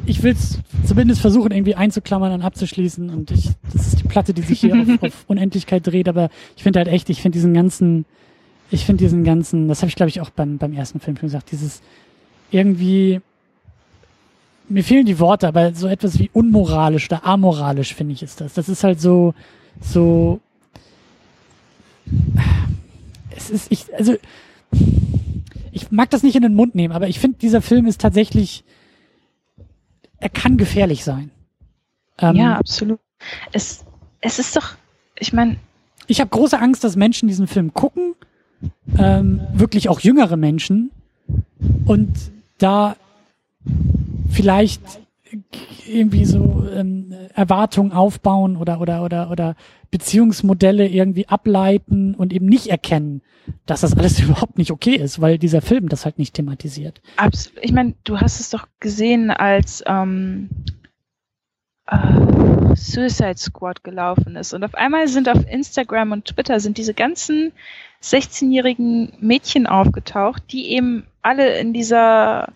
ich will es zumindest versuchen, irgendwie einzuklammern und abzuschließen. Und ich, das ist die Platte, die sich hier auf, auf Unendlichkeit dreht, aber ich finde halt echt, ich finde diesen ganzen, ich finde diesen ganzen, das habe ich glaube ich auch beim, beim ersten Film schon gesagt, dieses irgendwie, mir fehlen die Worte, aber so etwas wie unmoralisch oder amoralisch finde ich ist das. Das ist halt so, so, es ist, ich, also, ich mag das nicht in den Mund nehmen, aber ich finde, dieser Film ist tatsächlich, er kann gefährlich sein. Ähm, ja, absolut. Es, es ist doch, ich meine, ich habe große Angst, dass Menschen diesen Film gucken ähm, wirklich auch jüngere Menschen und da vielleicht irgendwie so ähm, Erwartungen aufbauen oder oder oder oder Beziehungsmodelle irgendwie ableiten und eben nicht erkennen, dass das alles überhaupt nicht okay ist, weil dieser Film das halt nicht thematisiert. Absolut. Ich meine, du hast es doch gesehen, als ähm, äh, Suicide Squad gelaufen ist und auf einmal sind auf Instagram und Twitter sind diese ganzen 16-jährigen Mädchen aufgetaucht, die eben alle in dieser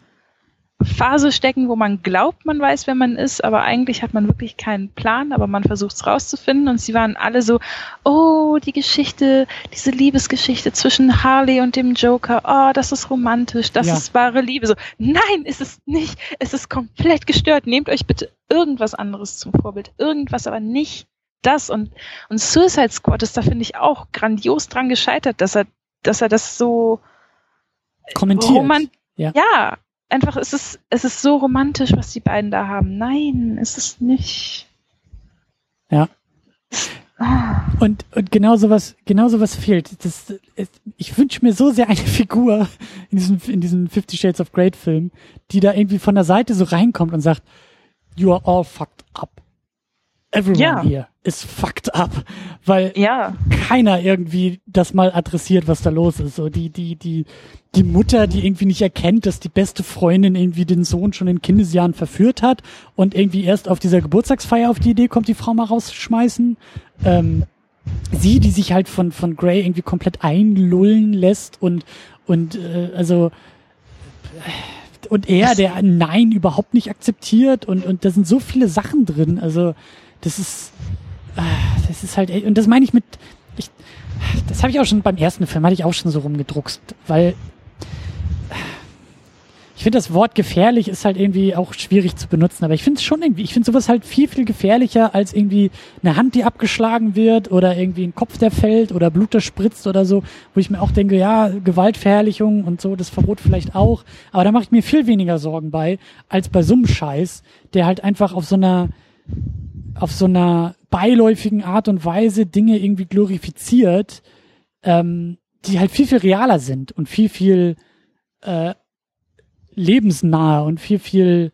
Phase stecken, wo man glaubt, man weiß, wer man ist, aber eigentlich hat man wirklich keinen Plan, aber man versucht es rauszufinden und sie waren alle so, oh, die Geschichte, diese Liebesgeschichte zwischen Harley und dem Joker, oh, das ist romantisch, das ja. ist wahre Liebe. So, nein, ist es nicht, es ist komplett gestört. Nehmt euch bitte irgendwas anderes zum Vorbild, irgendwas, aber nicht das und, und Suicide Squad ist da, finde ich, auch grandios dran gescheitert, dass er, dass er das so kommentiert. ja. ja, einfach, es ist, es ist so romantisch, was die beiden da haben. Nein, es ist nicht. Ja. Und, und genau sowas, genau sowas fehlt. Das, ich wünsche mir so sehr eine Figur in diesem, in diesem Fifty Shades of Grey Film, die da irgendwie von der Seite so reinkommt und sagt, you are all fucked up. Everyone ja. here is fucked up, weil ja. keiner irgendwie das mal adressiert, was da los ist. So die die die die Mutter, die irgendwie nicht erkennt, dass die beste Freundin irgendwie den Sohn schon in Kindesjahren verführt hat und irgendwie erst auf dieser Geburtstagsfeier auf die Idee kommt, die Frau mal rausschmeißen. Ähm, sie, die sich halt von von Grey irgendwie komplett einlullen lässt und und äh, also und er, der Nein überhaupt nicht akzeptiert und und da sind so viele Sachen drin. Also das ist, äh, das ist halt, und das meine ich mit, ich, das habe ich auch schon beim ersten Film, hatte ich auch schon so rumgedruckst, weil ich finde das Wort gefährlich ist halt irgendwie auch schwierig zu benutzen, aber ich finde es schon irgendwie, ich finde sowas halt viel, viel gefährlicher als irgendwie eine Hand, die abgeschlagen wird oder irgendwie ein Kopf, der fällt oder Blut, das spritzt oder so, wo ich mir auch denke, ja, Gewaltverherrlichung und so, das Verbot vielleicht auch, aber da mache ich mir viel weniger Sorgen bei, als bei so einem Scheiß, der halt einfach auf so einer, auf so einer beiläufigen Art und Weise Dinge irgendwie glorifiziert, ähm, die halt viel, viel realer sind und viel, viel äh, lebensnahe und viel, viel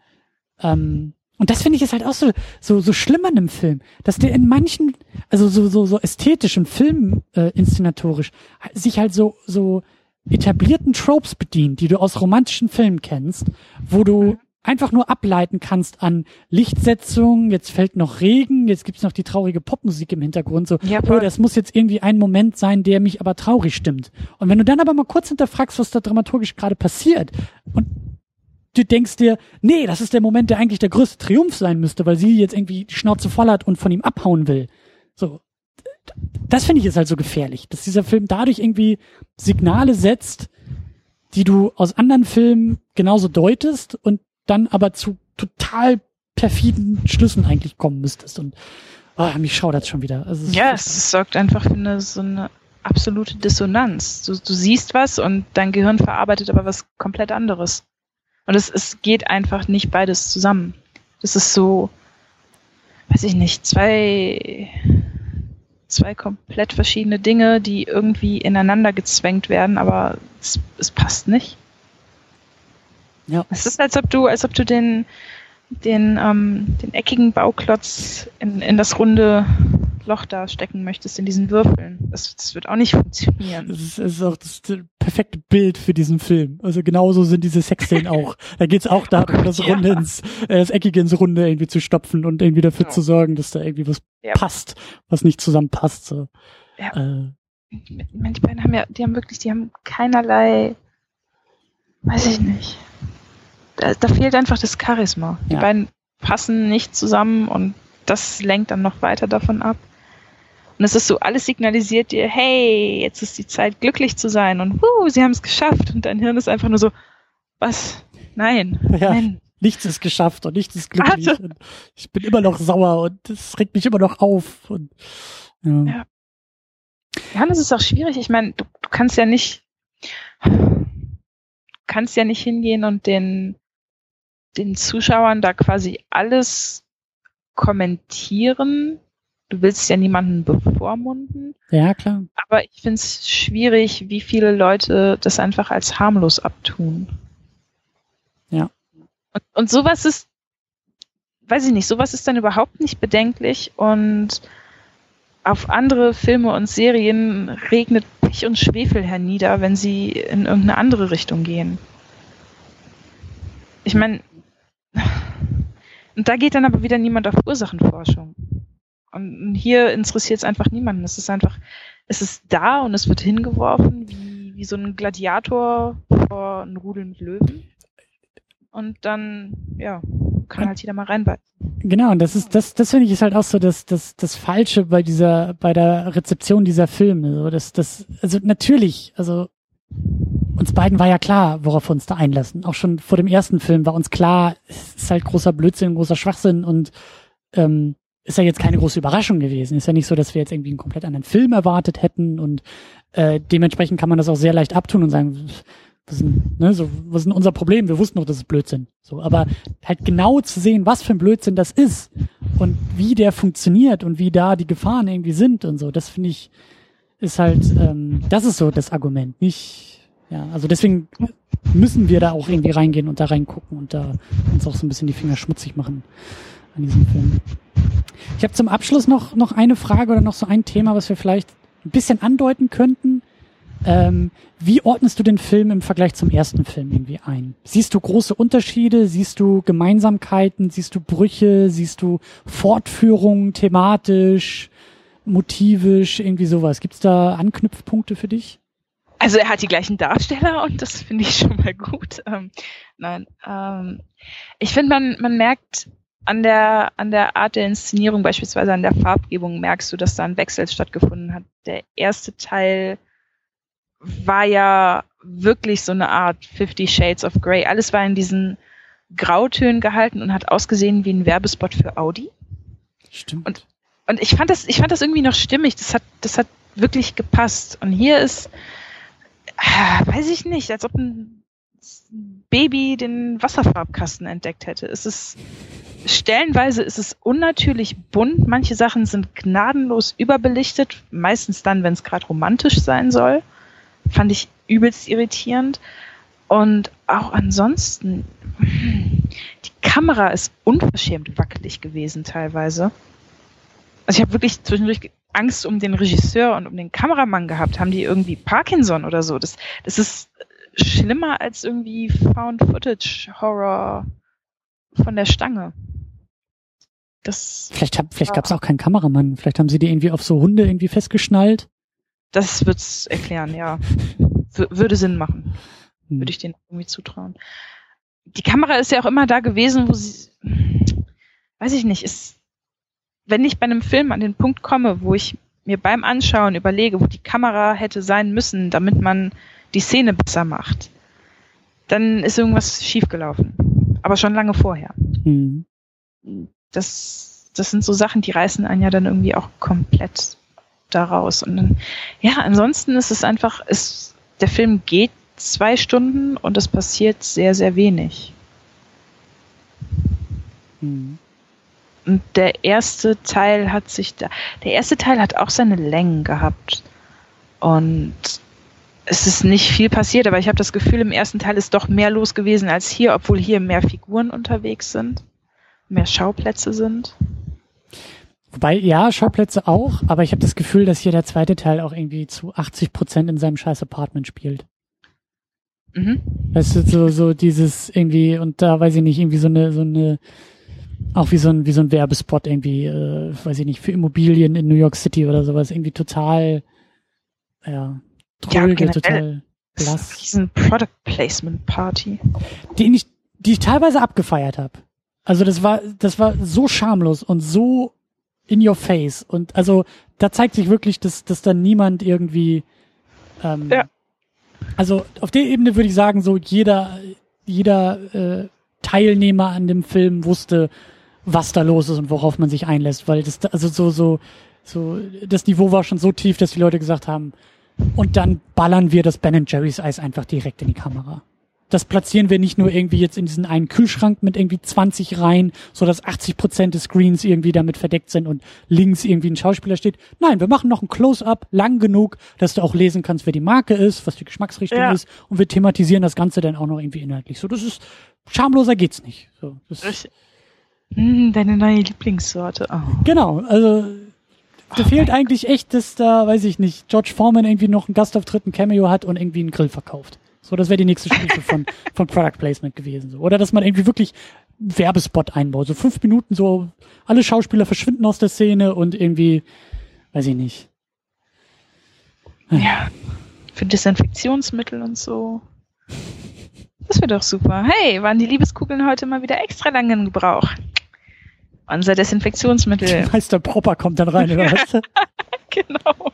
ähm, und das finde ich ist halt auch so, so, so schlimm an einem Film, dass der in manchen, also so, so, so ästhetisch und Film äh, sich halt so, so etablierten Tropes bedient, die du aus romantischen Filmen kennst, wo du einfach nur ableiten kannst an Lichtsetzung, jetzt fällt noch Regen, jetzt gibt's noch die traurige Popmusik im Hintergrund, so, ja, oh, das muss jetzt irgendwie ein Moment sein, der mich aber traurig stimmt. Und wenn du dann aber mal kurz hinterfragst, was da dramaturgisch gerade passiert und du denkst dir, nee, das ist der Moment, der eigentlich der größte Triumph sein müsste, weil sie jetzt irgendwie die Schnauze voll hat und von ihm abhauen will. So. Das finde ich ist halt so gefährlich, dass dieser Film dadurch irgendwie Signale setzt, die du aus anderen Filmen genauso deutest und dann aber zu total perfiden Schlüssen eigentlich kommen müsstest. Und oh, mich schaudert schon wieder. Also, ja, es sorgt einfach für eine, so eine absolute Dissonanz. Du, du siehst was und dein Gehirn verarbeitet aber was komplett anderes. Und es, es geht einfach nicht beides zusammen. Das ist so, weiß ich nicht, zwei, zwei komplett verschiedene Dinge, die irgendwie ineinander gezwängt werden, aber es, es passt nicht. Ja. Es ist, als ob du, als ob du den, den, ähm, den eckigen Bauklotz in, in das runde Loch da stecken möchtest, in diesen Würfeln. Das, das wird auch nicht funktionieren. Das ist, das ist auch das perfekte Bild für diesen Film. Also genauso sind diese Sexszenen auch. Da geht's auch darum, das Runde ja. ins, äh, das Eckige ins Runde irgendwie zu stopfen und irgendwie dafür ja. zu sorgen, dass da irgendwie was ja. passt, was nicht zusammenpasst. So. Ja. Äh. Die beiden haben ja, die haben wirklich, die haben keinerlei, weiß ich nicht da, da fehlt einfach das Charisma. Die ja. beiden passen nicht zusammen und das lenkt dann noch weiter davon ab. Und es ist so, alles signalisiert dir, hey, jetzt ist die Zeit, glücklich zu sein und wuh, sie haben es geschafft. Und dein Hirn ist einfach nur so, was? Nein, ja, nein. Nichts ist geschafft und nichts ist glücklich. Also, ich bin immer noch sauer und es regt mich immer noch auf. Und, ja. ja. Ja, das ist auch schwierig. Ich meine, du, du kannst ja nicht, kannst ja nicht hingehen und den den Zuschauern da quasi alles kommentieren. Du willst ja niemanden bevormunden. Ja, klar. Aber ich finde es schwierig, wie viele Leute das einfach als harmlos abtun. Ja. Und, und sowas ist, weiß ich nicht, sowas ist dann überhaupt nicht bedenklich und auf andere Filme und Serien regnet Pech und Schwefel hernieder, wenn sie in irgendeine andere Richtung gehen. Ich meine, und da geht dann aber wieder niemand auf Ursachenforschung. Und hier interessiert es einfach niemanden. Es ist einfach, es ist da und es wird hingeworfen, wie, wie so ein Gladiator vor einem Rudel mit Löwen. Und dann, ja, kann halt jeder mal reinbeißen. Genau, und das ist, das, das finde ich ist halt auch so das, das, das Falsche bei dieser, bei der Rezeption dieser Filme. So, das, das, also natürlich, also uns beiden war ja klar, worauf wir uns da einlassen. Auch schon vor dem ersten Film war uns klar, es ist halt großer Blödsinn, großer Schwachsinn und ähm, ist ja jetzt keine große Überraschung gewesen. Ist ja nicht so, dass wir jetzt irgendwie einen komplett anderen Film erwartet hätten und äh, dementsprechend kann man das auch sehr leicht abtun und sagen, was ist, denn, ne, so, was ist denn unser Problem? Wir wussten doch, das ist Blödsinn. So, aber halt genau zu sehen, was für ein Blödsinn das ist und wie der funktioniert und wie da die Gefahren irgendwie sind und so, das finde ich, ist halt, ähm, das ist so das Argument. Nicht, ja, also deswegen müssen wir da auch irgendwie reingehen und da reingucken und da uns auch so ein bisschen die Finger schmutzig machen an diesem Film. Ich habe zum Abschluss noch, noch eine Frage oder noch so ein Thema, was wir vielleicht ein bisschen andeuten könnten. Ähm, wie ordnest du den Film im Vergleich zum ersten Film irgendwie ein? Siehst du große Unterschiede? Siehst du Gemeinsamkeiten? Siehst du Brüche? Siehst du Fortführungen thematisch, motivisch, irgendwie sowas? Gibt es da Anknüpfpunkte für dich? Also er hat die gleichen Darsteller und das finde ich schon mal gut. Ähm, nein, ähm, ich finde, man, man merkt an der, an der Art der Inszenierung, beispielsweise an der Farbgebung, merkst du, dass da ein Wechsel stattgefunden hat. Der erste Teil war ja wirklich so eine Art Fifty Shades of Grey. Alles war in diesen Grautönen gehalten und hat ausgesehen wie ein Werbespot für Audi. Stimmt. Und, und ich fand das, ich fand das irgendwie noch stimmig. Das hat, das hat wirklich gepasst. Und hier ist, weiß ich nicht, als ob ein Baby den Wasserfarbkasten entdeckt hätte. Es ist stellenweise ist es unnatürlich bunt. Manche Sachen sind gnadenlos überbelichtet, meistens dann, wenn es gerade romantisch sein soll. Fand ich übelst irritierend. Und auch ansonsten, die Kamera ist unverschämt wackelig gewesen teilweise. Also ich habe wirklich zwischendurch Angst um den Regisseur und um den Kameramann gehabt? Haben die irgendwie Parkinson oder so? Das, das ist schlimmer als irgendwie Found-Footage-Horror von der Stange. Das vielleicht hab, vielleicht gab es auch keinen Kameramann. Vielleicht haben sie die irgendwie auf so Hunde irgendwie festgeschnallt. Das wird's erklären, ja. W würde Sinn machen. Hm. Würde ich denen irgendwie zutrauen. Die Kamera ist ja auch immer da gewesen, wo sie, weiß ich nicht, ist wenn ich bei einem Film an den Punkt komme, wo ich mir beim Anschauen überlege, wo die Kamera hätte sein müssen, damit man die Szene besser macht, dann ist irgendwas schiefgelaufen. Aber schon lange vorher. Mhm. das, das sind so Sachen, die reißen einen ja dann irgendwie auch komplett daraus. Und dann, ja, ansonsten ist es einfach, ist, der Film geht zwei Stunden und es passiert sehr, sehr wenig. Mhm. Und der erste Teil hat sich da, der erste Teil hat auch seine Längen gehabt. Und es ist nicht viel passiert, aber ich habe das Gefühl, im ersten Teil ist doch mehr los gewesen als hier, obwohl hier mehr Figuren unterwegs sind, mehr Schauplätze sind. Wobei, ja, Schauplätze auch, aber ich habe das Gefühl, dass hier der zweite Teil auch irgendwie zu 80 Prozent in seinem scheiß Apartment spielt. Mhm. Weißt du, so, so dieses irgendwie, und da weiß ich nicht, irgendwie so eine, so eine, auch wie so ein, wie so ein Werbespot irgendwie, äh, weiß ich nicht, für Immobilien in New York City oder sowas, irgendwie total, ja, tröge, ja, total blass. Diesen Product Placement Party. Den ich, die ich teilweise abgefeiert habe. Also das war, das war so schamlos und so in your face. Und also da zeigt sich wirklich, dass, dass da niemand irgendwie ähm, ja. Also auf der Ebene würde ich sagen, so jeder, jeder äh, Teilnehmer an dem Film wusste, was da los ist und worauf man sich einlässt, weil das also so so so das Niveau war schon so tief, dass die Leute gesagt haben, und dann ballern wir das Ben Jerry's Eis einfach direkt in die Kamera das platzieren wir nicht nur irgendwie jetzt in diesen einen Kühlschrank mit irgendwie 20 Reihen, so dass 80 Prozent des Screens irgendwie damit verdeckt sind und links irgendwie ein Schauspieler steht. Nein, wir machen noch ein Close-up lang genug, dass du auch lesen kannst, wer die Marke ist, was die Geschmacksrichtung ja. ist und wir thematisieren das Ganze dann auch noch irgendwie inhaltlich. So, das ist schamloser geht's nicht. So, das hm, deine neue Lieblingssorte. Oh. Genau, also da oh fehlt eigentlich echt, dass da, weiß ich nicht, George Foreman irgendwie noch einen Gastauftritt, ein Cameo hat und irgendwie einen Grill verkauft. So, das wäre die nächste Stufe von, von Product Placement gewesen. So. Oder dass man irgendwie wirklich Werbespot einbaut. So fünf Minuten, so alle Schauspieler verschwinden aus der Szene und irgendwie, weiß ich nicht. Ja, für Desinfektionsmittel und so. Das wäre doch super. Hey, waren die Liebeskugeln heute mal wieder extra lange in Gebrauch? Unser Desinfektionsmittel. Meister Popper kommt dann rein, oder was? genau.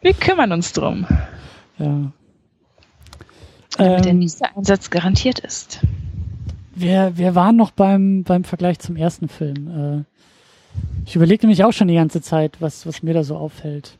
Wir kümmern uns drum. Ja. Damit ähm, der nächste Einsatz garantiert ist. Wir, wir waren noch beim, beim Vergleich zum ersten Film. Äh, ich überlegte mich auch schon die ganze Zeit, was, was mir da so auffällt.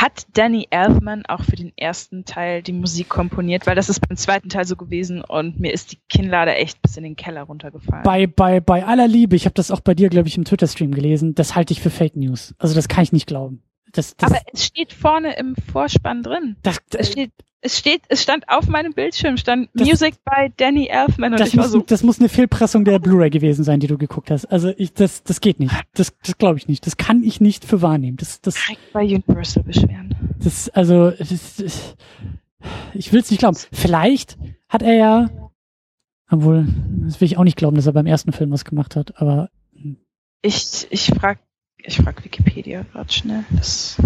Hat Danny Elfman auch für den ersten Teil die Musik komponiert? Weil das ist beim zweiten Teil so gewesen und mir ist die Kinnlade echt bis in den Keller runtergefallen. Bei, bei, bei aller Liebe, ich habe das auch bei dir, glaube ich, im Twitter-Stream gelesen, das halte ich für Fake News. Also das kann ich nicht glauben. Das, das, Aber es steht vorne im Vorspann drin. Das, es steht es steht, es stand auf meinem Bildschirm, stand das, Music by Danny Elfman und das ich muss, so. Das muss eine Fehlpressung der Blu-ray gewesen sein, die du geguckt hast. Also ich, das, das geht nicht. Das, das glaube ich nicht. Das kann ich nicht für wahrnehmen. Das, das. Direkt bei Universal beschweren. Das, also, das, das, ich will es nicht glauben. Vielleicht hat er ja, obwohl, das will ich auch nicht glauben, dass er beim ersten Film was gemacht hat, aber. Ich, ich frag, ich frag Wikipedia gerade schnell. Das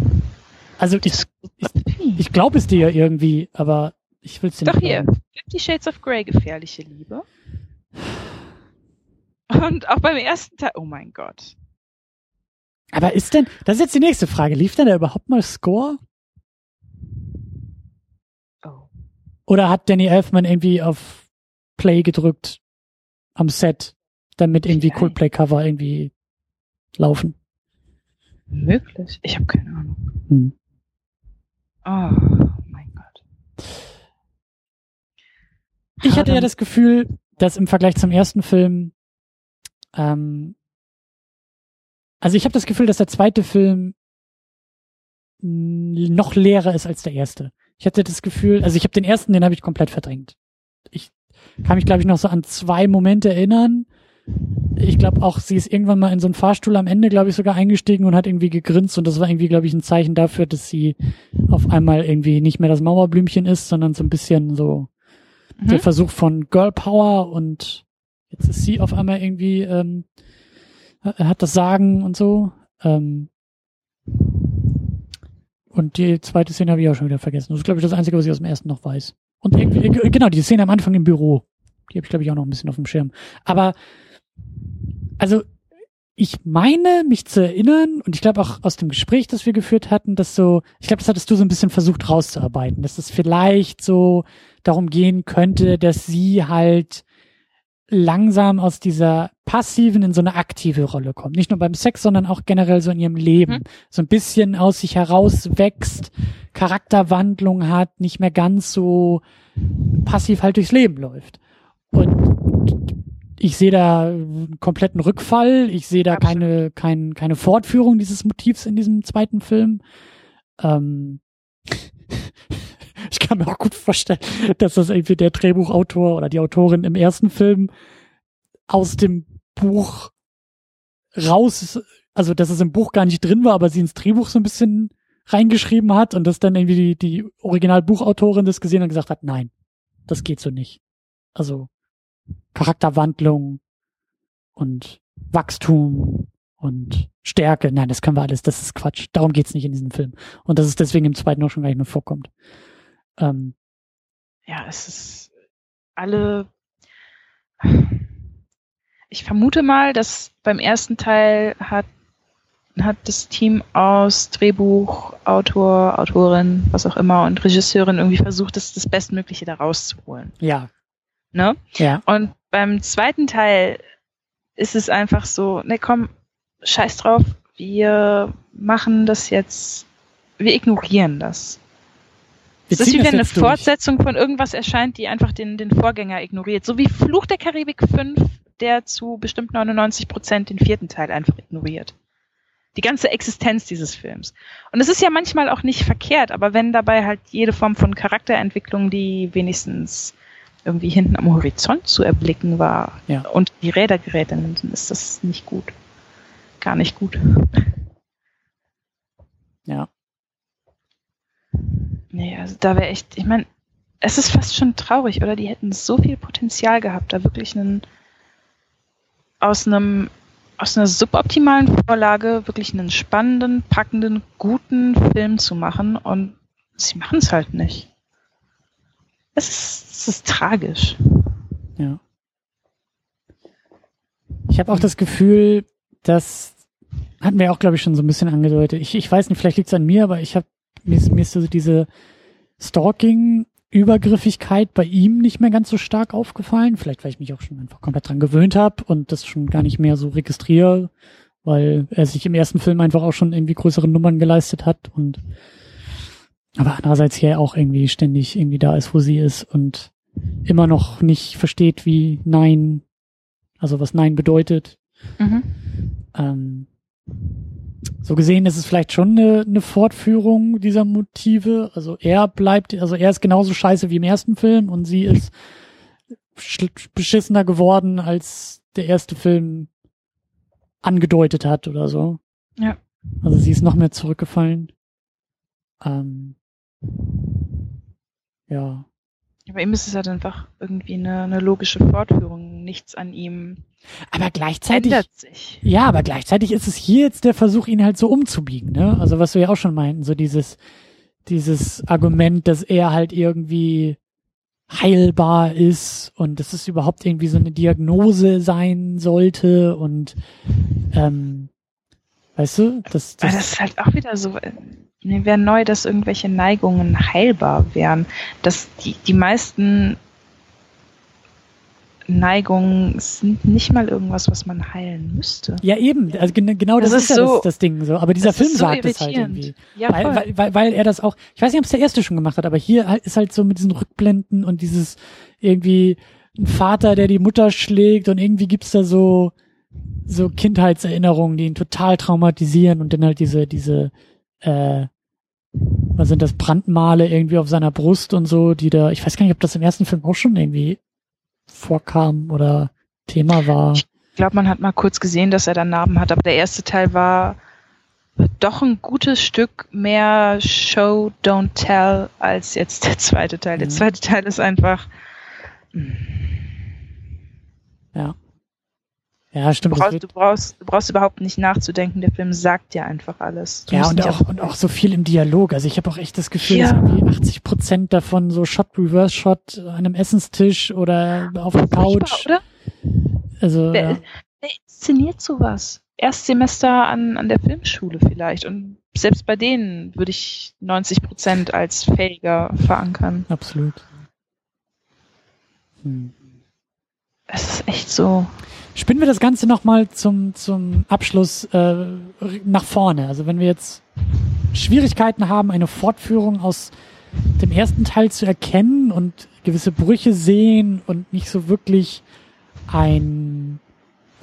also ich, ich, ich glaube es dir ja irgendwie, aber ich will es dir Doch nicht hier, glauben. Fifty Shades of Grey, gefährliche Liebe. Und auch beim ersten Teil, oh mein Gott. Aber ist denn, das ist jetzt die nächste Frage, lief denn da überhaupt mal Score? Oh. Oder hat Danny Elfman irgendwie auf Play gedrückt am Set, damit irgendwie Coldplay-Cover irgendwie laufen? Möglich. Ich habe keine Ahnung. Hm. Oh mein Gott. Ich hatte ja das Gefühl, dass im Vergleich zum ersten Film, ähm, also ich habe das Gefühl, dass der zweite Film noch leerer ist als der erste. Ich hatte das Gefühl, also ich habe den ersten, den habe ich komplett verdrängt. Ich kann mich, glaube ich, noch so an zwei Momente erinnern, ich glaube auch, sie ist irgendwann mal in so einen Fahrstuhl am Ende, glaube ich, sogar eingestiegen und hat irgendwie gegrinst und das war irgendwie, glaube ich, ein Zeichen dafür, dass sie auf einmal irgendwie nicht mehr das Mauerblümchen ist, sondern so ein bisschen so mhm. der Versuch von Girl Power und jetzt ist sie auf einmal irgendwie, ähm, hat das Sagen und so. Ähm, und die zweite Szene habe ich auch schon wieder vergessen. Das ist, glaube ich, das Einzige, was ich aus dem ersten noch weiß. Und irgendwie, genau, die Szene am Anfang im Büro. Die habe ich, glaube ich, auch noch ein bisschen auf dem Schirm. Aber also ich meine, mich zu erinnern, und ich glaube auch aus dem Gespräch, das wir geführt hatten, dass so, ich glaube, das hattest du so ein bisschen versucht rauszuarbeiten, dass es vielleicht so darum gehen könnte, dass sie halt langsam aus dieser passiven in so eine aktive Rolle kommt. Nicht nur beim Sex, sondern auch generell so in ihrem Leben. Mhm. So ein bisschen aus sich herauswächst, Charakterwandlung hat, nicht mehr ganz so passiv halt durchs Leben läuft. Und ich sehe da einen kompletten Rückfall. Ich sehe da Absolut. keine, kein, keine Fortführung dieses Motivs in diesem zweiten Film. Ähm, ich kann mir auch gut vorstellen, dass das irgendwie der Drehbuchautor oder die Autorin im ersten Film aus dem Buch raus, also dass es im Buch gar nicht drin war, aber sie ins Drehbuch so ein bisschen reingeschrieben hat und dass dann irgendwie die, die Originalbuchautorin das gesehen und gesagt hat, nein, das geht so nicht. Also Charakterwandlung und Wachstum und Stärke. Nein, das können wir alles. Das ist Quatsch. Darum geht's nicht in diesem Film. Und dass es deswegen im zweiten auch schon gar nicht mehr vorkommt. Ähm, ja, es ist alle. Ich vermute mal, dass beim ersten Teil hat, hat das Team aus Drehbuch, Autor, Autorin, was auch immer und Regisseurin irgendwie versucht, das, das Bestmögliche da rauszuholen. Ja. Ne? Ja. Und beim zweiten Teil ist es einfach so, ne komm, scheiß drauf, wir machen das jetzt, wir ignorieren das. es ist wie wenn eine Fortsetzung von irgendwas erscheint, die einfach den, den Vorgänger ignoriert. So wie Fluch der Karibik 5, der zu bestimmt 99 Prozent den vierten Teil einfach ignoriert. Die ganze Existenz dieses Films. Und es ist ja manchmal auch nicht verkehrt, aber wenn dabei halt jede Form von Charakterentwicklung, die wenigstens irgendwie hinten am Horizont zu erblicken war ja. und die Räder gerät, dann ist das nicht gut gar nicht gut. Ja. Nee, also da wäre echt, ich meine, es ist fast schon traurig, oder? Die hätten so viel Potenzial gehabt, da wirklich einen aus einem aus einer suboptimalen Vorlage wirklich einen spannenden, packenden, guten Film zu machen und sie machen es halt nicht. Es ist, es ist tragisch. Ja. Ich habe auch das Gefühl, dass hatten wir auch, glaube ich, schon so ein bisschen angedeutet. Ich, ich weiß nicht, vielleicht liegt es an mir, aber ich habe mir, mir ist so diese Stalking-Übergriffigkeit bei ihm nicht mehr ganz so stark aufgefallen. Vielleicht, weil ich mich auch schon einfach komplett dran gewöhnt habe und das schon gar nicht mehr so registriere, weil er sich im ersten Film einfach auch schon irgendwie größere Nummern geleistet hat und aber andererseits hier auch irgendwie ständig irgendwie da ist, wo sie ist und immer noch nicht versteht, wie Nein, also was Nein bedeutet. Mhm. Ähm, so gesehen ist es vielleicht schon eine, eine Fortführung dieser Motive. Also er bleibt, also er ist genauso scheiße wie im ersten Film und sie ist beschissener geworden, als der erste Film angedeutet hat oder so. Ja. Also sie ist noch mehr zurückgefallen. Ähm, ja. Bei ihm ist es halt einfach irgendwie eine, eine logische Fortführung. Nichts an ihm. Aber gleichzeitig. Ändert sich. Ja, aber gleichzeitig ist es hier jetzt der Versuch, ihn halt so umzubiegen, ne? Also was wir ja auch schon meinten, so dieses, dieses Argument, dass er halt irgendwie heilbar ist und dass es überhaupt irgendwie so eine Diagnose sein sollte und ähm, weißt du, das, das, das ist halt auch wieder so, mir wäre neu, dass irgendwelche Neigungen heilbar wären. Dass die, die meisten Neigungen sind nicht mal irgendwas, was man heilen müsste. Ja, eben. Also genau das, das ist, ja so, das, das, Ding so. Aber dieser Film so sagt es halt irgendwie. Ja, weil, weil, weil, weil er das auch, ich weiß nicht, ob es der erste schon gemacht hat, aber hier ist halt so mit diesen Rückblenden und dieses irgendwie ein Vater, der die Mutter schlägt und irgendwie gibt's da so, so Kindheitserinnerungen, die ihn total traumatisieren und dann halt diese, diese, äh, was sind das, Brandmale irgendwie auf seiner Brust und so, die da, ich weiß gar nicht, ob das im ersten Film auch schon irgendwie vorkam oder Thema war. Ich glaube, man hat mal kurz gesehen, dass er da Narben hat, aber der erste Teil war doch ein gutes Stück mehr Show, Don't Tell als jetzt der zweite Teil. Der zweite Teil ist einfach. Ja. Ja, stimmt. Du brauchst, du brauchst, du brauchst überhaupt nicht nachzudenken. Der Film sagt dir einfach alles. Du ja, und auch, und auch so viel im Dialog. Also ich habe auch echt das Gefühl, ja. dass irgendwie 80 Prozent davon so Shot, Reverse Shot an einem Essenstisch oder auf der Couch. Oder? Also, wer, ja. wer inszeniert sowas? Erstsemester an, an der Filmschule vielleicht. Und selbst bei denen würde ich 90 Prozent als fähiger verankern. Absolut. Hm es ist echt so. Spinnen wir das Ganze nochmal zum, zum Abschluss äh, nach vorne. Also wenn wir jetzt Schwierigkeiten haben, eine Fortführung aus dem ersten Teil zu erkennen und gewisse Brüche sehen und nicht so wirklich einen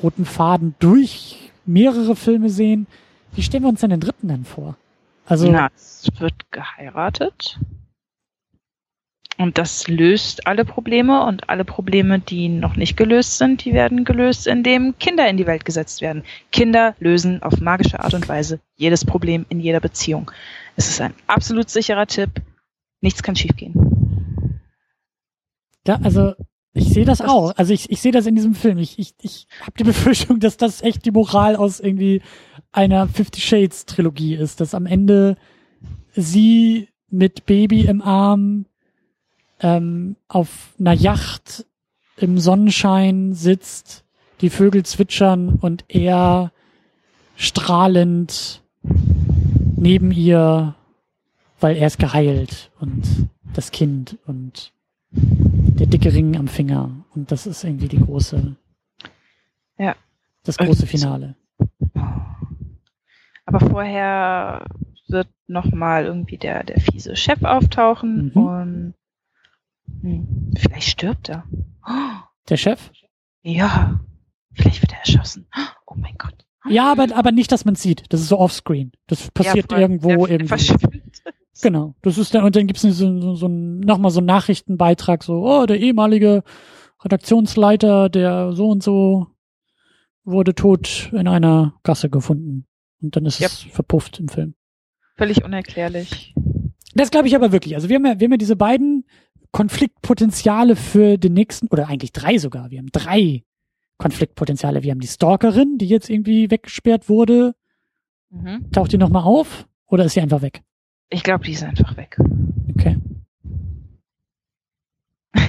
roten Faden durch mehrere Filme sehen, wie stellen wir uns denn den dritten dann vor? Also, Na, es wird geheiratet. Und das löst alle Probleme und alle Probleme, die noch nicht gelöst sind, die werden gelöst, indem Kinder in die Welt gesetzt werden. Kinder lösen auf magische Art und Weise jedes Problem in jeder Beziehung. Es ist ein absolut sicherer Tipp. Nichts kann schiefgehen. Ja, also ich sehe das auch. Also ich, ich sehe das in diesem Film. Ich, ich, ich habe die Befürchtung, dass das echt die Moral aus irgendwie einer Fifty Shades Trilogie ist, dass am Ende sie mit Baby im Arm ähm, auf einer Yacht im Sonnenschein sitzt, die Vögel zwitschern und er strahlend neben ihr, weil er ist geheilt und das Kind und der dicke Ring am Finger und das ist irgendwie die große, ja, das große Finale. Aber vorher wird nochmal irgendwie der, der fiese Chef auftauchen mhm. und hm, vielleicht stirbt er. Der Chef? Ja, vielleicht wird er erschossen. Oh mein Gott. Ja, aber, aber nicht, dass man sieht. Das ist so offscreen. Das passiert ja, irgendwo der, irgendwie. Genau. Das ist dann, und dann gibt's so, so, so nochmal so einen Nachrichtenbeitrag, so, oh, der ehemalige Redaktionsleiter, der so und so wurde tot in einer Gasse gefunden. Und dann ist yep. es verpufft im Film. Völlig unerklärlich. Das glaube ich aber wirklich. Also wir haben ja, wir haben ja diese beiden Konfliktpotenziale für den nächsten, oder eigentlich drei sogar. Wir haben drei Konfliktpotenziale. Wir haben die Stalkerin, die jetzt irgendwie weggesperrt wurde. Mhm. Taucht die nochmal auf oder ist sie einfach weg? Ich glaube, die ist einfach weg. Okay.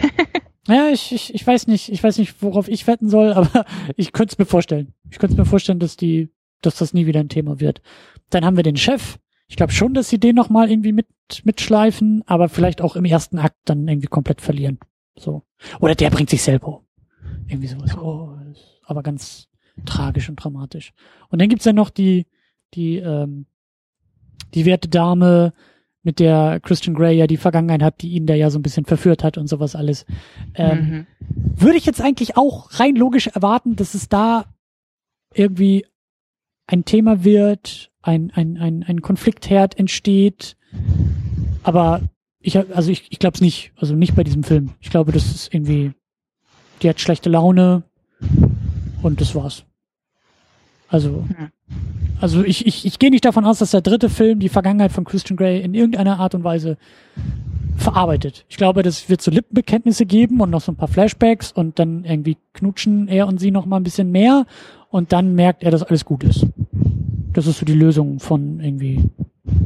ja, ich, ich, ich weiß nicht, ich weiß nicht, worauf ich wetten soll, aber ich könnte es mir vorstellen. Ich könnte es mir vorstellen, dass die, dass das nie wieder ein Thema wird. Dann haben wir den Chef, ich glaube schon, dass sie den nochmal irgendwie mit, mitschleifen, aber vielleicht auch im ersten Akt dann irgendwie komplett verlieren. So. Oder der bringt sich selber um. Irgendwie sowas. Oh, aber ganz tragisch und dramatisch. Und dann gibt's ja noch die, die, ähm, die werte Dame, mit der Christian Grey ja die Vergangenheit hat, die ihn da ja so ein bisschen verführt hat und sowas alles. Ähm, mhm. Würde ich jetzt eigentlich auch rein logisch erwarten, dass es da irgendwie ein Thema wird, ein, ein, ein, ein Konfliktherd entsteht. Aber ich, also ich, ich glaube es nicht. Also nicht bei diesem Film. Ich glaube, das ist irgendwie, die hat schlechte Laune und das war's. Also, also ich, ich, ich gehe nicht davon aus, dass der dritte Film die Vergangenheit von Christian Grey in irgendeiner Art und Weise verarbeitet. Ich glaube, das wird so Lippenbekenntnisse geben und noch so ein paar Flashbacks und dann irgendwie knutschen er und sie noch mal ein bisschen mehr und dann merkt er, dass alles gut ist. Das ist so die Lösung von irgendwie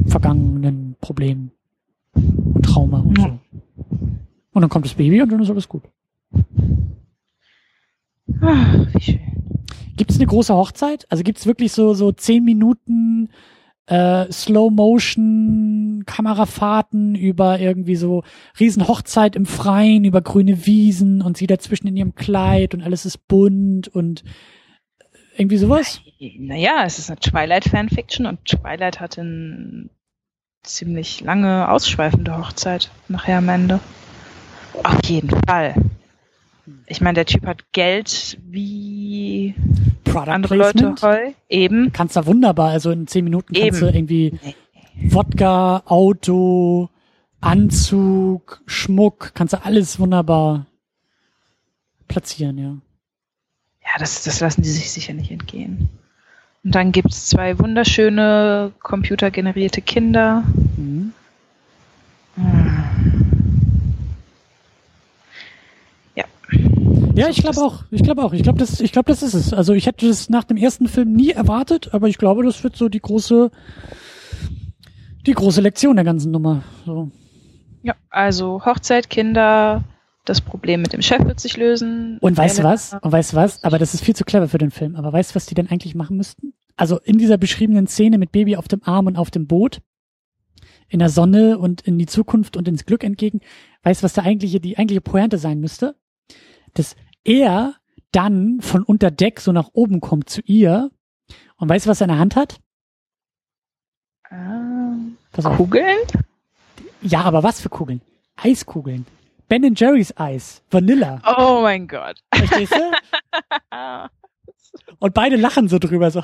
vergangenen Problemen und Trauma und ja. so. Und dann kommt das Baby und dann ist alles gut. Ach, wie schön. Gibt es eine große Hochzeit? Also gibt es wirklich so so zehn Minuten äh, Slow Motion Kamerafahrten über irgendwie so riesen Hochzeit im Freien über grüne Wiesen und sie dazwischen in ihrem Kleid und alles ist bunt und irgendwie sowas? Naja, es ist eine Twilight-Fanfiction und Twilight hatte eine ziemlich lange, ausschweifende Hochzeit nachher am Ende. Auf jeden Fall. Ich meine, der Typ hat Geld wie Product andere Placement. Leute heu. Eben. Kannst da wunderbar, also in zehn Minuten kannst Eben. du irgendwie Wodka, Auto, Anzug, Schmuck, kannst du alles wunderbar platzieren, ja ja, das, das lassen die sich sicher nicht entgehen. Und dann gibt es zwei wunderschöne computergenerierte Kinder. Mhm. Ja. Ja, ich glaube auch. Ich glaube auch. Ich glaube, das, ich glaube, das ist es. Also ich hätte das nach dem ersten Film nie erwartet, aber ich glaube, das wird so die große, die große Lektion der ganzen Nummer. So. Ja, also Hochzeit, Kinder, das Problem mit dem Chef wird sich lösen. Und weißt du was? Und weißt du was? Aber das ist viel zu clever für den Film. Aber weißt du, was die denn eigentlich machen müssten? Also in dieser beschriebenen Szene mit Baby auf dem Arm und auf dem Boot, in der Sonne und in die Zukunft und ins Glück entgegen, weißt du, was da eigentliche, die eigentliche Pointe sein müsste? Dass er dann von unter Deck so nach oben kommt zu ihr. Und weißt du, was er in der Hand hat? Ähm, Kugeln? Ja, aber was für Kugeln? Eiskugeln. Ben Jerry's Eis. Vanilla. Oh mein Gott. Verstehst du? Und beide lachen so drüber, so,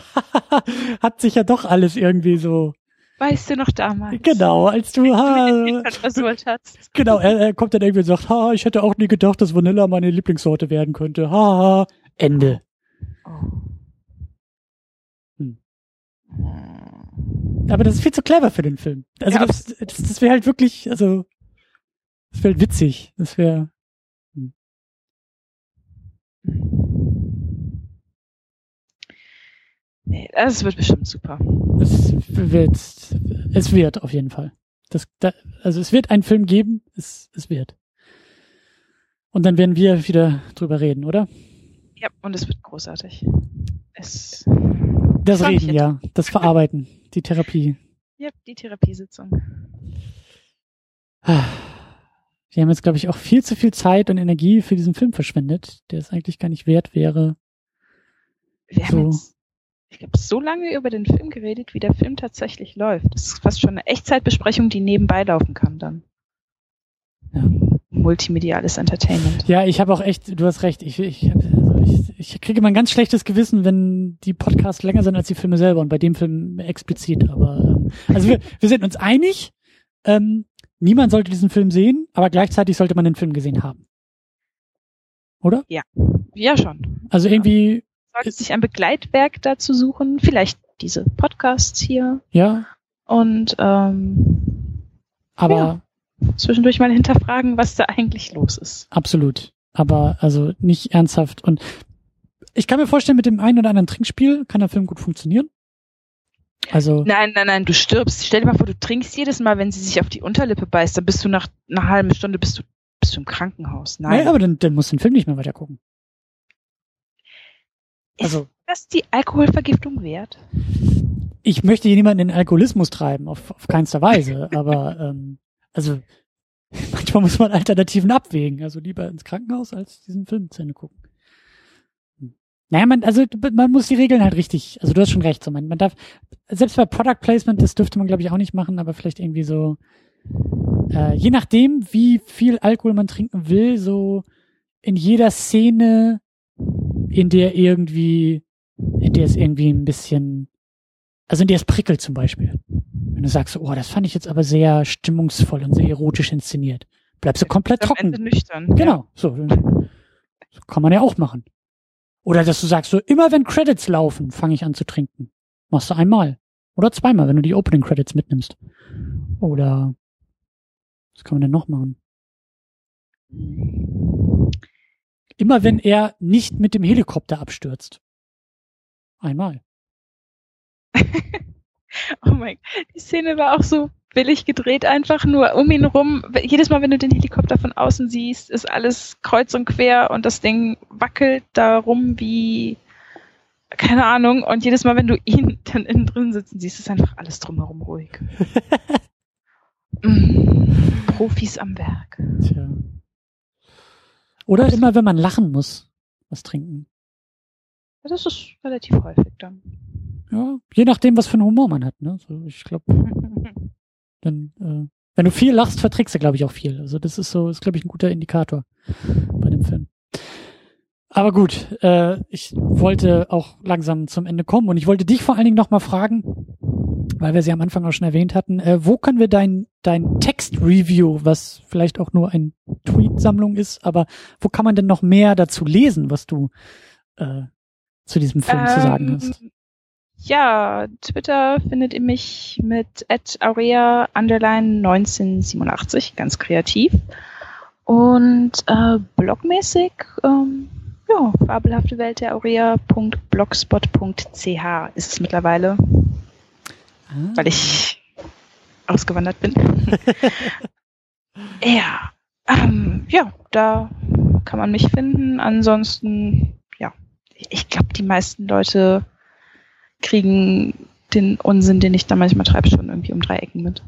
hat sich ja doch alles irgendwie so. Weißt du noch damals? Genau, als du, ha, versucht hast. Genau, er, er kommt dann irgendwie und sagt, ha, ich hätte auch nie gedacht, dass Vanilla meine Lieblingssorte werden könnte. Ha, ha, Ende. Oh. Hm. Aber das ist viel zu clever für den Film. Also ja, das, das, das wäre halt wirklich, also das wäre halt witzig. Das wäre. Hm. Nee, das wird bestimmt super. Es wird, es wird auf jeden Fall. Das, da, also es wird einen Film geben, es, es wird. Und dann werden wir wieder drüber reden, oder? Ja, und es wird großartig. Es das Reden, ja. Das Verarbeiten, die Therapie. Ja, die Therapiesitzung. Wir haben jetzt, glaube ich, auch viel zu viel Zeit und Energie für diesen Film verschwendet, der es eigentlich gar nicht wert wäre. Wir so. Ich glaube, so lange über den Film geredet, wie der Film tatsächlich läuft. Das ist fast schon eine Echtzeitbesprechung, die nebenbei laufen kann dann. Ja. Multimediales Entertainment. Ja, ich habe auch echt, du hast recht, ich, ich, also ich, ich kriege immer ein ganz schlechtes Gewissen, wenn die Podcasts länger sind als die Filme selber und bei dem Film explizit. Aber ähm, also wir, wir sind uns einig, ähm, niemand sollte diesen Film sehen, aber gleichzeitig sollte man den Film gesehen haben. Oder? Ja. Ja, schon. Also irgendwie sollte sich ein Begleitwerk dazu suchen, vielleicht diese Podcasts hier. Ja. Und ähm, aber ja, zwischendurch mal hinterfragen, was da eigentlich los ist. Absolut. Aber also nicht ernsthaft. Und ich kann mir vorstellen, mit dem einen oder anderen Trinkspiel kann der Film gut funktionieren. Also. Nein, nein, nein, du stirbst. Stell dir mal vor, du trinkst jedes Mal, wenn sie sich auf die Unterlippe beißt, dann bist du nach einer halben Stunde bist du, bist du im Krankenhaus. Nein. Naja, aber dann, dann musst du den Film nicht mehr weiter gucken. Also, ist das die Alkoholvergiftung wert? Ich möchte hier niemanden in Alkoholismus treiben, auf, auf keinster Weise, aber ähm, also manchmal muss man Alternativen abwägen. Also lieber ins Krankenhaus als diesen Film zu Ende gucken. Hm. Naja, man, also man muss die Regeln halt richtig, also du hast schon recht, so man, man darf, selbst bei Product Placement, das dürfte man glaube ich auch nicht machen, aber vielleicht irgendwie so, äh, je nachdem, wie viel Alkohol man trinken will, so in jeder Szene in der irgendwie, in der es irgendwie ein bisschen, also in der es prickelt zum Beispiel. Wenn du sagst, oh, das fand ich jetzt aber sehr stimmungsvoll und sehr erotisch inszeniert, bleibst du komplett trocken. nüchtern. Genau, so. so. Kann man ja auch machen. Oder dass du sagst, so immer wenn Credits laufen, fange ich an zu trinken. Machst du einmal. Oder zweimal, wenn du die Opening Credits mitnimmst. Oder was kann man denn noch machen? Immer wenn er nicht mit dem Helikopter abstürzt. Einmal. oh mein Gott, die Szene war auch so billig gedreht, einfach nur um ihn rum. Jedes Mal, wenn du den Helikopter von außen siehst, ist alles kreuz und quer und das Ding wackelt da rum wie, keine Ahnung. Und jedes Mal, wenn du ihn dann innen drin sitzen siehst, ist einfach alles drumherum ruhig. mm, Profis am Werk. Tja. Oder immer, wenn man lachen muss, was trinken. Das ist relativ häufig dann. Ja, je nachdem, was für einen Humor man hat. Ne? So, ich glaube, dann, äh, wenn du viel lachst, verträgst du, glaube ich, auch viel. Also das ist so, ist, glaube ich, ein guter Indikator bei dem Film. Aber gut, äh, ich wollte auch langsam zum Ende kommen und ich wollte dich vor allen Dingen nochmal fragen, weil wir sie am Anfang auch schon erwähnt hatten, äh, wo können wir dein, dein Text-Review, was vielleicht auch nur ein Tweet-Sammlung ist, aber wo kann man denn noch mehr dazu lesen, was du äh, zu diesem Film ähm, zu sagen ähm, hast? Ja, Twitter findet ihr mich mit aurea underline 1987, ganz kreativ. Und äh, blogmäßig, ähm, ja, fabelhafte Welt der Aurea.blogspot.ch ist es mittlerweile ah. weil ich ausgewandert bin. ja, ähm, ja, da kann man mich finden. Ansonsten, ja, ich glaube, die meisten Leute kriegen den Unsinn, den ich da manchmal treibe, schon irgendwie um drei Ecken mit.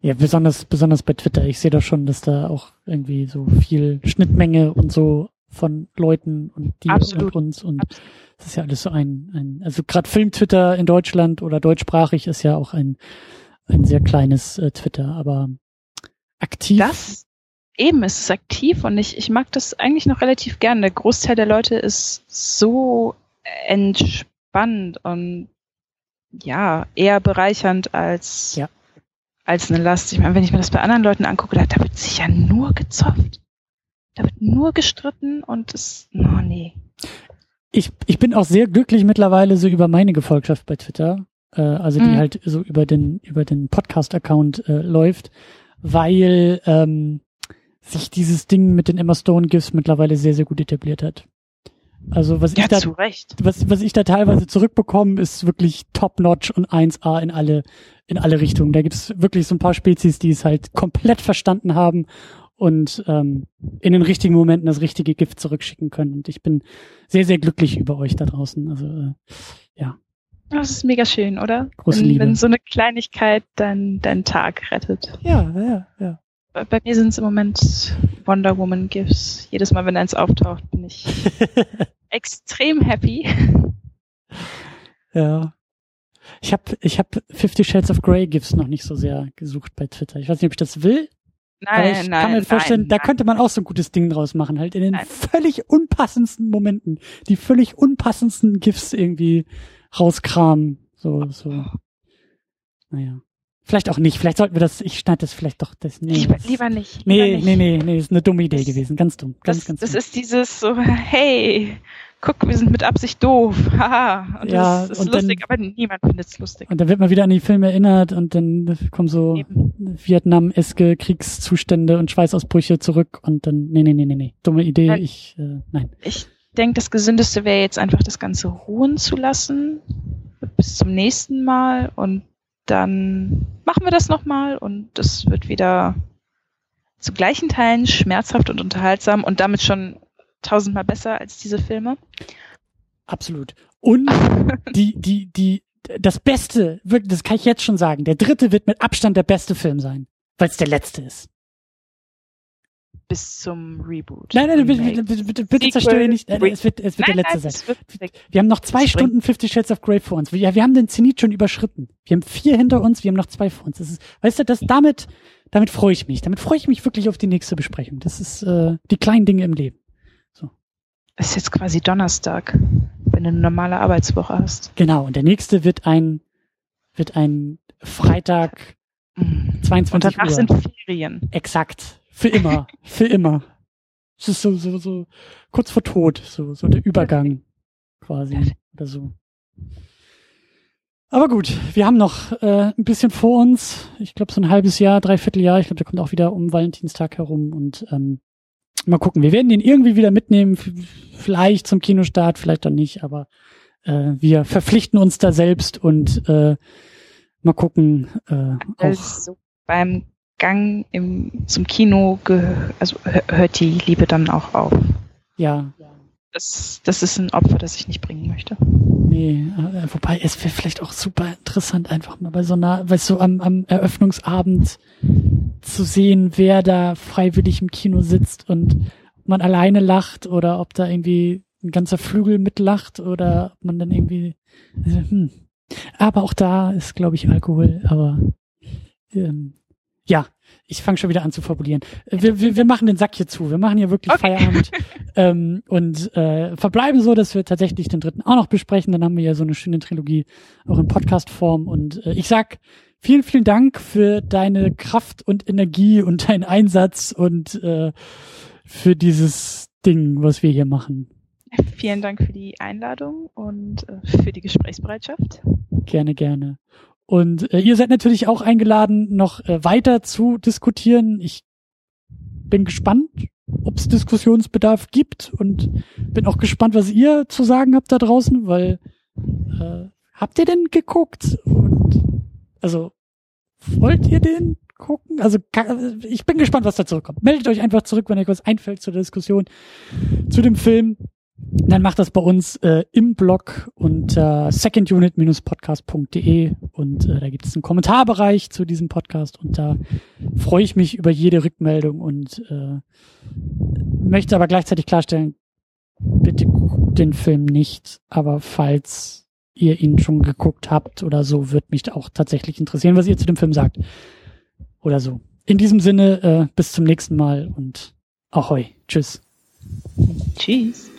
Ja, besonders, besonders bei Twitter. Ich sehe da schon, dass da auch irgendwie so viel Schnittmenge und so von Leuten und dir Absolut. und uns und Absolut. das ist ja alles so ein, ein also gerade Film-Twitter in Deutschland oder deutschsprachig ist ja auch ein, ein sehr kleines äh, Twitter, aber aktiv. Das eben ist es aktiv und ich, ich mag das eigentlich noch relativ gern. Der Großteil der Leute ist so entspannt und ja, eher bereichernd als, Ja. als eine Last. Ich meine, wenn ich mir das bei anderen Leuten angucke, da, da wird sich ja nur gezopft. Da wird nur gestritten und es, oh nee. ich, ich bin auch sehr glücklich mittlerweile so über meine Gefolgschaft bei Twitter, äh, also die Mhm. halt so über den über den Podcast-Account äh, läuft, weil ähm, sich dieses Ding mit den Emma Stone Gifts mittlerweile sehr sehr gut etabliert hat. Also was Ja, ich da zu Recht. was was ich da teilweise zurückbekomme, ist wirklich top notch und 1A in alle in alle Richtungen. Da gibt es wirklich so ein paar Spezies, die es halt komplett verstanden haben und ähm, in den richtigen Momenten das richtige Gift zurückschicken können. Und ich bin sehr, sehr glücklich über euch da draußen. Also äh, Das ist mega schön, oder? Große wenn, Liebe. wenn so eine Kleinigkeit dein, deinen Tag rettet. ja, ja, ja. Bei, bei mir sind es im Moment Wonder Woman Gifts. Jedes Mal, wenn eins auftaucht, bin ich extrem happy. ja. Ich habe ich hab Fifty Shades of Grey Gifts noch nicht so sehr gesucht bei Twitter. Ich weiß nicht, ob ich das will, Nein, ich nein, kann mir vorstellen, nein, da könnte man auch so ein gutes Ding draus machen, halt in den Nein. völlig unpassendsten Momenten, die völlig unpassendsten GIFs irgendwie rauskramen. So, so. Naja. Vielleicht auch nicht. Vielleicht sollten wir das, ich schneide das vielleicht doch, das, nee. Lieber, das, lieber nicht. nee, lieber nicht. nee, nee, nee, ist eine dumme Idee Das- gewesen. Ganz dumm. Ganz, Das, ganz das dumm. ist dieses so, hey, guck, wir sind mit Absicht doof. Haha. Und Ja, das ist und dann- lustig, aber niemand findet es lustig. und dann wird man wieder an die Filme erinnert und dann kommen so. Vietnam-eske Kriegszustände und Schweißausbrüche zurück und dann, nee, nee, nee, nee, nee. Dumme Idee, Nein. ich, äh, nein. Ich denke, das Gesündeste wäre jetzt einfach das Ganze ruhen zu lassen. Bis zum nächsten Mal und dann machen wir das nochmal und das wird wieder zu gleichen Teilen schmerzhaft und unterhaltsam und damit schon tausendmal besser als diese Filme. Absolut. Und die, die, die, das Beste, wirklich, das kann ich jetzt schon sagen, der dritte wird mit Abstand der beste Film sein, weil es der letzte ist. Bis zum Reboot. Nein, nein, bitte, bitte, bitte, bitte Sequel, zerstöre nicht. Nein, es wird, es wird nein, der letzte nein, sein. Wir haben noch zwei. Stunden Fifty Shades of Grey vor uns. Wir, wir haben den Zenit schon überschritten. Wir haben vier hinter uns, wir haben noch zwei vor uns. Das ist, weißt du, das damit, damit freue ich mich. Damit freue ich mich wirklich auf die nächste Besprechung. Das ist äh, die kleinen Dinge im Leben. Es ist jetzt quasi Donnerstag, wenn du eine normale Arbeitswoche hast. Genau. Und der nächste wird ein, wird ein Freitag Mhm. Und 22 danach Uhr. sind Ferien. Exakt. Für immer. Für immer. Es ist so, so, so kurz vor Tod, so, so der Übergang quasi oder so. Aber gut, wir haben noch äh, ein bisschen vor uns. Ich glaube so ein halbes Jahr, dreiviertel Jahr. Ich glaube, der kommt auch wieder um Valentinstag herum und ähm, mal gucken. Wir werden den irgendwie wieder mitnehmen, vielleicht zum Kinostart, vielleicht auch nicht, aber äh, wir verpflichten uns da selbst und äh, mal gucken. Äh, auch, Also beim Gang im, zum Kino, also hö- hört die Liebe dann auch auf. ja, Das, das ist ein Opfer, das ich nicht bringen möchte. Nee, äh, wobei es wäre vielleicht auch super interessant, einfach mal bei so einer, weißt du, am, am Eröffnungsabend zu sehen, wer da freiwillig im Kino sitzt und ob man alleine lacht oder ob da irgendwie ein ganzer Flügel mitlacht oder ob man dann irgendwie. Also, hm. Aber auch da ist, glaube ich, Alkohol, aber ähm, ja, ich fange schon wieder an zu fabulieren. Äh, Wir, wir, wir machen den Sack hier zu. Wir machen hier wirklich Okay. Feierabend ähm, und äh, verbleiben so, dass wir tatsächlich den dritten auch noch besprechen. Dann haben wir ja so eine schöne Trilogie auch in Podcast-Form. Und äh, ich sag vielen, vielen Dank für deine Kraft und Energie und deinen Einsatz und äh, für dieses Ding, was wir hier machen. Vielen Dank für die Einladung und äh, für die Gesprächsbereitschaft. Gerne, gerne. Und äh, ihr seid natürlich auch eingeladen, noch äh, weiter zu diskutieren. Ich bin gespannt, ob es Diskussionsbedarf gibt und bin auch gespannt, was ihr zu sagen habt da draußen, weil äh, habt ihr denn geguckt? Und also wollt ihr den gucken? Also ich bin gespannt, was da zurückkommt. Meldet euch einfach zurück, wenn euch was einfällt zu der Diskussion zu dem Film. Dann macht das bei uns äh, im Blog unter secondunit-podcast.de und äh, da gibt es einen Kommentarbereich zu diesem Podcast und da freue ich mich über jede Rückmeldung und äh, möchte aber gleichzeitig klarstellen, bitte guckt den Film nicht, aber falls ihr ihn schon geguckt habt oder so, wird mich auch tatsächlich interessieren, was ihr zu dem Film sagt. Oder so. In diesem Sinne, äh, bis zum nächsten Mal und ahoi. Tschüss. Tschüss.